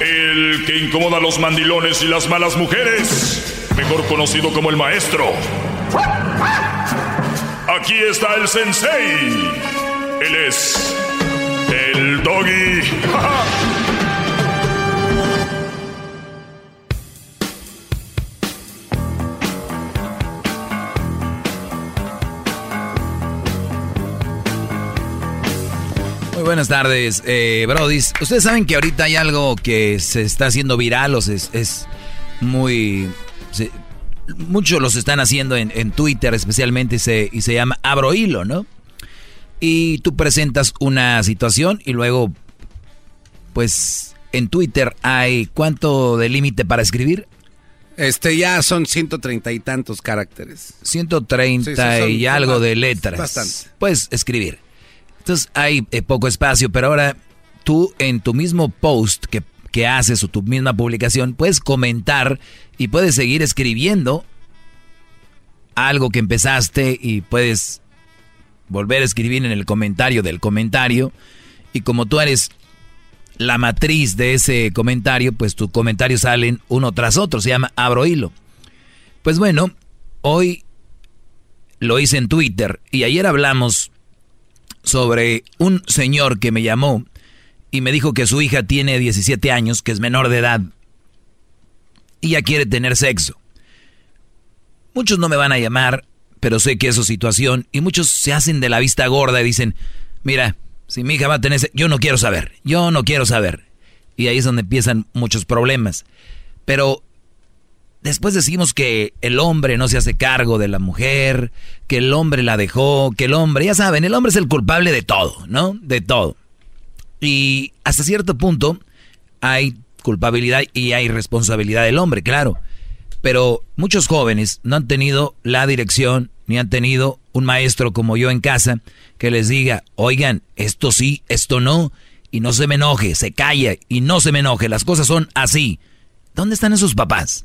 El que incomoda a los mandilones y las malas mujeres. Mejor conocido como el maestro. Aquí está el sensei. Él es el doggy.
Muy buenas tardes, eh, Brodis. Ustedes saben que ahorita hay algo que se está haciendo viral, o se- es muy... se- muchos los están haciendo en, en Twitter especialmente y se, y se llama Abro Hilo, ¿no? Y tú presentas una situación y luego, pues en Twitter hay cuánto de límite para escribir?
Este ya son 130 y tantos caracteres.
130
Sí,
y algo de letras.
bastante.
Puedes escribir. Entonces hay eh, poco espacio, pero ahora tú en tu mismo post que, que haces o tu misma publicación puedes comentar y puedes seguir escribiendo algo que empezaste y puedes volver a escribir en el comentario del comentario y como tú eres la matriz de ese comentario, pues tus comentarios salen uno tras otro, se llama abro hilo. Pues bueno, hoy lo hice en Twitter y ayer hablamos sobre un señor que me llamó y me dijo que su hija tiene 17 años, que es menor de edad, y ya quiere tener sexo. Muchos no me van a llamar, pero sé que es su situación, y muchos se hacen de la vista gorda y dicen, mira, si mi hija va a tener sexo, yo no quiero saber, yo no quiero saber. Y ahí es donde empiezan muchos problemas. Pero Después decimos que el hombre no se hace cargo de la mujer, que el hombre la dejó, que el hombre, ya saben, el hombre es el culpable de todo, ¿no? De todo. Y hasta cierto punto hay culpabilidad y hay responsabilidad del hombre, claro. Pero muchos jóvenes no han tenido la dirección ni han tenido un maestro como yo en casa que les diga, oigan, esto sí, esto no, y no se me enoje, se calla y no se me enoje, las cosas son así. ¿Dónde están esos papás?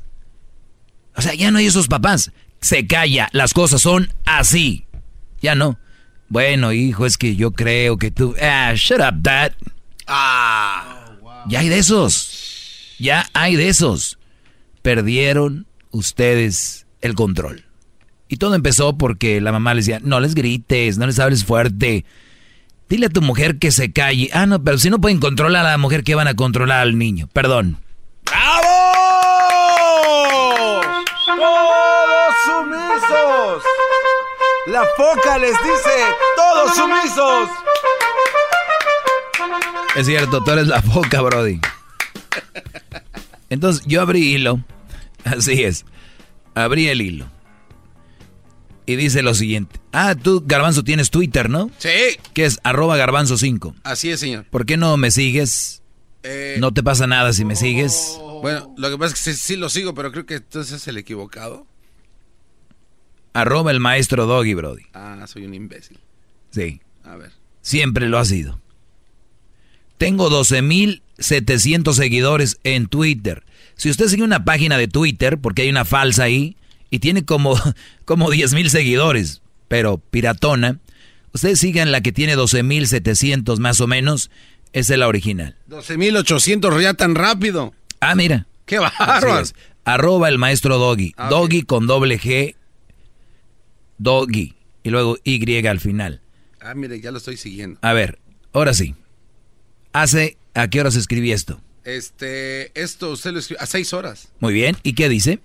O sea, ya no hay esos papás. Se calla, las cosas son así. Ya no. Bueno, hijo, es que yo creo que tú... Ah, shut up, dad. Ah. Ya hay de esos. Ya hay de esos. Perdieron ustedes el control. Y todo empezó porque la mamá les decía, no les grites, no les hables fuerte. Dile a tu mujer que se calle. Ah, no, pero si no pueden controlar a la mujer, ¿qué van a controlar al niño? Perdón.
¡Todos La foca les dice, todos sumisos.
Es cierto, tú eres la foca, Brody. Entonces yo abrí hilo. Así es. Abrí el hilo. Y dice lo siguiente. Ah, tú, Garbanzo, tienes Twitter, ¿no?
Sí.
Que es arroba garbanzo 5.
Así es, señor.
¿Por qué no me sigues?
Eh,
No te pasa nada si me sigues.
Bueno, lo que pasa es que sí, sí lo sigo, pero creo que entonces es el equivocado.
Arroba el maestro Doggy, Brody.
Ah, soy un imbécil.
Sí.
A ver.
Siempre lo ha sido. Tengo 12.700 seguidores en Twitter. Si usted sigue una página de Twitter, porque hay una falsa ahí, y tiene como, como 10.000 seguidores, pero piratona, ustedes sigan la que tiene 12.700 más o menos, esa es la original.
12.800 ya tan rápido.
Ah, mira.
¡Qué bárbaro!
Arroba el maestro Doggy. Ah, Doggy con doble G. Doggy. Y luego Y al final.
Ah, mire, ya lo estoy siguiendo.
A ver, ahora sí. Hace, ¿a qué horas escribí esto?
Este, esto usted lo escribió a seis horas.
Muy bien, ¿y qué dice?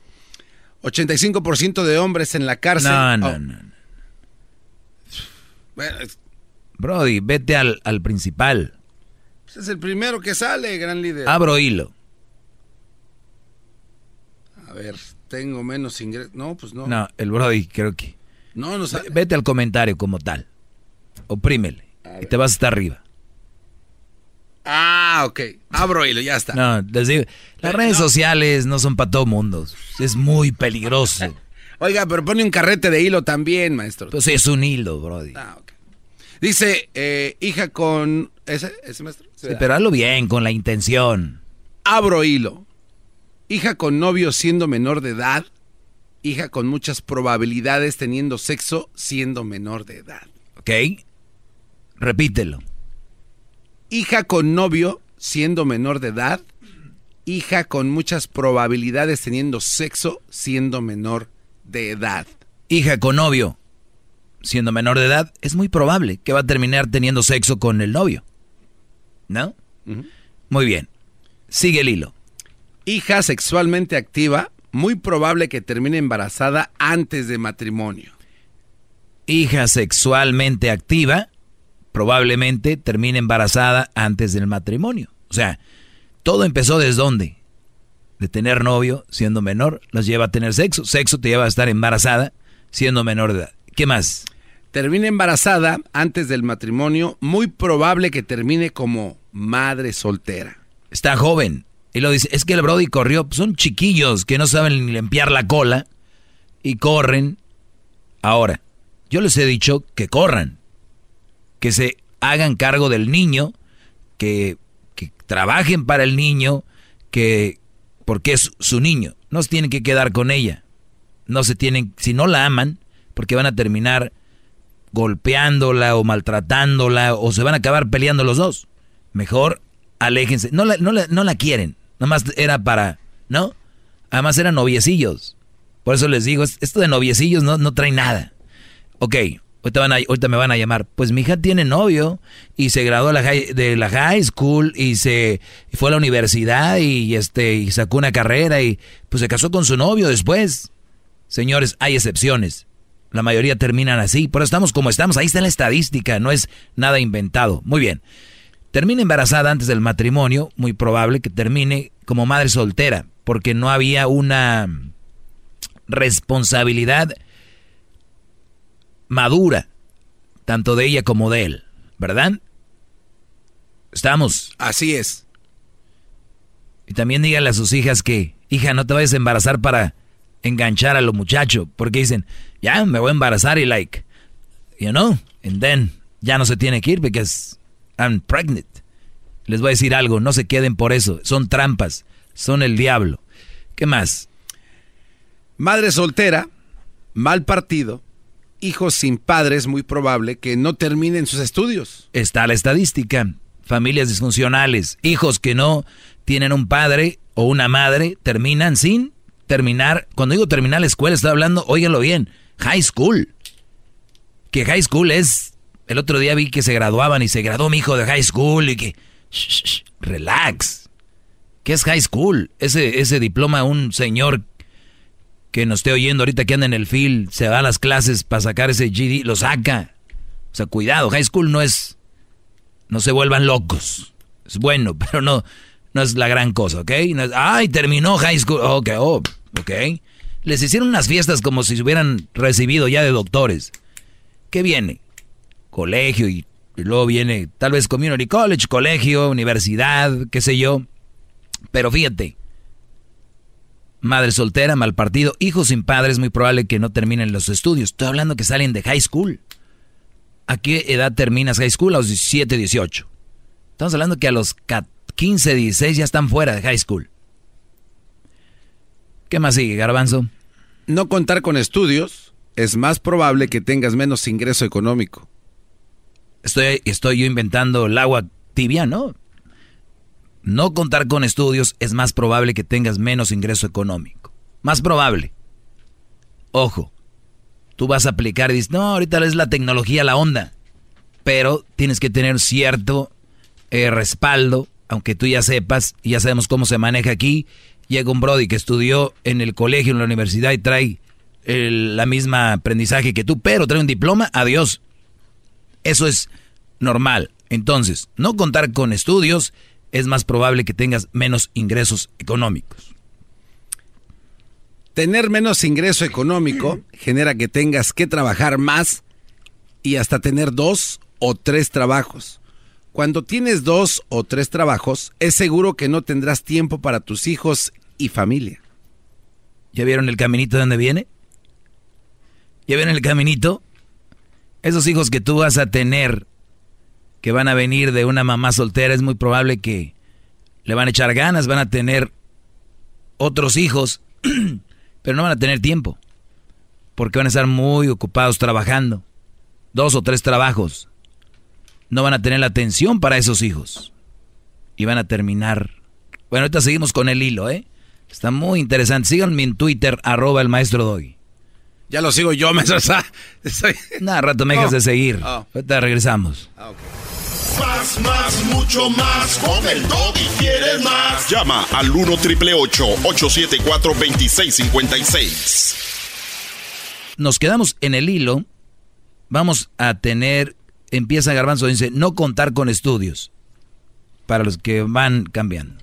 85% de hombres en la cárcel. No,
no, oh. no. Brody, vete al, al principal.
Pues es el primero que sale, gran líder.
Abro hilo.
A ver, tengo menos ingresos. No, pues no.
No, el Brody creo que...
No, no sale.
Vete al comentario como tal. Oprímele. Y te vas hasta arriba.
Ah, ok. Abro hilo, ya está.
No, les digo, las redes sociales no son para todo mundo. Es muy peligroso.
Oiga, pero pone un carrete de hilo también, maestro.
Pues sí, es un hilo, brody. Ah, ok.
Dice, eh, hija con... ¿Ese, ese maestro?
Sí, pero hazlo bien, con la intención.
Abro hilo. Hija con novio siendo menor de edad. Hija con muchas probabilidades teniendo sexo siendo menor de edad.
¿Ok? Repítelo
hija con novio siendo menor de edad, hija con muchas probabilidades teniendo sexo siendo menor de edad.
Hija con novio siendo menor de edad, es muy probable que va a terminar teniendo sexo con el novio. ¿No? Muy bien. Sigue el hilo.
Hija sexualmente activa, muy probable que termine embarazada antes de matrimonio.
Hija sexualmente activa, probablemente termine embarazada antes del matrimonio. O sea, todo empezó desde dónde? De tener novio siendo menor, las lleva a tener sexo. Sexo te lleva a estar embarazada siendo menor de edad. ¿Qué más?
Termine embarazada antes del matrimonio, muy probable que termine como madre soltera.
Está joven. Y lo dice, es que el Brody corrió, son chiquillos que no saben ni limpiar la cola y corren. Ahora, yo les he dicho que corran, que se hagan cargo del niño, que, trabajen para el niño, que porque es su niño, no se tienen que quedar con ella. No se tienen, si no la aman, porque van a terminar golpeándola o maltratándola o se van a acabar peleando los dos. Mejor aléjense. No la, no la, no la quieren. Nomás era para, ¿no? Además eran noviecillos. Por eso les digo, esto de noviecillos no, no trae nada. Ok, Ahorita, me van a llamar. Pues mi hija tiene novio y se graduó de la high, school y se fue a la universidad y, este, y sacó una carrera y pues se casó con su novio después. Señores, hay excepciones. La mayoría terminan así. Pero estamos como estamos. Ahí está la estadística. No es nada inventado. Muy bien. Termina embarazada antes del matrimonio. Muy probable que termine como madre soltera. Porque no había una responsabilidad madura, tanto de ella como de él, ¿verdad? ¿Estamos?
Así es.
Y también díganle a sus hijas que, hija, no te vayas a embarazar para enganchar a los muchachos, porque dicen, ya, me voy a embarazar y like, you know, and then ya no se tiene que ir porque I'm pregnant. Les voy a decir algo, no se queden por eso, son trampas, son el diablo. ¿Qué más?
Madre soltera, mal partido, hijos sin padres, muy probable que no terminen sus estudios.
Está la estadística. Familias disfuncionales, hijos que no tienen un padre o una madre, terminan sin terminar. Cuando digo terminar la escuela, estoy hablando, óiganlo bien, high school. Que high school es. El otro día vi que se graduaban y se graduó mi hijo de high school y que. relax. ¿Qué es high school? Ese, ese diploma, un señor que nos esté oyendo ahorita que anda en el field, se va a las clases para sacar ese GD, lo saca. O sea, cuidado, high school no es... No se vuelvan locos. Es bueno, pero no, no es la gran cosa, ¿ok? Ay, terminó high school. Ok, oh, ok. Les hicieron unas fiestas como si se hubieran recibido ya de doctores. ¿Qué viene? Colegio y, luego viene tal vez community college, colegio, universidad, qué sé yo. Pero fíjate, madre soltera, mal partido, hijos sin padres, muy probable que no terminen los estudios. Estoy hablando que salen de high school. ¿A qué edad terminas high school? A los 17, 18. Estamos hablando que a los 15, 16 ya están fuera de high school. ¿Qué más sigue, Garbanzo?
No contar con estudios es más probable que tengas menos ingreso económico.
Estoy, estoy yo inventando el agua tibia, ¿no? No contar con estudios es más probable que tengas menos ingreso económico. Más probable. Ojo, tú vas a aplicar y dices, no, ahorita es la tecnología la onda. Pero tienes que tener cierto eh, respaldo, aunque tú ya sepas, y ya sabemos cómo se maneja aquí. Llega un Brody que estudió en el colegio, en la universidad y trae el, la misma aprendizaje que tú, pero trae un diploma, adiós. Eso es normal. Entonces, no contar con estudios es más probable que tengas menos ingresos económicos.
Tener menos ingreso económico genera que tengas que trabajar más y hasta tener dos o tres trabajos. Cuando tienes dos o tres trabajos, es seguro que no tendrás tiempo para tus hijos y familia.
¿Ya vieron el caminito de donde viene? ¿Ya vieron el caminito? Esos hijos que tú vas a tener, que van a venir de una mamá soltera, es muy probable que le van a echar ganas, van a tener otros hijos, pero no van a tener tiempo, porque van a estar muy ocupados trabajando, dos o tres trabajos. No van a tener la atención para esos hijos. Y van a terminar. Bueno, ahorita seguimos con el hilo, ¿eh? Está muy interesante. Síganme en Twitter, arroba el maestro Doggy.
Ya lo sigo yo, me
Estoy... Nada, rato me dejas de seguir. Oh. Ahorita regresamos.
Ah, más, más, mucho más. Con el y quieres más. Llama al 1 triple 874 2656.
Nos quedamos en el hilo. Vamos a tener. Empieza Garbanzo, dice: no contar con estudios. Para los que van cambiando.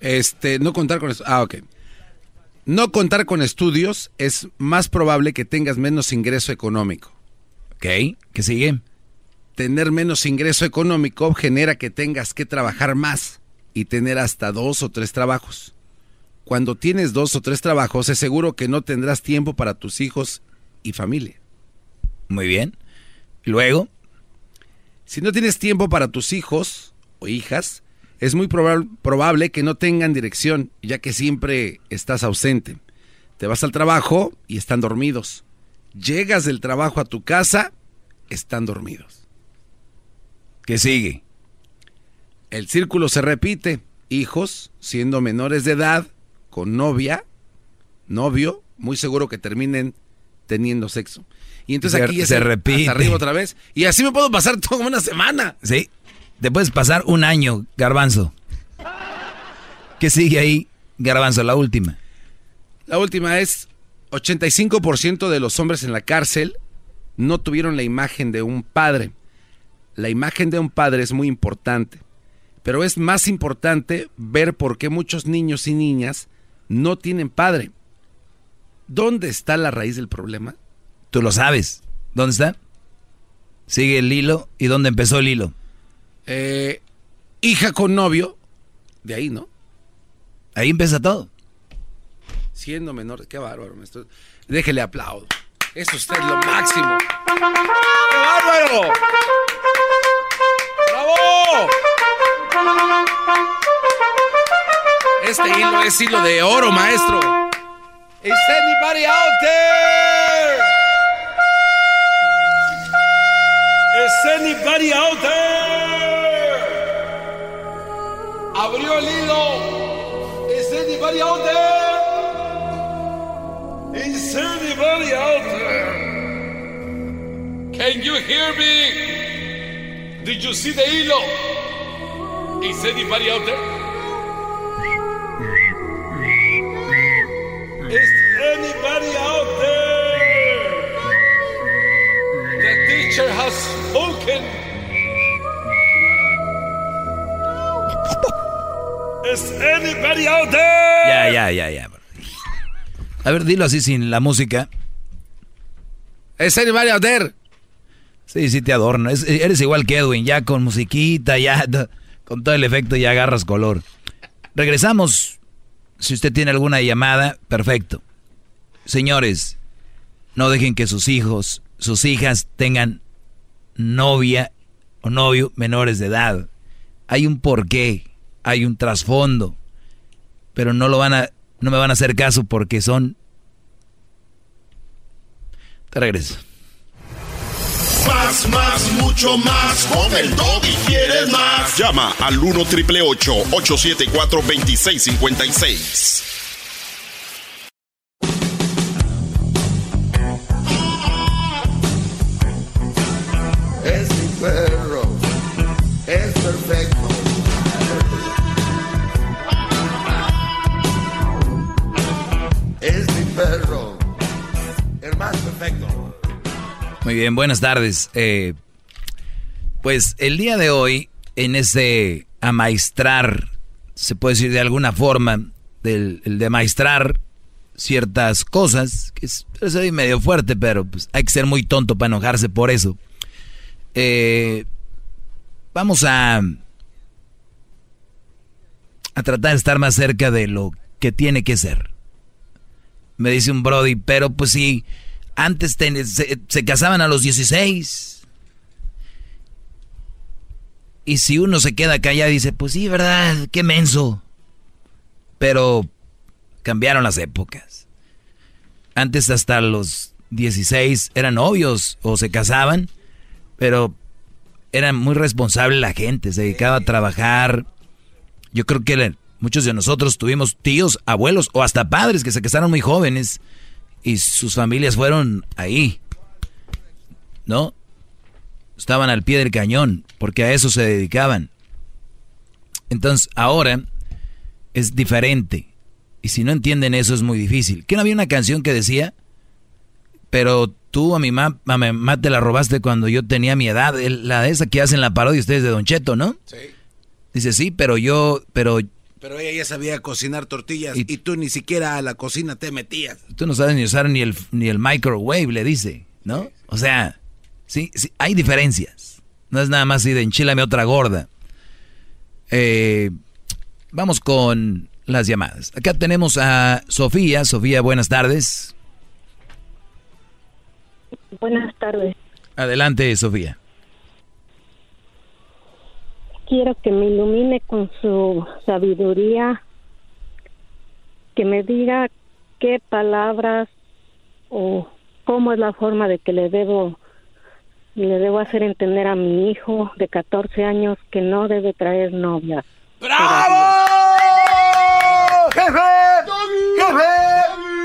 Este, no contar con. Ah, ok. No contar con estudios es más probable que tengas menos ingreso económico.
Ok, ¿qué sigue?
Tener menos ingreso económico genera que tengas que trabajar más y tener hasta dos o tres trabajos. Cuando tienes dos o tres trabajos es seguro que no tendrás tiempo para tus hijos y familia.
Muy bien. Luego,
si no tienes tiempo para tus hijos o hijas, es muy probable que no tengan dirección, ya que siempre estás ausente. Te vas al trabajo y están dormidos. Llegas del trabajo a tu casa, están dormidos.
¿Qué sigue?
El círculo se repite. Hijos, siendo menores de edad, con novia, novio, muy seguro que terminen teniendo sexo. Y entonces aquí
ya se, repite.
Hasta arriba otra vez. Y así me puedo pasar toda una semana.
Sí. Te puedes pasar un año, garbanzo. ¿Qué sigue ahí, garbanzo? La última.
La última es 85% de los hombres en la cárcel no tuvieron la imagen de un padre. La imagen de un padre es muy importante, pero es más importante ver por qué muchos niños y niñas no tienen padre. ¿Dónde está la raíz del problema?
Tú lo sabes. ¿Dónde está? Sigue el hilo. ¿Y dónde empezó el hilo?
Eh, hija con novio, de ahí, ¿no?
Ahí empieza todo.
Siendo menor, qué bárbaro. Déjele aplaudo. Eso usted es lo máximo. ¡Qué bárbaro! ¡Bravo! Este hilo es hilo de oro, maestro. Is anybody out there? Is anybody out there? Abrió el hilo. Is anybody out there? Is anybody out there? Can you hear me? Did you see the hilo? Is anybody out there? Is anybody out there? The teacher has spoken. Anybody out there?
Ya, ya, ya, ya. A ver, dilo así sin la música.
¿Es anybody out there?
Sí, sí te adorno. eres igual que Edwin, ya con musiquita, ya con todo el efecto ya agarras color. Regresamos. Si usted tiene alguna llamada, perfecto. Señores, no dejen que sus hijos, sus hijas tengan novia o novio menores de edad hay un porqué, hay un trasfondo, pero no lo van a, no me van a hacer caso porque son. Te regreso.
Más, más, mucho más. Con el y quieres más.
Llama al 1 triple 874 2656.
Es mi perro. Es perfecto. Perro. Perfecto.
Muy bien, buenas tardes. Eh, pues el día de hoy, en ese amaestrar, se puede decir de alguna forma, del, el de maestrar ciertas cosas, que es, medio fuerte, pero pues, hay que ser muy tonto para enojarse por eso. Eh, vamos a, a tratar de estar más cerca de lo que tiene que ser. Me dice un Brody, pero pues sí antes se, casaban a los 16. Y si uno se queda ya dice, pues sí, ¿verdad? Qué menso. Pero cambiaron las épocas. Antes hasta los 16 eran novios o se casaban, pero era muy responsable la gente, se dedicaba a trabajar. Yo creo que muchos de nosotros tuvimos tíos, abuelos o hasta padres que se casaron muy jóvenes y sus familias fueron ahí, ¿no? Estaban al pie del cañón, porque a eso se dedicaban. Entonces, ahora es diferente. Y si no entienden eso es muy difícil. ¿Qué no había una canción que decía? Pero tú a mi mamá, te la robaste cuando yo tenía mi edad. La de esa que hacen la parodia ustedes de Don Cheto, ¿no? Sí. Dice, sí, pero yo, pero
pero ella ya sabía cocinar tortillas y, tú ni siquiera a la cocina te metías.
Tú no sabes ni usar ni el, ni el microwave, le dice, ¿no? O sea, sí, sí, hay diferencias. No es nada más así de enchilame otra gorda. Eh, vamos con las llamadas. Acá tenemos a Sofía. Sofía, buenas tardes.
Buenas tardes.
Adelante, Sofía
quiero que me ilumine con su sabiduría, que me diga qué palabras o cómo es la forma de que le debo le debo hacer entender a mi hijo de 14 años que no debe traer novia.
¡Bravo! ¡Jefe! ¡Jefe!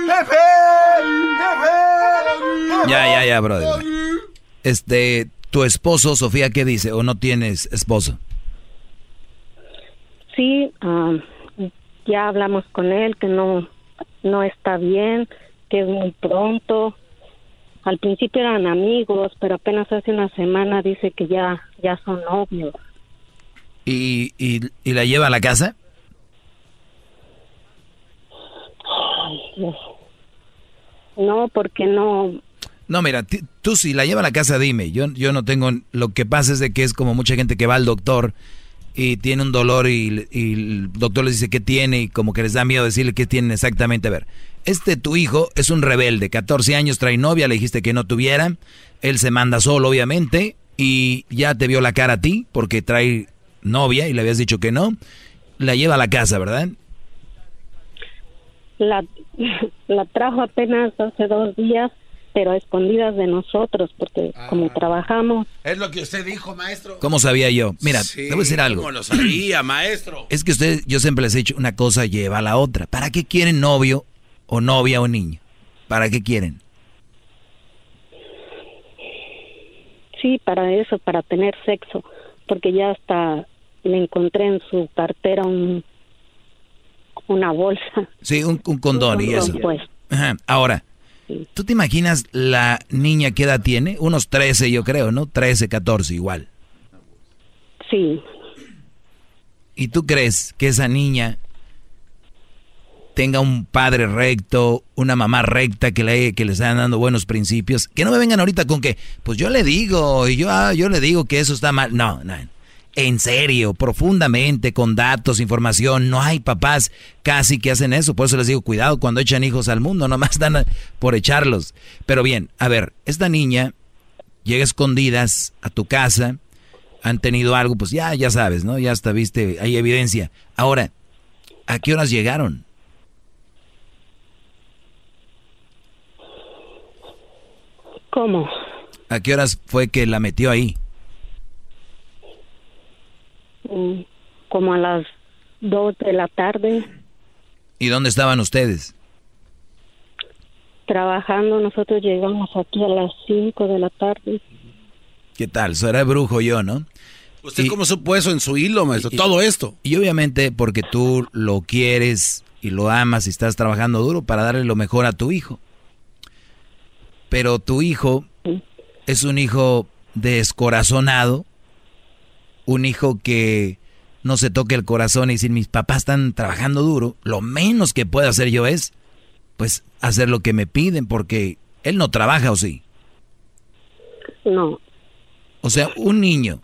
¡Jefe! ¡Jefe!
Ya, ya, ya, brother. Este, tu esposo, Sofía, ¿qué dice? ¿O no tienes esposo?
Sí, ya hablamos con él que no, no está bien, que es muy pronto. Al principio eran amigos, pero apenas hace una semana dice que ya, ya son novios.
¿Y, y, la lleva a la casa?
no, porque no.
No, mira, tú si la lleva a la casa, dime. Yo, yo no tengo. Lo que pasa es de que es como mucha gente que va al doctor y tiene un dolor y, el doctor les dice qué tiene y como que les da miedo decirle qué tienen exactamente. A ver, este tu hijo es un rebelde, 14 años, trae novia, le dijiste que no tuviera, él se manda solo obviamente y ya te vio la cara a ti porque trae novia y le habías dicho que no, la lleva a la casa, ¿verdad?
La, la trajo apenas hace dos días pero escondidas de nosotros, porque como ah. trabajamos.
Es lo que usted dijo, maestro.
¿Cómo sabía yo? Mira, te voy a decir algo.
¿Cómo lo sabía, maestro?
Es que usted, yo siempre les he dicho, una cosa lleva a la otra. ¿Para qué quieren novio o novia o niño? ¿Para qué quieren?
Sí, para eso, para tener sexo, porque ya hasta le encontré en su cartera un, una bolsa.
Sí, un, condón y eso. Pues. Ahora, ¿Tú te imaginas la niña qué edad tiene? Unos 13 yo creo, ¿no? 13, 14 igual.
Sí.
¿Y tú crees que esa niña tenga un padre recto, una mamá recta que le, que le están dando buenos principios? Que no me vengan ahorita con que, pues yo le digo, y yo, ah, yo le digo que eso está mal. No, no en serio, profundamente, con datos, información. No hay papás casi que hacen eso. Por eso les digo, cuidado cuando echan hijos al mundo, nomás dan por echarlos. Pero bien, a ver, esta niña llega escondidas a tu casa han tenido algo, pues ya, ya sabes, ¿no? Ya hasta viste, hay evidencia. Ahora, ¿a qué horas llegaron?
¿Cómo?
¿A qué horas fue que la metió ahí?
Mm, como a las dos de la tarde.
¿Y dónde estaban ustedes?
Trabajando, nosotros llegamos aquí a las cinco de la tarde.
¿Qué tal? Será brujo yo, ¿no?
¿Usted cómo supo eso en su hilo, maestro? Todo esto.
Y obviamente porque tú lo quieres y lo amas y estás trabajando duro para darle lo mejor a tu hijo. Pero tu hijo es un hijo descorazonado, un hijo que no se toque el corazón y decir mis papás están trabajando duro, lo menos que puedo hacer yo es, pues, hacer lo que me piden, porque él no trabaja o sí.
No.
O sea, un niño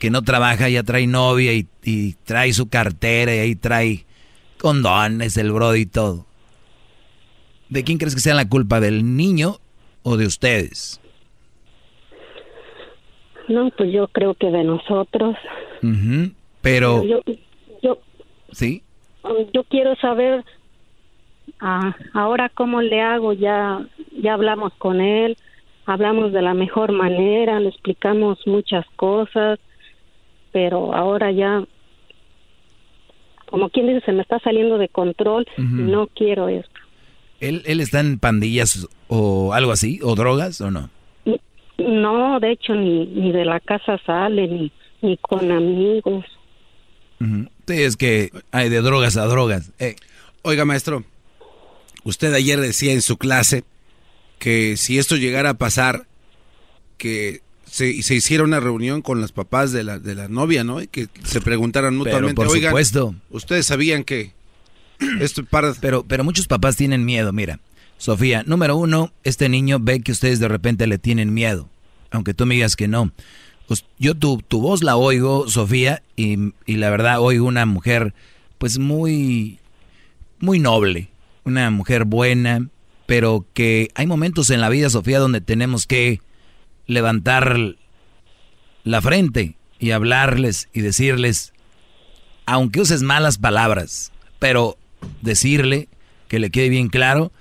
que no trabaja ya trae novia y, y trae su cartera y ahí trae condones, el brody y todo. ¿De quién crees que sea la culpa? ¿Del niño o de ustedes?
No, pues yo creo que de nosotros.
Pero...
Yo, yo,
¿Sí?
Yo quiero saber ah, ahora cómo le hago. Ya, ya hablamos con él, hablamos de la mejor manera, le explicamos muchas cosas, pero ahora ya, como quien dice, se me está saliendo de control no quiero esto.
¿Él, ¿Él está en pandillas o algo así? ¿O drogas o no?
No, de hecho, ni, ni de la casa sale, ni, ni con amigos.
Sí, es que hay de drogas a drogas. Eh.
Oiga, maestro, usted ayer decía en su clase que si esto llegara a pasar, que se, se hiciera una reunión con los papás de la, de la novia, ¿no? Y que se preguntaran mutuamente,
pero por supuesto.
ustedes sabían que esto para...
Pero, pero muchos papás tienen miedo, mira. Sofía, número uno, este niño ve que ustedes de repente le tienen miedo, aunque tú me digas que no. Pues yo tu, tu voz la oigo, Sofía, y, y, la verdad oigo una mujer pues muy, muy noble, una mujer buena, pero que hay momentos en la vida, Sofía, donde tenemos que levantar la frente y hablarles y decirles, aunque uses malas palabras, pero decirle que le quede bien claro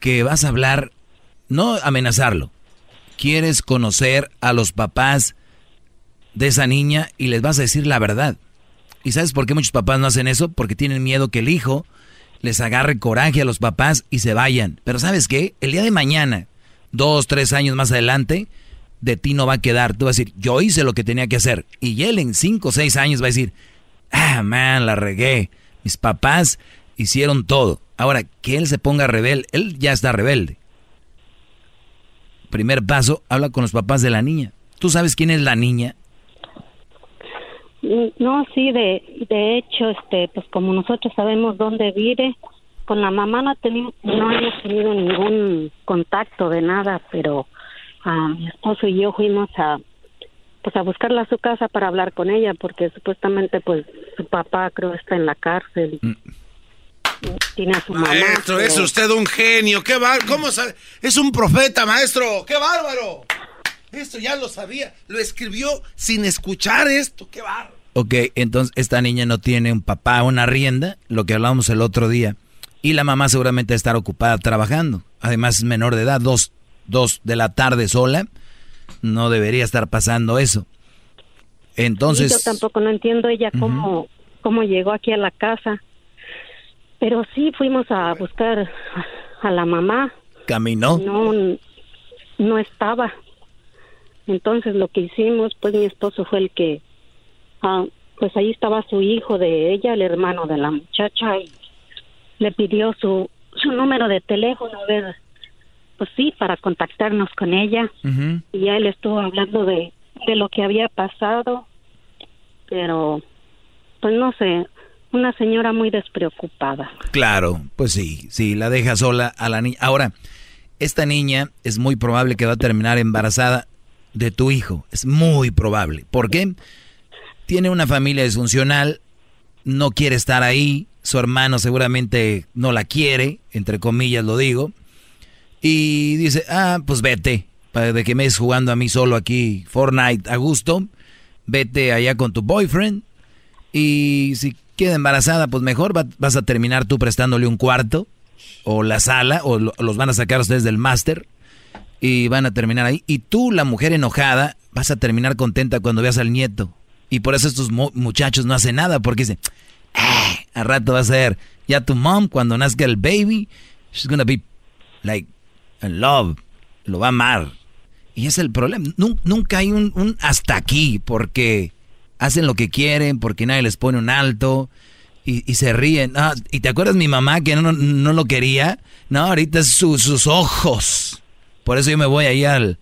que vas a hablar, no amenazarlo, quieres conocer a los papás de esa niña y les vas a decir la verdad. ¿Y sabes por qué muchos papás no hacen eso? Porque tienen miedo que el hijo les agarre coraje a los papás y se vayan. Pero ¿sabes qué? El día de mañana, dos, tres años más adelante, de ti no va a quedar. Tú vas a decir, yo hice lo que tenía que hacer. Y él en cinco o seis años va a decir, ah, man, la regué. Mis papás hicieron todo. Ahora, que él se ponga rebelde, él ya está rebelde. Primer paso, habla con los papás de la niña. ¿Tú sabes quién es la niña?
Mm, no, sí, de, de hecho, este, pues como nosotros sabemos dónde vive, con la mamá no, tenido, no hemos tenido ningún contacto de nada, pero a mi esposo y yo fuimos a pues a buscarla a su casa para hablar con ella porque supuestamente pues su papá creo está en la cárcel. Tiene a su
maestro, es usted un genio. ¿Qué bar ¿Cómo sabe? Es un profeta, maestro. ¡Qué bárbaro! Esto ya lo sabía. Lo escribió sin escuchar esto. ¡Qué bárbaro!
Ok, entonces esta niña no tiene un papá, una rienda, lo que hablábamos el otro día. Y la mamá seguramente estar ocupada trabajando. Además es menor de edad, dos, dos de la tarde sola. No debería estar pasando eso. Entonces...
yo tampoco no entiendo ella cómo, cómo llegó aquí a la casa. Pero sí fuimos a buscar a la mamá.
¿Caminó?
No, no estaba. Entonces lo que hicimos, pues mi esposo fue el que, ah, pues ahí estaba su hijo de ella, el hermano de la muchacha, y le pidió su, su número de teléfono, a ver, pues sí, para contactarnos con ella. Y ya él estuvo hablando de, de lo que había pasado, pero pues no sé, una señora muy despreocupada.
Claro, pues sí, sí, la deja sola a la niña. Ahora, esta niña es muy probable que va a terminar embarazada de tu hijo. Es muy probable. ¿Por qué? Tiene una familia disfuncional, no quiere estar ahí, su hermano seguramente no la quiere, entre comillas lo digo, y dice, ah, pues vete, para de que me es jugando a mí solo aquí Fortnite a gusto, vete allá con tu boyfriend y si queda embarazada, pues mejor vas a terminar tú prestándole un cuarto o la sala o los van a sacar ustedes del máster y van a terminar ahí. Y tú, la mujer enojada, vas a terminar contenta cuando veas al nieto. Y por eso estos muchachos no hacen nada porque dicen, ah, a rato va a ser, ya tu mom cuando nazca el baby, she's gonna be like in love, lo va a amar. Y es el problema. Nunca hay un, hasta aquí porque hacen lo que quieren, porque nadie les pone un alto y, se ríen. Ah, ¿Y te acuerdas mi mamá que no, no lo quería? No, ahorita es sus ojos. Por eso yo me voy ahí al,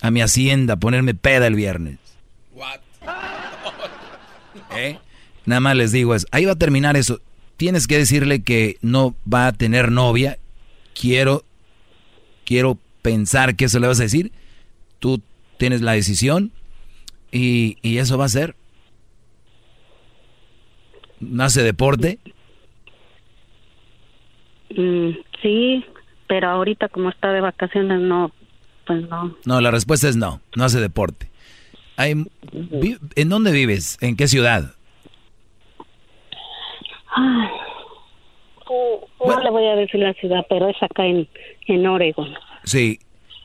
a mi hacienda a ponerme peda el viernes. ¿Eh? Nada más les digo es, ahí va a terminar eso. Tienes que decirle que no va a tener novia. Quiero, quiero pensar que eso le vas a decir tú tienes la decisión y, eso va a ser. ¿Nace deporte?
Mm, sí, pero ahorita como está de vacaciones no, pues no.
No, la respuesta es no, no hace deporte. Hay, ¿En dónde vives? ¿En qué ciudad?
no le voy a decir la ciudad, pero es acá en, en Oregon.
Sí,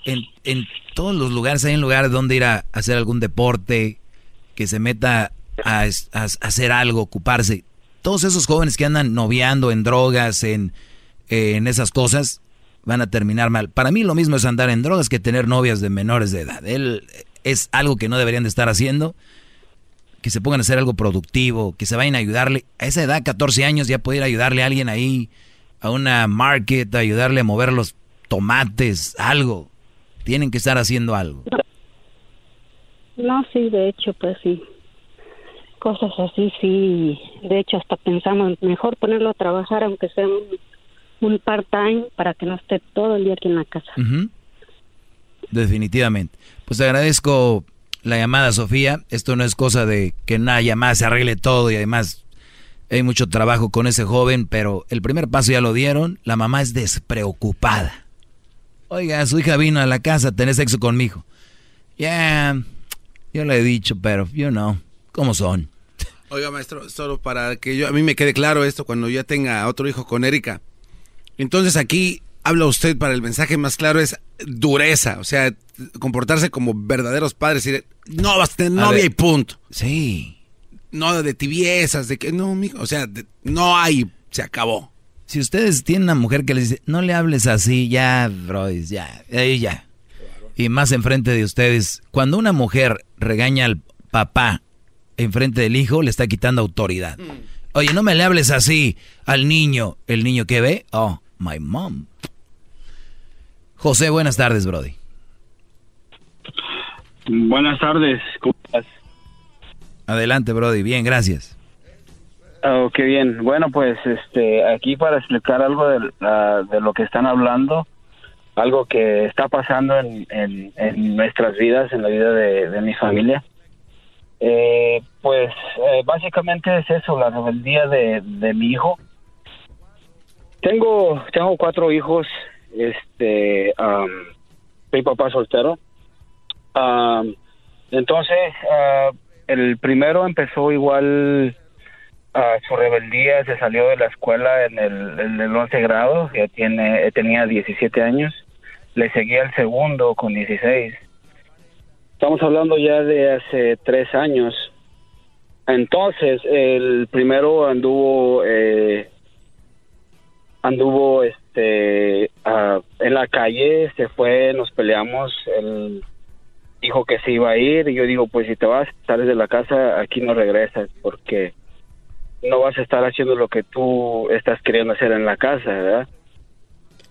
en, en todos los lugares hay un lugar donde ir a hacer algún deporte, que se meta a, hacer algo, ocuparse. Todos esos jóvenes que andan noviando en drogas, en, en esas cosas, van a terminar mal. Para mí lo mismo es andar en drogas que tener novias de menores de edad. Él es algo que no deberían de estar haciendo. Que se pongan a hacer algo productivo, que se vayan a ayudarle. A esa edad, 14 años, ya puede ir a ayudarle a alguien ahí, a una market, ayudarle a mover los tomates, algo. Tienen que estar haciendo algo.
No, sí, de hecho, pues sí. Cosas así, sí. De hecho, hasta pensamos mejor ponerlo a trabajar, aunque sea un, part-time, para que no esté todo el día aquí en la casa.
Definitivamente. Pues agradezco la llamada, Sofía. Esto no es cosa de que una llamada se arregle todo y además hay mucho trabajo con ese joven, pero el primer paso ya lo dieron. La mamá es despreocupada. Oiga, su hija vino a la casa a tener sexo conmigo. Ya, yo le he dicho, pero yo no. ¿Cómo son?
Oiga, maestro, solo para que yo a mí me quede claro esto cuando ya tenga otro hijo con Erika. Entonces aquí habla usted para el mensaje más claro es dureza, o sea, comportarse como verdaderos padres y no vas a tener novia y punto.
Sí.
No de tibiezas, de que no, o sea, no hay, se acabó.
Si ustedes tienen una mujer que les dice, no le hables así, ya, bro, ya, ahí ya. Y más enfrente de ustedes, cuando una mujer regaña al papá enfrente del hijo, le está quitando autoridad. Mm. Oye, no me le hables así al niño. ¿El niño que ve? Oh, my mom. José, buenas tardes, Brody.
Buenas tardes, ¿cómo estás?
Adelante, Brody. Bien, gracias.
Oh, qué bien. Bueno, pues este, aquí para explicar algo de, de lo que están hablando, algo que está pasando en, en, nuestras vidas, en la vida de, mi familia. Eh, pues eh, básicamente es eso, la rebeldía de, de mi hijo. Tengo, tengo cuatro hijos, este, soy papá soltero. entonces, ah, el primero empezó igual su rebeldía, se salió de la escuela en el, en el 11 grado, ya tiene, tenía 17 años, le seguía el segundo con 16. Estamos hablando ya de hace tres años. Entonces, el primero anduvo, eh, anduvo este, en la calle, se fue, nos peleamos, él dijo que se iba a ir y yo digo, pues si te vas, sales de la casa, aquí no regresas, porque no vas a estar haciendo lo que tú estás queriendo hacer en la casa, ¿verdad?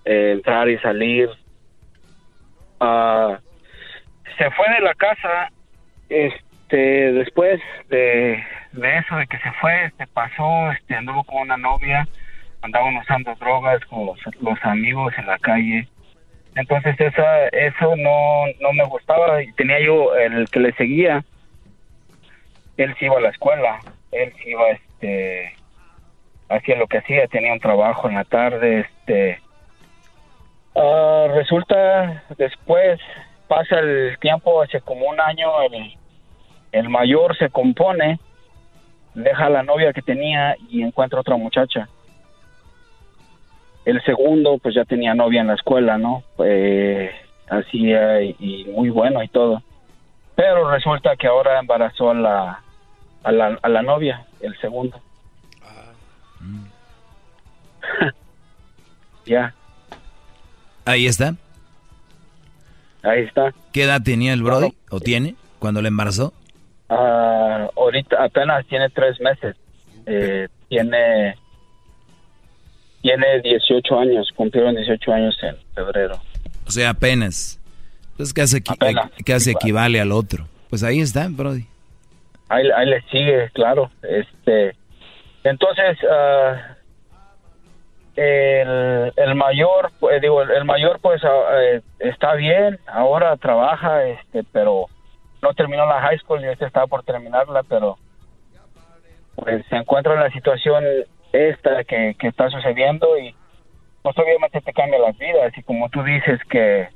Eh, entrar y salir. Ah, se fue de la casa, este, después de, de eso, de que se fue, se pasó, este, anduvo con una novia, andaban usando drogas con los, amigos en la calle. Entonces esa, eso no, no me gustaba y tenía yo el que le seguía, él se iba a la escuela, él se iba este hacía lo que hacía tenía un trabajo en la tarde este ah, resulta después pasa el tiempo hace como un año el, El mayor se compone, deja a la novia que tenía y encuentra otra muchacha. El segundo, pues ya tenía novia en la escuela, ¿no? Eh, hacía y, muy bueno y todo. Pero resulta que ahora embarazó a la, a la, a la novia, el segundo. ya.
Ahí está.
Ahí está.
¿Qué edad tenía el Brody? ¿O tiene? Cuando le embarazó.
Ah, ahorita apenas tiene tres meses. Eh, tiene tiene 18 años, cumplieron 18 años en febrero.
O sea, apenas. Entonces casi, casi equivale al otro. Pues ahí está, Brody.
Ahí, ahí le sigue, claro. Este, entonces, uh, el, mayor, pues, digo, el mayor pues eh, está bien, ahora trabaja, este, pero no terminó la high school y este estaba por terminarla, pero pues se encuentra en la situación esta que, que está sucediendo y pues obviamente te cambia las vidas y como tú dices que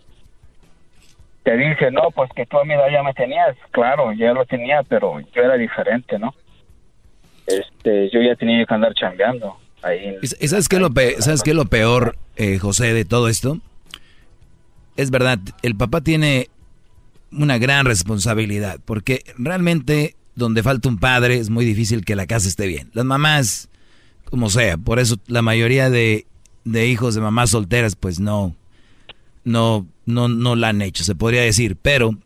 te dice, no, pues que tú a mi edad ya me tenías, claro, ya lo tenía, pero yo era diferente, ¿no? Este, yo ya tenía que andar chambeando. Ahí
¿Y sabes qué es lo, ¿sabes qué lo peor, eh, José, de todo esto? Es verdad, el papá tiene una gran responsabilidad, porque realmente donde falta un padre es muy difícil que la casa esté bien. Las mamás, como sea, por eso la mayoría de, de hijos de mamás solteras, pues no, no, no, no la han hecho, se podría decir, pero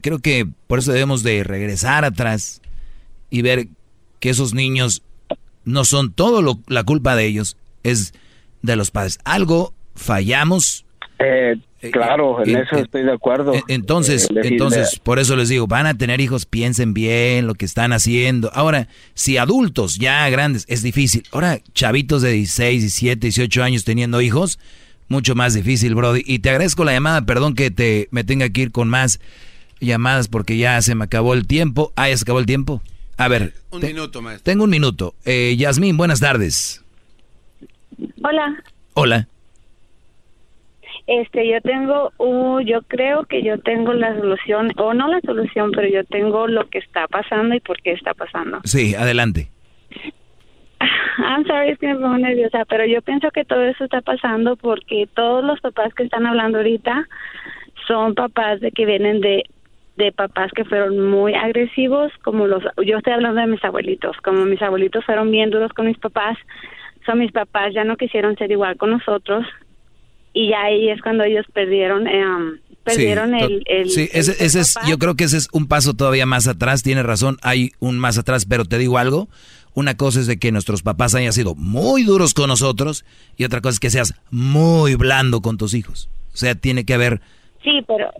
creo que por eso debemos de regresar atrás y ver que esos niños no son todo lo, la culpa de ellos, es de los padres. Algo fallamos.
Eh, eh claro, en eso estoy de acuerdo.
Entonces, eh, entonces, por eso les digo, van a tener hijos, piensen bien lo que están haciendo. Ahora, si adultos ya grandes, es difícil. Ahora, chavitos de 16, 17, 18 años teniendo hijos, mucho más difícil, Brody. Y te agradezco la llamada, perdón que te me tenga que ir con más llamadas porque ya se me acabó el tiempo. Ah, ya se acabó el tiempo. A ver.
Un minuto, maestro.
Tengo un minuto. Eh, Yasmín, buenas tardes.
Hola.
Hola.
Este, yo tengo, uh, yo creo que yo tengo la solución, o no la solución, pero yo tengo lo que está pasando y por qué está pasando.
Sí, adelante.
I'm sorry, es que me pongo nerviosa, pero yo pienso que todo eso está pasando porque todos los papás que están hablando ahorita son papás de que vienen de de papás que fueron muy agresivos, como los, yo estoy hablando de mis abuelitos, como mis abuelitos fueron bien duros con mis papás, son mis papás ya no quisieron ser igual con nosotros y ya ahí es cuando ellos perdieron eh, um, perdieron el, el,
sí ese, ese es yo creo que ese es un paso todavía más atrás tiene razón hay un más atrás pero te digo algo una cosa es de que nuestros papás hayan sido muy duros con nosotros y otra cosa es que seas muy blando con tus hijos. O sea, tiene que haber...
Sí, pero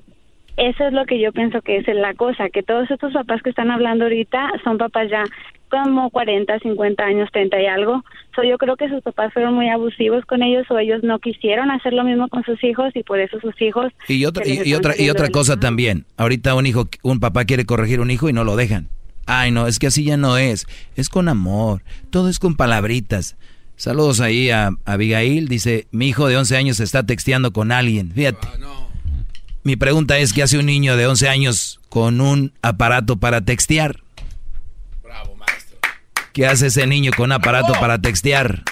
eso es lo que yo pienso que es la cosa, que todos estos papás que están hablando ahorita son papás ya como 40, 50 años, 30 y algo. So, yo creo que sus papás fueron muy abusivos con ellos o ellos no quisieron hacer lo mismo con sus hijos y por eso sus hijos...
Y otra, y, otra, y otra cosa también, ahorita un hijo, un papá quiere corregir un hijo y no lo dejan. Ay, no, es que así ya no es. Es con amor. Todo es con palabritas. Saludos ahí a, Abigail. Dice, mi hijo de 11 años está texteando con alguien. Fíjate. Ah, mi pregunta es, ¿qué hace un niño de 11 años con un aparato para textear? Bravo, maestro. ¿Qué hace ese niño con un aparato para textear?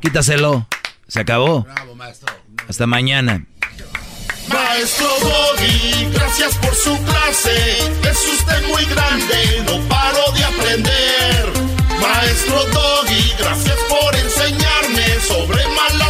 Quítaselo. Se acabó. Bravo, maestro. Hasta mañana.
Maestro Doggy, gracias por su clase. Es usted muy grande, no paro de aprender. Maestro Doggy, gracias por enseñarme sobre malas